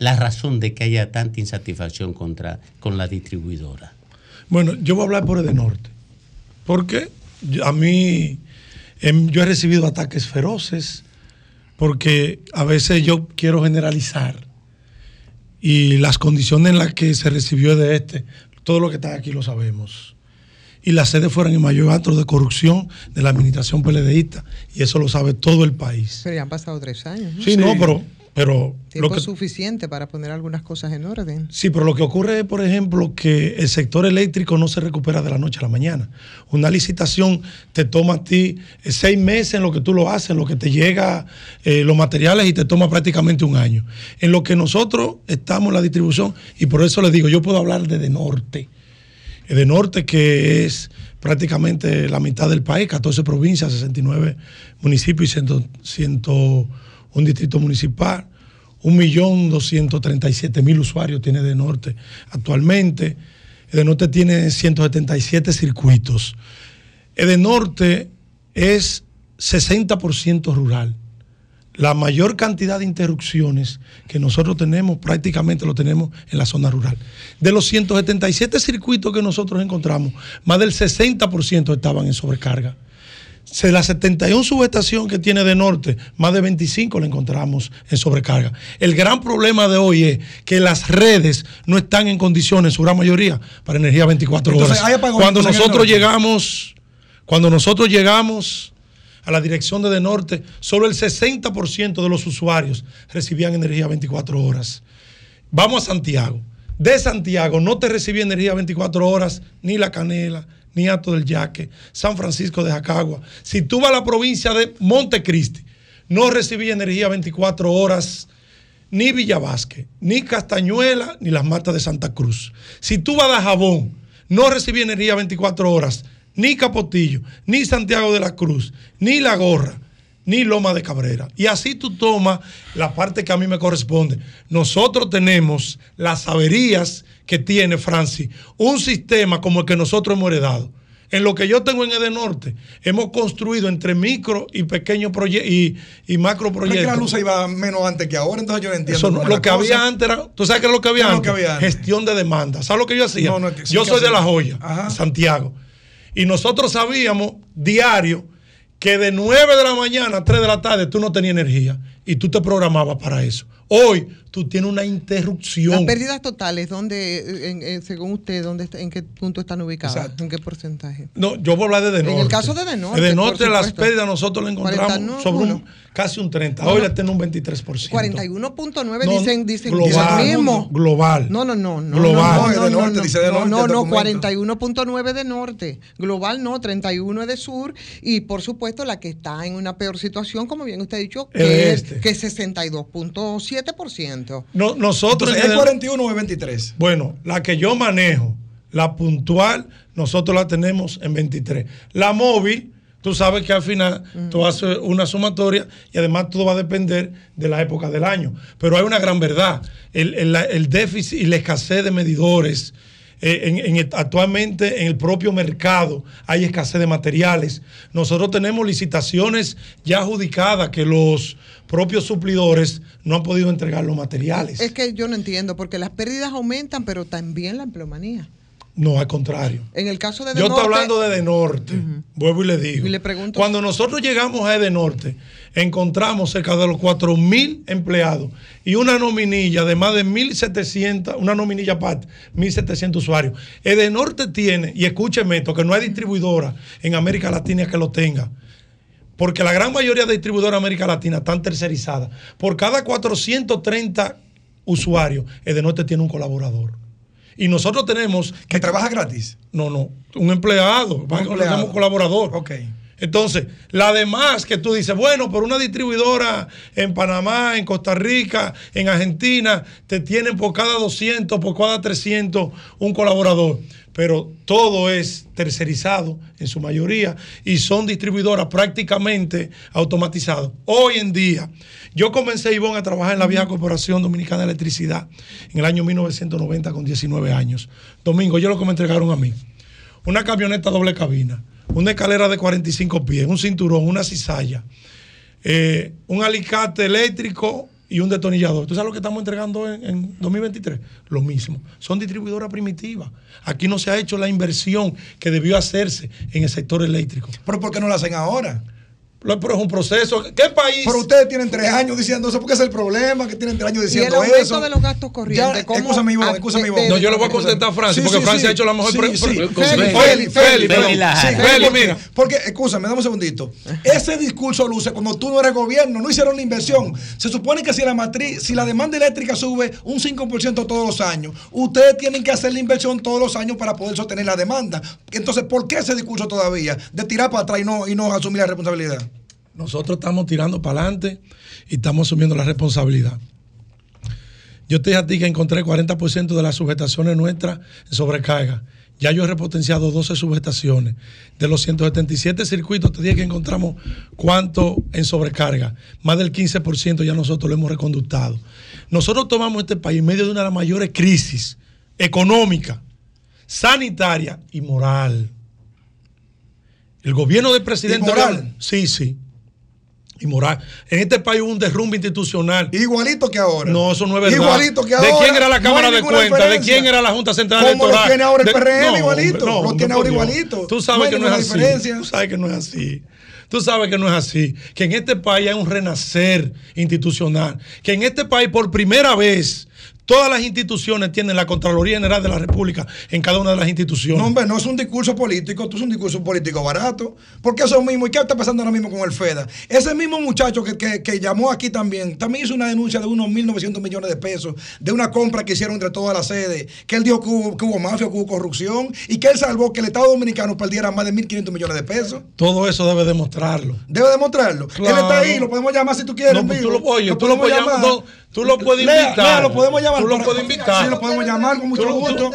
la razón de que haya tanta insatisfacción contra, con la distribuidora. Bueno, yo voy a hablar por el norte. Porque a mí, em, yo he recibido ataques feroces, porque a veces yo quiero generalizar. Y las condiciones en las que se recibió de este, todo lo que está aquí lo sabemos. Y las sedes fueron el mayor acto de corrupción de la administración PLDista. Y eso lo sabe todo el país. Pero ya han pasado tres años. ¿no? Sí, no, pero, pero Tiempo lo que, suficiente para poner algunas cosas en orden. Sí, pero lo que ocurre es, por ejemplo, que el sector eléctrico no se recupera de la noche a la mañana. Una licitación te toma a ti eh, seis meses en lo que tú lo haces, en lo que te llega eh, los materiales y te toma prácticamente un año. En lo que nosotros estamos en la distribución, y por eso les digo, yo puedo hablar de de norte. Eh, De norte que es prácticamente la mitad del país, 14 provincias, 69 municipios y 100, 101 distrito municipal. 1.237.000 usuarios tiene de norte actualmente. De norte tiene 177 circuitos. de norte es 60% rural. La mayor cantidad de interrupciones que nosotros tenemos prácticamente lo tenemos en la zona rural. De los 177 circuitos que nosotros encontramos, más del 60% estaban en sobrecarga. De la 71 subestación que tiene de norte, más de 25 la encontramos en sobrecarga. El gran problema de hoy es que las redes no están en condiciones, en su gran mayoría, para energía 24 Entonces, horas. Cuando nosotros llegamos, cuando nosotros llegamos a la dirección de De Norte, solo el 60% de los usuarios recibían energía 24 horas. Vamos a Santiago. De Santiago no te recibía energía 24 horas ni La Canela, ni Alto del Yaque, San Francisco de Jacagua. Si tú vas a la provincia de Montecristi, no recibía energía 24 horas ni Villavasque, ni Castañuela, ni las matas de Santa Cruz. Si tú vas a Jabón, no recibía energía 24 horas, ni Capotillo, ni Santiago de la Cruz, ni La Gorra, ni Loma de Cabrera. Y así tú tomas la parte que a mí me corresponde. Nosotros tenemos las averías que tiene Francis, un sistema como el que nosotros hemos heredado. En lo que yo tengo en Edenorte, hemos construido entre micro y pequeños proyectos y, y macro Pero es que proyectos. la luz iba menos antes que ahora, entonces yo no entiendo. Eso no- lo que cosa. había antes era. ¿Tú sabes qué es lo que había, ¿Qué es lo antes? que había antes? Gestión de demanda. ¿Sabes lo que yo hacía? No, no, que sí yo soy de. La Joya, Santiago. Y nosotros sabíamos diario que de 9 de la mañana a 3 de la tarde tú no tenías energía y tú te programabas para eso. Hoy tú tienes una interrupción. Las pérdidas totales, ¿dónde, en- en- según usted, dónde en qué punto están ubicadas? ¿En qué porcentaje? No, yo voy a hablar de De En el caso de De Norte, De por Norte las pérdidas nosotros las encontramos 41. sobre un, casi un 30. No, Hoy la tiene un 23%. 41.9 No, dicen, dicen global, mismo. global. No, no, no, no. Global. No, No, no, de no, norte, no, dice de no, norte no, el no, documento. 41.9 de norte. Global no, 31 es de sur. Y por supuesto, la que está en una peor situación, como bien usted ha dicho, que es, este. que es 62.7%. No, nosotros. Entonces, ¿es 41 o es 23? Bueno, la que yo manejo, la puntual, nosotros la tenemos en 23. La móvil, tú sabes que al final tú haces una sumatoria y además todo va a depender de la época del año. Pero hay una gran verdad. El, el- el déficit y la escasez de medidores eh, en- en- actualmente en el propio mercado hay escasez de materiales. Nosotros tenemos licitaciones ya adjudicadas que los propios suplidores no han podido entregar los materiales. Es que yo no entiendo, porque las pérdidas aumentan, pero también la empleomanía. No, al contrario. En el caso de Yo estoy hablando de Edenorte. Vuelvo y le digo. Y le pregunto- Cuando nosotros llegamos a Edenorte, encontramos cerca de los 4 mil empleados y una nominilla de más de 1.700, una nominilla aparte, 1.700 usuarios. Edenorte tiene, y escúcheme esto, que no hay distribuidora en América Latina que lo tenga. Porque la gran mayoría de distribuidoras de América Latina están tercerizadas. Por cada 430 usuarios, Edenorte tiene un colaborador. Y nosotros tenemos... ¿Que trabaja gratis? No, no. Un empleado. Un empleado. Un colaborador. Ok. Entonces, la demás que tú dices, bueno, por una distribuidora en Panamá, en Costa Rica, en Argentina, te tienen por cada 200, por cada 300 un colaborador. Pero todo es tercerizado en su mayoría y son distribuidoras prácticamente automatizadas. Hoy en día, yo comencé, Ivonne, a trabajar en la vieja Corporación Dominicana de Electricidad en el año 1990 con 19 años. Domingo, yo lo que me entregaron a mí una camioneta doble cabina, una escalera de 45 pies, un cinturón, una cizalla, eh, un alicate eléctrico y un detonillador. ¿Tú sabes lo que estamos entregando en, en 2023? Lo mismo. Son distribuidoras primitivas. Aquí no se ha hecho la inversión que debió hacerse en el sector eléctrico. ¿Pero por qué no la hacen ahora? Pero es un proceso. ¿Qué país? Pero ustedes tienen tres años diciendo eso, porque es el problema, que tienen tres años Y el diciendo aumento eso. de los gastos corrientes. Ya, ¿cómo- Escúchame, Ivonne, ah, escúchame, de- Ivonne. de- No, yo le voy a contestar a Francia, Sí, porque sí, Francia sí. ha hecho la mejor Sí, pre- sí. pre- Feli, Feli, Feli, mira. Porque, escúchame, dame un segundito. Ese discurso luce cuando tú no eres gobierno, no hicieron la inversión. Se supone que si la matriz, si la demanda eléctrica sube un 5% todos los años, ustedes tienen que hacer la inversión todos los años para poder sostener la demanda. Entonces, ¿por qué ese discurso todavía? De tirar para atrás y no, y no asumir la responsabilidad. Nosotros estamos tirando para adelante y estamos asumiendo la responsabilidad. Yo te dije a ti que encontré 40% de las subestaciones nuestras en sobrecarga. Ya yo he repotenciado 12 subestaciones. De los 177 circuitos, te dije que encontramos cuánto en sobrecarga. Más del 15% ya nosotros lo hemos reconductado. Nosotros tomamos este país en medio de una de las mayores crisis económica, sanitaria y moral. El gobierno del presidente. ¿Y moral? Sí, sí. Y moral. En este país hubo un derrumbe institucional. Igualito que ahora. No, eso no es verdad. Igualito que ¿De ahora. quién era la Cámara de Cuentas? ¿De quién era la Junta Central Como lo Electoral? tiene ahora el De- PRM, No, igualito. no, Lo tiene ahora igualito. Tú sabes que no es así. Tú sabes que no es así. Tú sabes que no es así. Que en este país hay un renacer institucional. Que en este país, por primera vez, todas las instituciones tienen la Contraloría General de la República en cada una de las instituciones. No, hombre, no es un discurso político, tú es un discurso político barato. Porque eso mismo, ¿y qué está pasando ahora mismo con el FEDA? Ese mismo muchacho que, que- que llamó aquí también, también hizo una denuncia de unos 1.900 millones de pesos de una compra que hicieron entre todas las sedes, que él dijo que hubo, que hubo mafia, que hubo corrupción, y que él salvó que el Estado Dominicano perdiera más de 1.500 millones de pesos. Todo eso debe demostrarlo. Debe demostrarlo. Él está ahí, lo podemos llamar si tú quieres. No, pues tú lo- oye, tú lo puedes llamar, no, tú lo puedes Lea, invitar. Lea, lo podemos llamar. Tú lo puedes invitar. Sí, lo podemos llamar con mucho Tú lo- tú- gusto.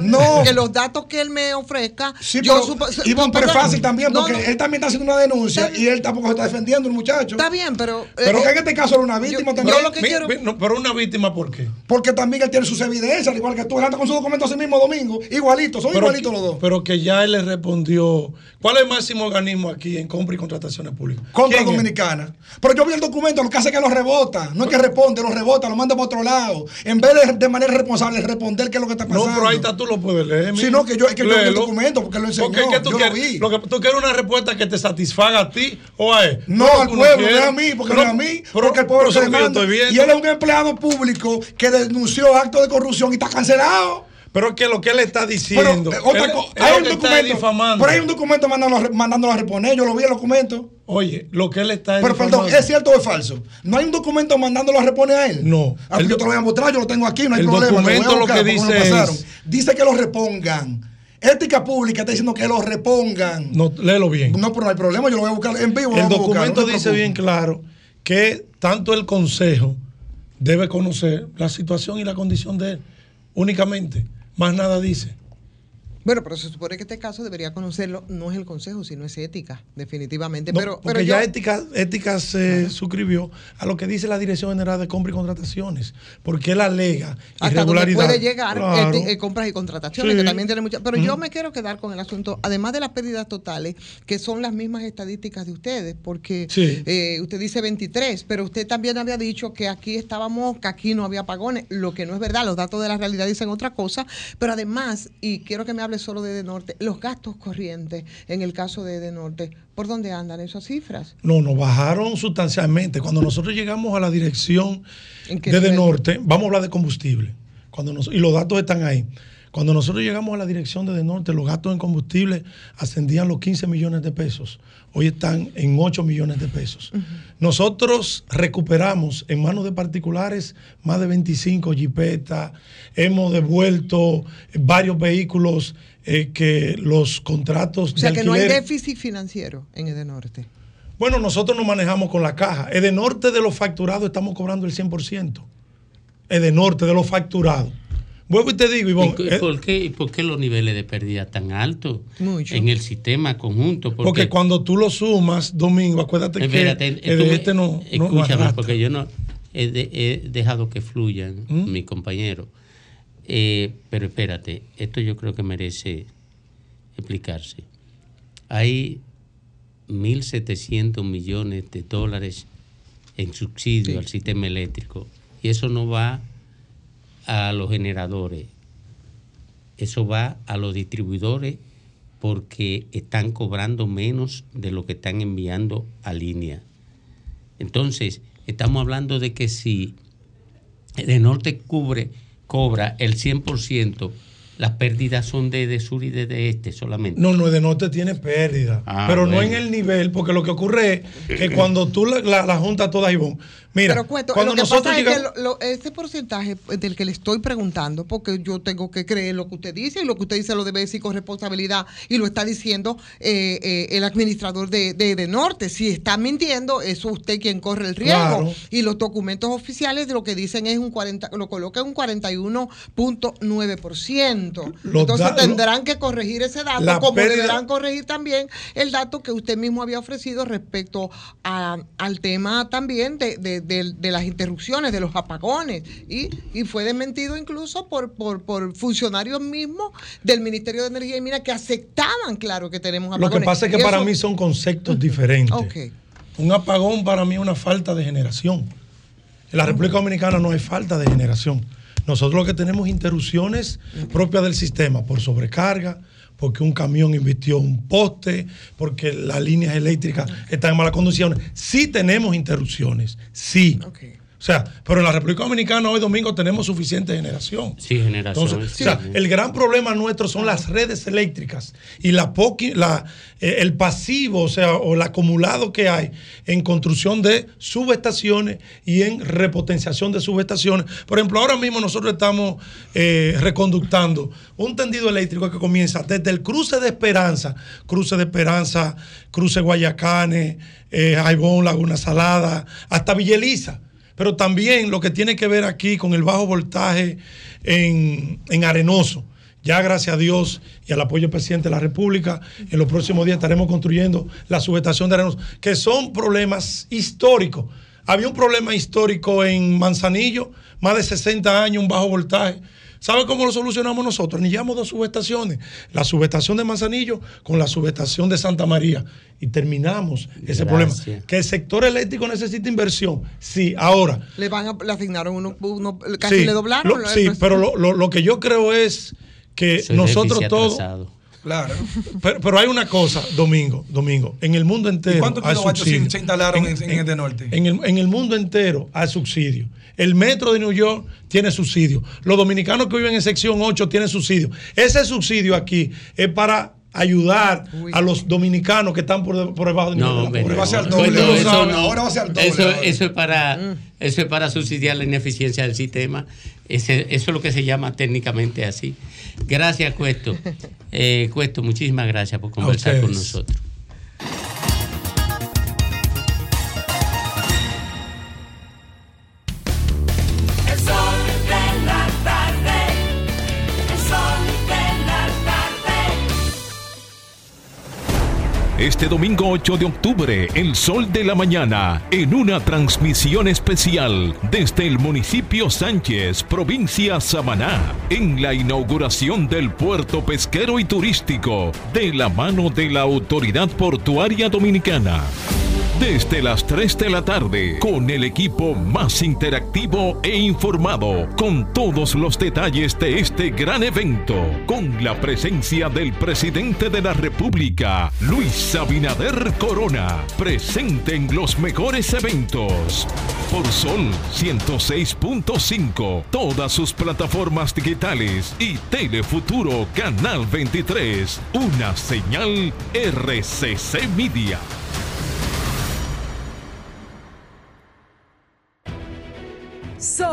No. Que los datos que él me ofrezca. Sí, yo pero, supo- Ivonne, pero es fácil también, porque no. él también está haciendo una denuncia y él tampoco se está defendiendo, el muchacho. Está bien, pero. Pero eh, que en este caso era una víctima yo- también. yo lo que Mi- quiero- mi- no, pero una víctima, ¿por qué? Porque también él tiene sus evidencias, al igual que tú. Él anda con sus documentos ese mismo domingo. Igualitos, son Pero igualitos que- los dos. Pero que ya él le respondió. ¿Cuál es el máximo organismo aquí en compra y contrataciones públicas? Compra. Dominicana. Pero yo vi el documento, lo que hace es que lo rebota. No es que responde, lo rebota, lo manda para otro lado. En vez de de manera responsable responder qué es lo que está pasando. No, pero ahí está, tú lo puedes leer. Sí, mira. no, que yo- es que el documento, porque lo enseñó, Porque es que tú yo lo quieres, vi. lo que tú quieres una respuesta que te satisfaga a ti o a él. No, al no pueblo, no a mí, porque no es a mí, pero- porque el pueblo se demanda. Y él es un empleado público que denunció actos de corrupción y está cancelado. Pero es que lo que él está diciendo. Pero, eh, otra él- él hay lo un documento, pero hay un documento mandándolo, mandándolo a reponer. Yo lo vi el documento. Oye, lo que él está Pero perdón. ¿es cierto o es falso? ¿No hay un documento mandándolo a reponer a él? No. Ah, pues yo te lo voy a mostrar, yo lo tengo aquí, no hay el problema. documento lo buscar que dice es- Dice que lo repongan. Ética Pública está diciendo que lo repongan. No, léelo bien. No, pero no hay problema, yo lo voy a buscar en vivo. lo El buscar, documento no dice bien claro que tanto el Consejo debe conocer la situación y la condición de él, únicamente. Más nada dice. Bueno, pero se supone que este caso debería conocerlo, no es el consejo, sino es ética, definitivamente. No, pero, porque pero ya ética, ética se suscribió a lo que dice la Dirección General de Compra y Contrataciones, porque él alega hasta donde irregularidad. puede llegar Claro. eh, eh, compras y contrataciones, Sí. que también tiene muchas. Pero yo me quiero quedar con el asunto, además de las pérdidas totales, que son las mismas estadísticas de ustedes, porque Sí. eh, usted dice 23, pero usted también había dicho que aquí estábamos, que aquí no había apagones, lo que no es verdad, los datos de la realidad dicen otra cosa, pero además, y quiero que me hable solo de Edenorte, los gastos corrientes en el caso de Edenorte, ¿por dónde andan esas cifras? No, nos bajaron sustancialmente. Cuando nosotros llegamos a la dirección de nivel? Norte, vamos a hablar de combustible. Cuando nos- y los datos están ahí. Cuando nosotros llegamos a la dirección de Norte, los gastos en combustible ascendían los 15 millones de pesos. Hoy están en 8 millones de pesos. Nosotros recuperamos en manos de particulares más de 25 jipetas. Hemos devuelto varios vehículos eh, que los contratos O sea, de que no hay déficit financiero en Edenorte. bueno, nosotros nos manejamos con la caja. Edenorte de los facturados estamos cobrando el 100%. Edenorte de los facturados. Vuelvo y te digo, Ivonne, ¿Y cu- eh, por qué, y por qué los niveles de pérdida tan altos Mucho. en el sistema conjunto? porque cuando tú lo sumas, Domingo, acuérdate Espérate, que tú- de este no, escúchame, porque yo no he, de- he dejado que fluyan ¿Mm? mis compañeros. Eh, pero espérate, esto yo creo que merece explicarse. Hay 1.700 millones de dólares en subsidio al sistema eléctrico y eso no va a los generadores, eso va a los distribuidores porque están cobrando menos de lo que están enviando a línea. Entonces, estamos hablando de que si el norte cubre, cobra el 100%, las pérdidas son de, de sur y de, de este solamente. No, no, Edenorte tiene pérdida. Ah, pero no en el nivel, porque lo que ocurre es que cuando tú la, la, la juntas todas, Ivonne, mira, Pero cuento, cuando lo que nosotros pasa llegamos... es que lo- lo- ese porcentaje del que le estoy preguntando, porque yo tengo que creer lo que usted dice y lo que usted dice lo debe decir con responsabilidad y lo está diciendo eh, eh, el administrador de, de, de Norte. Si está mintiendo, eso es usted quien corre el riesgo. Claro. Y los documentos oficiales de lo que dicen es un 40, lo coloca un 41.9%. Los Entonces da- tendrán que corregir ese dato, La como pérdida- deberán corregir también el dato que usted mismo había ofrecido respecto a- al tema también de, de- de- de las interrupciones, de los apagones. Y, y fue desmentido incluso por, por, por funcionarios mismos del Ministerio de Energía y Minas que aceptaban, claro, que tenemos Lo apagones. que pasa es que Y para eso- mí son conceptos diferentes. Un apagón para mí es una falta de generación. En la República Dominicana no hay falta de generación. Nosotros lo que tenemos es interrupciones propias del sistema por sobrecarga, porque un camión invirtió un poste, porque las líneas eléctricas están en malas condiciones. Sí tenemos interrupciones, sí. O sea, pero en la República Dominicana hoy domingo tenemos suficiente generación. Sí, generación. Entonces, sí. o sea, el gran problema nuestro son las redes eléctricas y la, poqui- la eh, el pasivo, o sea, o el acumulado que hay en construcción de subestaciones y en repotenciación de subestaciones. Por ejemplo, ahora mismo nosotros estamos eh, reconductando un tendido eléctrico que comienza desde el cruce de Esperanza, cruce de Esperanza, cruce Guayacanes, eh, Aibón, Laguna Salada, hasta Villeliza pero también lo que tiene que ver aquí con el bajo voltaje en, en Arenoso. Ya gracias a Dios y al apoyo del presidente de la República, en los próximos días estaremos construyendo la subestación de Arenoso, que son problemas históricos. Había un problema histórico en Manzanillo, más de 60 años, un bajo voltaje. ¿Sabe cómo lo solucionamos nosotros? Anillamos dos subestaciones, la subestación de Manzanillo con la subestación de Santa María y terminamos ese problema. Que el sector eléctrico necesita inversión. Sí, ahora. Le van a, le asignaron uno, uno- casi sí, le doblaron. lo- sí, pero lo, lo- lo que yo creo es que nosotros todos. Claro. Pero, pero hay una cosa, Domingo, Domingo, en el mundo entero. ¿Y cuántos kilovatios se, instalaron en, en el de norte? En el, en el mundo entero hay subsidio. El metro de New York tiene subsidio. Los dominicanos que viven en sección 8 tienen subsidio. Ese subsidio aquí es para ayudar a los dominicanos que están por, por debajo nivel No, de hombre, la no. pobreza. Bueno, eso no. Ahora va a ser al doble Eso, ahora. eso es para, eso es para subsidiar la ineficiencia del sistema. Ese- eso es lo que se llama técnicamente así. Gracias, Cuesto. Eh, Cuesto, muchísimas gracias por conversar con nosotros. Este domingo 8 de octubre, el sol de la mañana, en una transmisión especial desde el municipio Sánchez, provincia Samaná, en la inauguración del puerto pesquero y turístico, de la mano de la Autoridad Portuaria Dominicana. Desde las 3 de la tarde, con el equipo más interactivo e informado, con todos los detalles de este gran evento, con la presencia del presidente de la República, Luis Abinader Corona, presente en los mejores eventos. Por Sol 106.5, todas sus plataformas digitales y Telefuturo Canal 23, una señal RCC Media.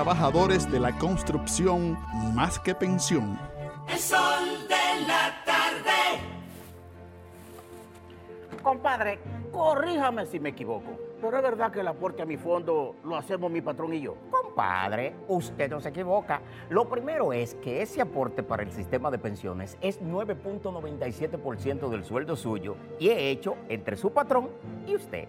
de la construcción más que pensión. El sol de la tarde. Compadre, corríjame si me equivoco. Pero es verdad que el aporte a mi fondo lo hacemos mi patrón y yo. Compadre, usted no se equivoca. Lo primero es que ese aporte para el sistema de pensiones es 9.97% del sueldo suyo y es hecho entre su patrón y usted.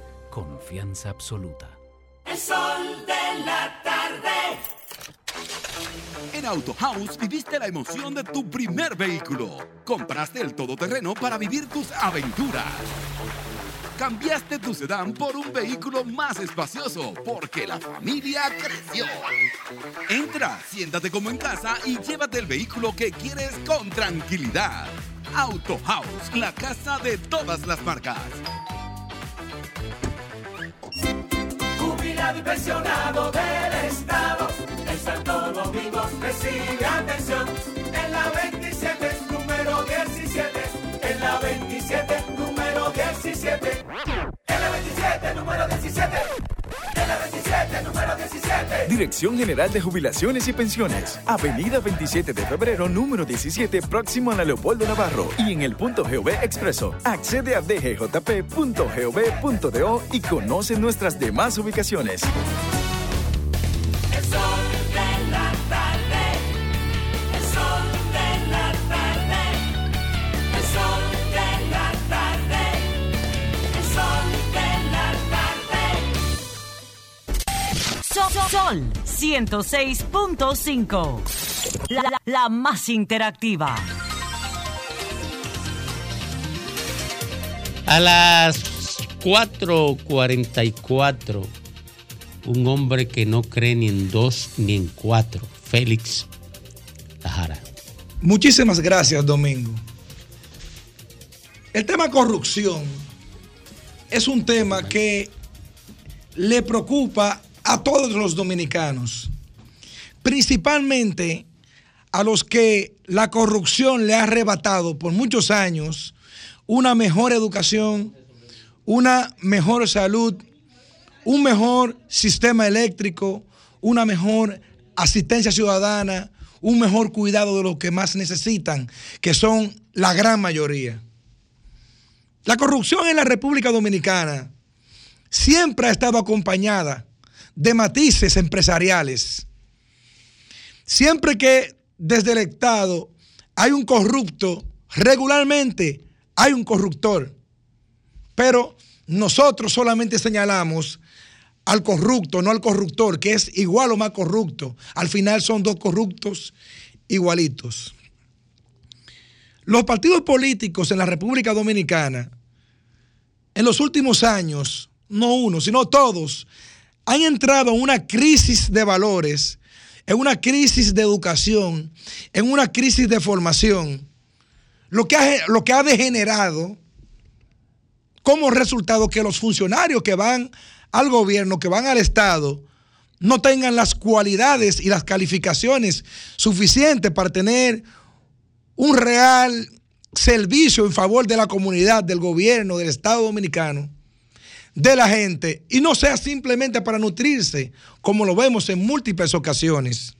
confianza absoluta. El sol de la tarde. En Auto House viviste la emoción de tu primer vehículo. Compraste el todoterreno para vivir tus aventuras. Cambiaste tu sedán por un vehículo más espacioso porque la familia creció. Entra, siéntate como en casa y llévate el vehículo que quieres con tranquilidad. Auto House, la casa de todas las marcas. Jubilado y pensionado del Estado. En Santo Domingo recibe atención. En la 27, número 17. En la 27, número 17. En la 27, número 17. La 27, número 17. Dirección General de Jubilaciones y Pensiones. Avenida 27 de febrero, número 17, próximo a Leopoldo Navarro. Y en el punto GOV Expreso. Accede a dgjp.gov.do y conoce nuestras demás ubicaciones. Sol, Sol 106.5. La, la- la más interactiva. A las 4.44, un hombre que no cree ni en dos ni en cuatro, Félix Tajara. Muchísimas gracias, Domingo. El tema corrupción es un tema que le preocupa a todos los dominicanos, principalmente a los que la corrupción le ha arrebatado por muchos años una mejor educación, una mejor salud, un mejor sistema eléctrico, una mejor asistencia ciudadana, un mejor cuidado de los que más necesitan, que son la gran mayoría. La corrupción en la República Dominicana siempre ha estado acompañada de matices empresariales. Siempre que desde el Estado hay un corrupto, regularmente hay un corruptor. Pero nosotros solamente señalamos al corrupto, no al corruptor, que es igual o más corrupto. Al final son dos corruptos igualitos. Los partidos políticos en la República Dominicana, en los últimos años, no uno, sino todos, han entrado en una crisis de valores, en una crisis de educación, en una crisis de formación, lo que ha, lo que ha degenerado como resultado que los funcionarios que van al gobierno, que van al Estado, no tengan las cualidades y las calificaciones suficientes para tener un real servicio en favor de la comunidad, del gobierno, del Estado dominicano, de la gente, y no sea simplemente para nutrirse, como lo vemos en múltiples ocasiones.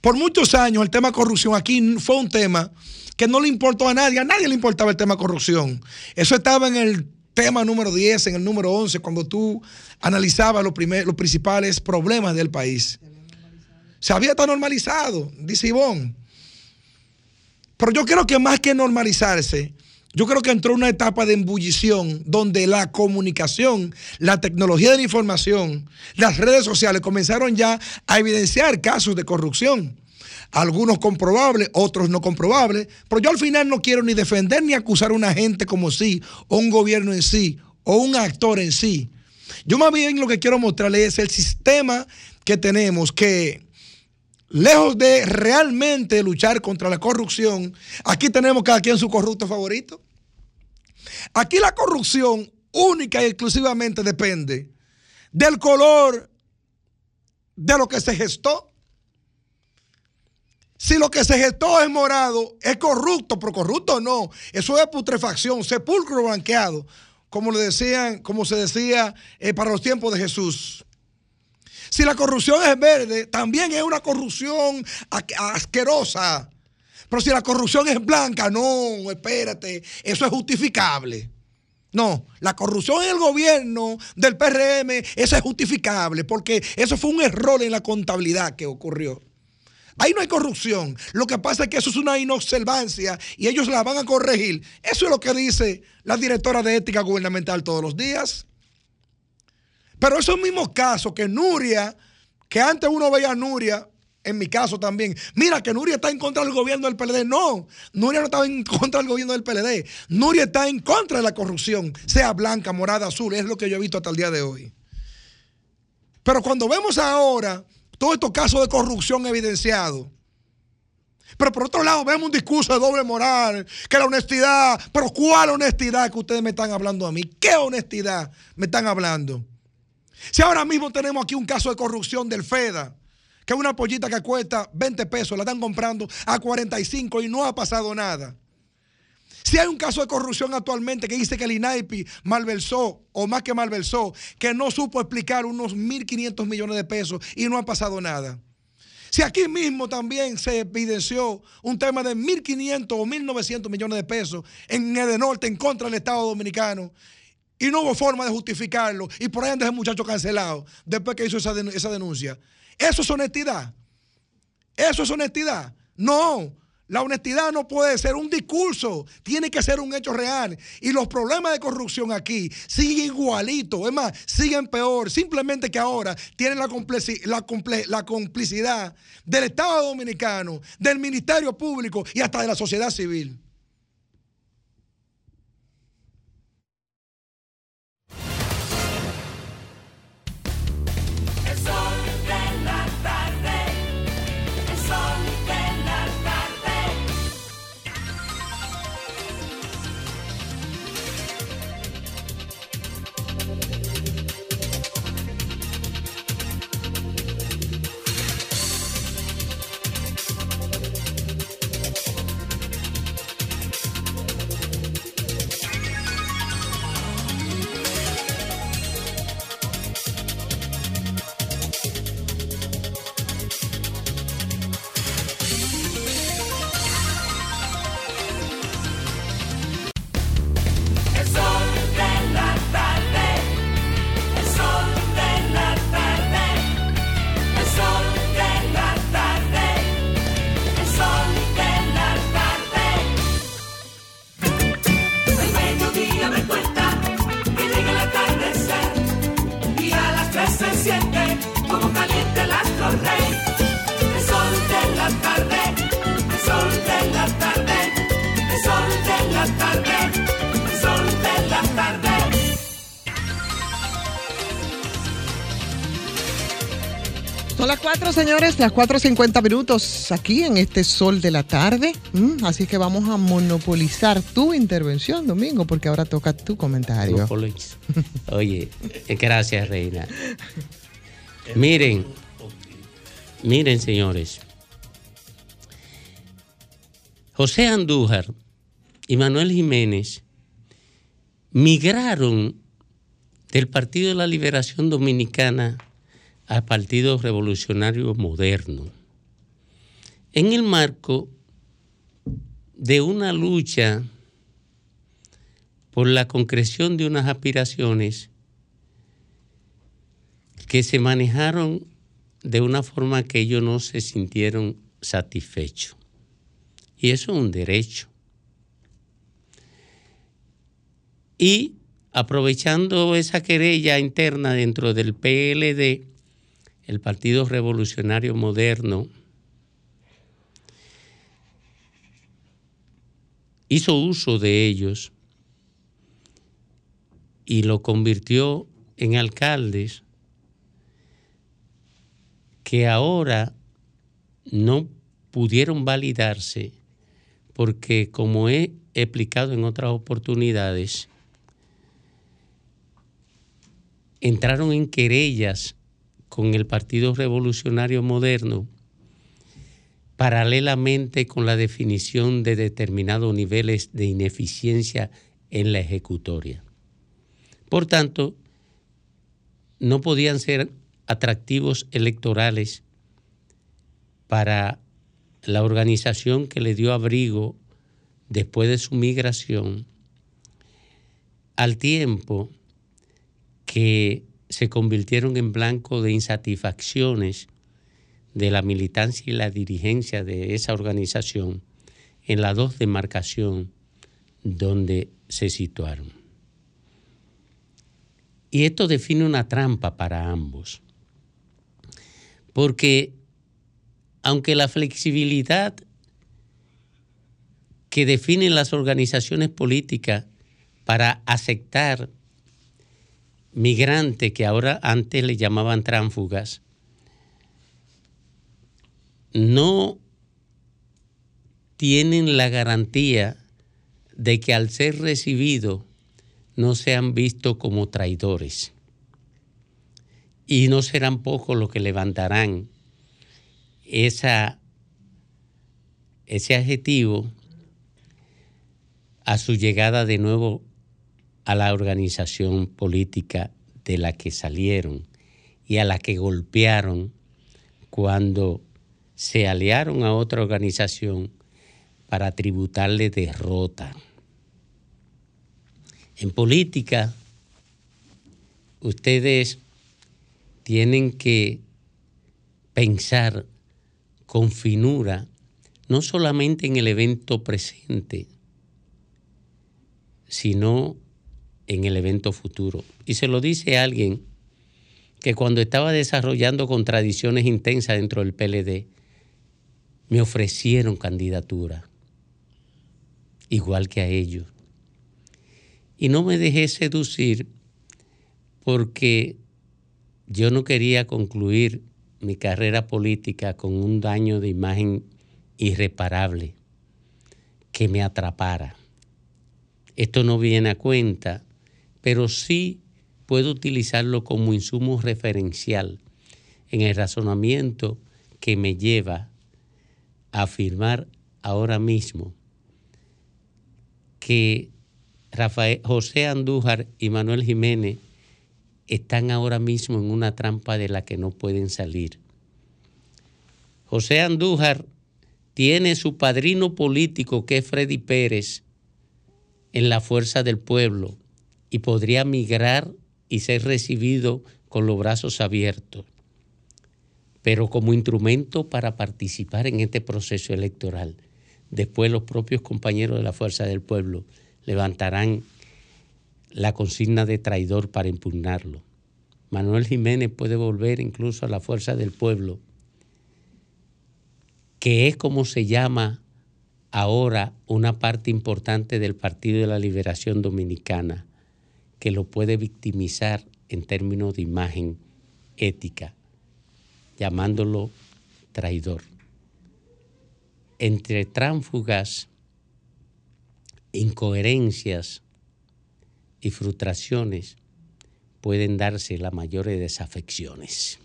Por muchos años el tema corrupción aquí fue un tema que no le importó a nadie, a nadie le importaba el tema corrupción. Eso estaba en el tema número 10, en el número 11, cuando tú analizabas los, los principales problemas del país. Se había estado normalizado, dice Ivonne. Pero yo creo que más que normalizarse, yo creo que entró una etapa de embullición donde la comunicación, la tecnología de la información, las redes sociales comenzaron ya a evidenciar casos de corrupción. Algunos comprobables, otros no comprobables, pero yo al final no quiero ni defender ni acusar a una gente como sí, o un gobierno en sí, o un actor en sí. Yo más bien lo que quiero mostrarles es el sistema que tenemos que lejos de realmente luchar contra la corrupción, aquí tenemos cada quien su corrupto favorito. Aquí la corrupción única y exclusivamente depende del color de lo que se gestó. Si lo que se gestó es morado, es corrupto, pero corrupto no. Eso es putrefacción, sepulcro blanqueado, como le decían, como se decía eh, para los tiempos de Jesús. Si la corrupción es verde, también es una corrupción asquerosa. Pero si la corrupción es blanca, no, espérate, eso es justificable. No, la corrupción en el gobierno del PRM, eso es justificable, porque eso fue un error en la contabilidad que ocurrió. Ahí no hay corrupción. Lo que pasa es que eso es una inobservancia y ellos la van a corregir. Eso es lo que dice la directora de ética gubernamental todos los días. Pero esos mismos casos que Nuria, que antes uno veía a Nuria, en mi caso también, mira que Nuria está en contra del gobierno del PLD. No, Nuria no estaba en contra del gobierno del PLD. Nuria está en contra de la corrupción, sea blanca, morada, azul, es lo que yo he visto hasta el día de hoy. Pero cuando vemos ahora todos estos casos de corrupción evidenciados, pero por otro lado vemos un discurso de doble moral, que la honestidad, pero ¿cuál honestidad que ustedes me están hablando a mí? ¿Qué honestidad me están hablando? Si ahora mismo tenemos aquí un caso de corrupción del FEDA, que una pollita que cuesta 20 pesos, la están comprando a 45 y no ha pasado nada. Si hay un caso de corrupción actualmente que dice que el INAIPI malversó, o más que malversó, que no supo explicar unos 1.500 millones de pesos y no ha pasado nada. Si aquí mismo también se evidenció un tema de 1.500 o 1.900 millones de pesos en Edenorte en contra del Estado Dominicano y no hubo forma de justificarlo y por ahí anda ese muchacho cancelado después que hizo esa denuncia. ¿Eso es honestidad? ¿Eso es honestidad? No. La honestidad no puede ser un discurso, tiene que ser un hecho real. Y los problemas de corrupción aquí siguen igualito, es más, siguen peor. Simplemente que ahora tienen la, la, la complicidad del Estado Dominicano, del Ministerio Público y hasta de la sociedad civil. Señores, las 4.50 minutos aquí en este sol de la tarde. Mm, así que vamos a monopolizar tu intervención, Domingo, porque ahora toca tu comentario. Oye, eh, gracias, Reina. Miren, miren, señores. José Andújar y Manuel Jiménez migraron del Partido de la Liberación Dominicana al Partido Revolucionario Moderno, en el marco de una lucha por la concreción de unas aspiraciones que se manejaron de una forma que ellos no se sintieron satisfechos. Y eso es un derecho. Y aprovechando esa querella interna dentro del PLD, el Partido Revolucionario Moderno hizo uso de ellos y lo convirtió en alcaldes que ahora no pudieron validarse porque como he explicado en otras oportunidades, entraron en querellas con el Partido Revolucionario Moderno paralelamente con la definición de determinados niveles de ineficiencia en la ejecutoria. Por tanto, no podían ser atractivos electorales para la organización que le dio abrigo después de su migración, al tiempo que se convirtieron en blanco de insatisfacciones de la militancia y la dirigencia de esa organización en las dos demarcación donde se situaron. Y esto define una trampa para ambos, porque aunque la flexibilidad que definen las organizaciones políticas para aceptar migrantes que ahora antes le llamaban tránfugas, no tienen la garantía de que al ser recibidos no sean vistos como traidores. Y no serán pocos los que levantarán esa, ese adjetivo a su llegada de nuevo a la organización política de la que salieron y a la que golpearon cuando se aliaron a otra organización para tributarle derrota. En política, ustedes tienen que pensar con finura, no solamente en el evento presente, sino en el evento futuro. Y se lo dice alguien que cuando estaba desarrollando contradicciones intensas dentro del PLD, me ofrecieron candidatura, igual que a ellos. Y no me dejé seducir porque yo no quería concluir mi carrera política con un daño de imagen irreparable que me atrapara. Esto no viene a cuenta, pero sí puedo utilizarlo como insumo referencial en el razonamiento que me lleva a afirmar ahora mismo que José Andújar y Manuel Jiménez están ahora mismo en una trampa de la que no pueden salir. José Andújar tiene su padrino político, que es Freddy Pérez, en la fuerza del pueblo y podría migrar y ser recibido con los brazos abiertos, pero como instrumento para participar en este proceso electoral. Después los propios compañeros de la fuerza del pueblo levantarán la consigna de traidor para impugnarlo. Manuel Jiménez puede volver incluso a la fuerza del pueblo, que es como se llama ahora una parte importante del Partido de la Liberación Dominicana, que lo puede victimizar en términos de imagen ética. llamándolo traidor. Entre tránsfugas, incoherencias y frustraciones pueden darse las mayores desafecciones.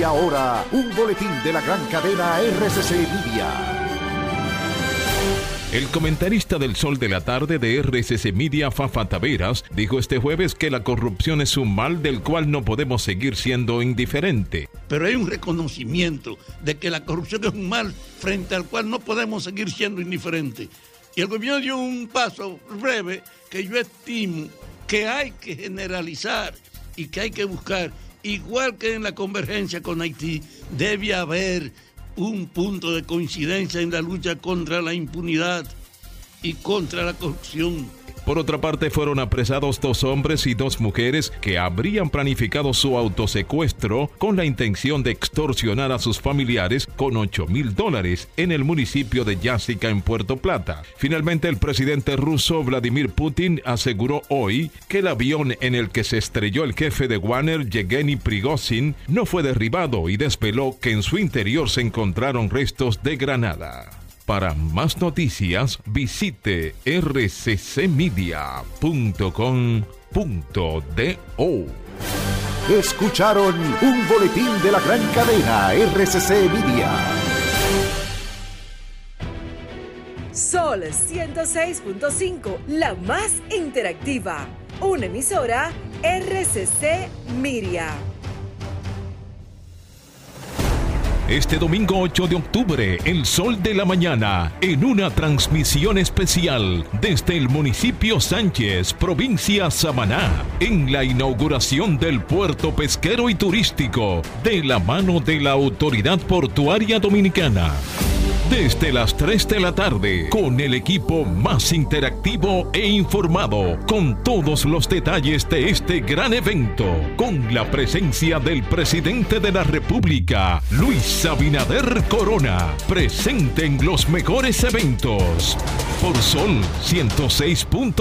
Y ahora, un boletín de la gran cadena RCC Media. El comentarista del Sol de la Tarde de RCC Media, Fafa Taveras, dijo este jueves que la corrupción es un mal del cual no podemos seguir siendo indiferente. Pero hay un reconocimiento de que la corrupción es un mal frente al cual no podemos seguir siendo indiferentes. Y el gobierno dio un paso breve que yo estimo que hay que generalizar y que hay que buscar, igual que en la convergencia con Haití, debe haber un punto de coincidencia en la lucha contra la impunidad y contra la corrupción. Por otra parte, fueron apresados dos hombres y dos mujeres que habrían planificado su autosecuestro con la intención de extorsionar a sus familiares con 8 mil dólares en el municipio de Yásica, en Puerto Plata. Finalmente, el presidente ruso Vladimir Putin aseguró hoy que el avión en el que se estrelló el jefe de Warner, Yevgeny Prigozhin, no fue derribado y desveló que en su interior se encontraron restos de granada. Para más noticias, visite rccmedia.com.do. Escucharon un boletín de la gran cadena RCC Media. Sol 106.5, la más interactiva. Una emisora RCC Miria. Este domingo 8 de octubre, el sol de la mañana, en una transmisión especial desde el municipio Sánchez, provincia Samaná, en la inauguración del puerto pesquero y turístico, de la mano de la Autoridad Portuaria Dominicana. Desde las 3 de la tarde, con el equipo más interactivo e informado, con todos los detalles de este gran evento, con la presencia del presidente de la República, Luis Abinader Corona, presente en los mejores eventos. Por Sol 106.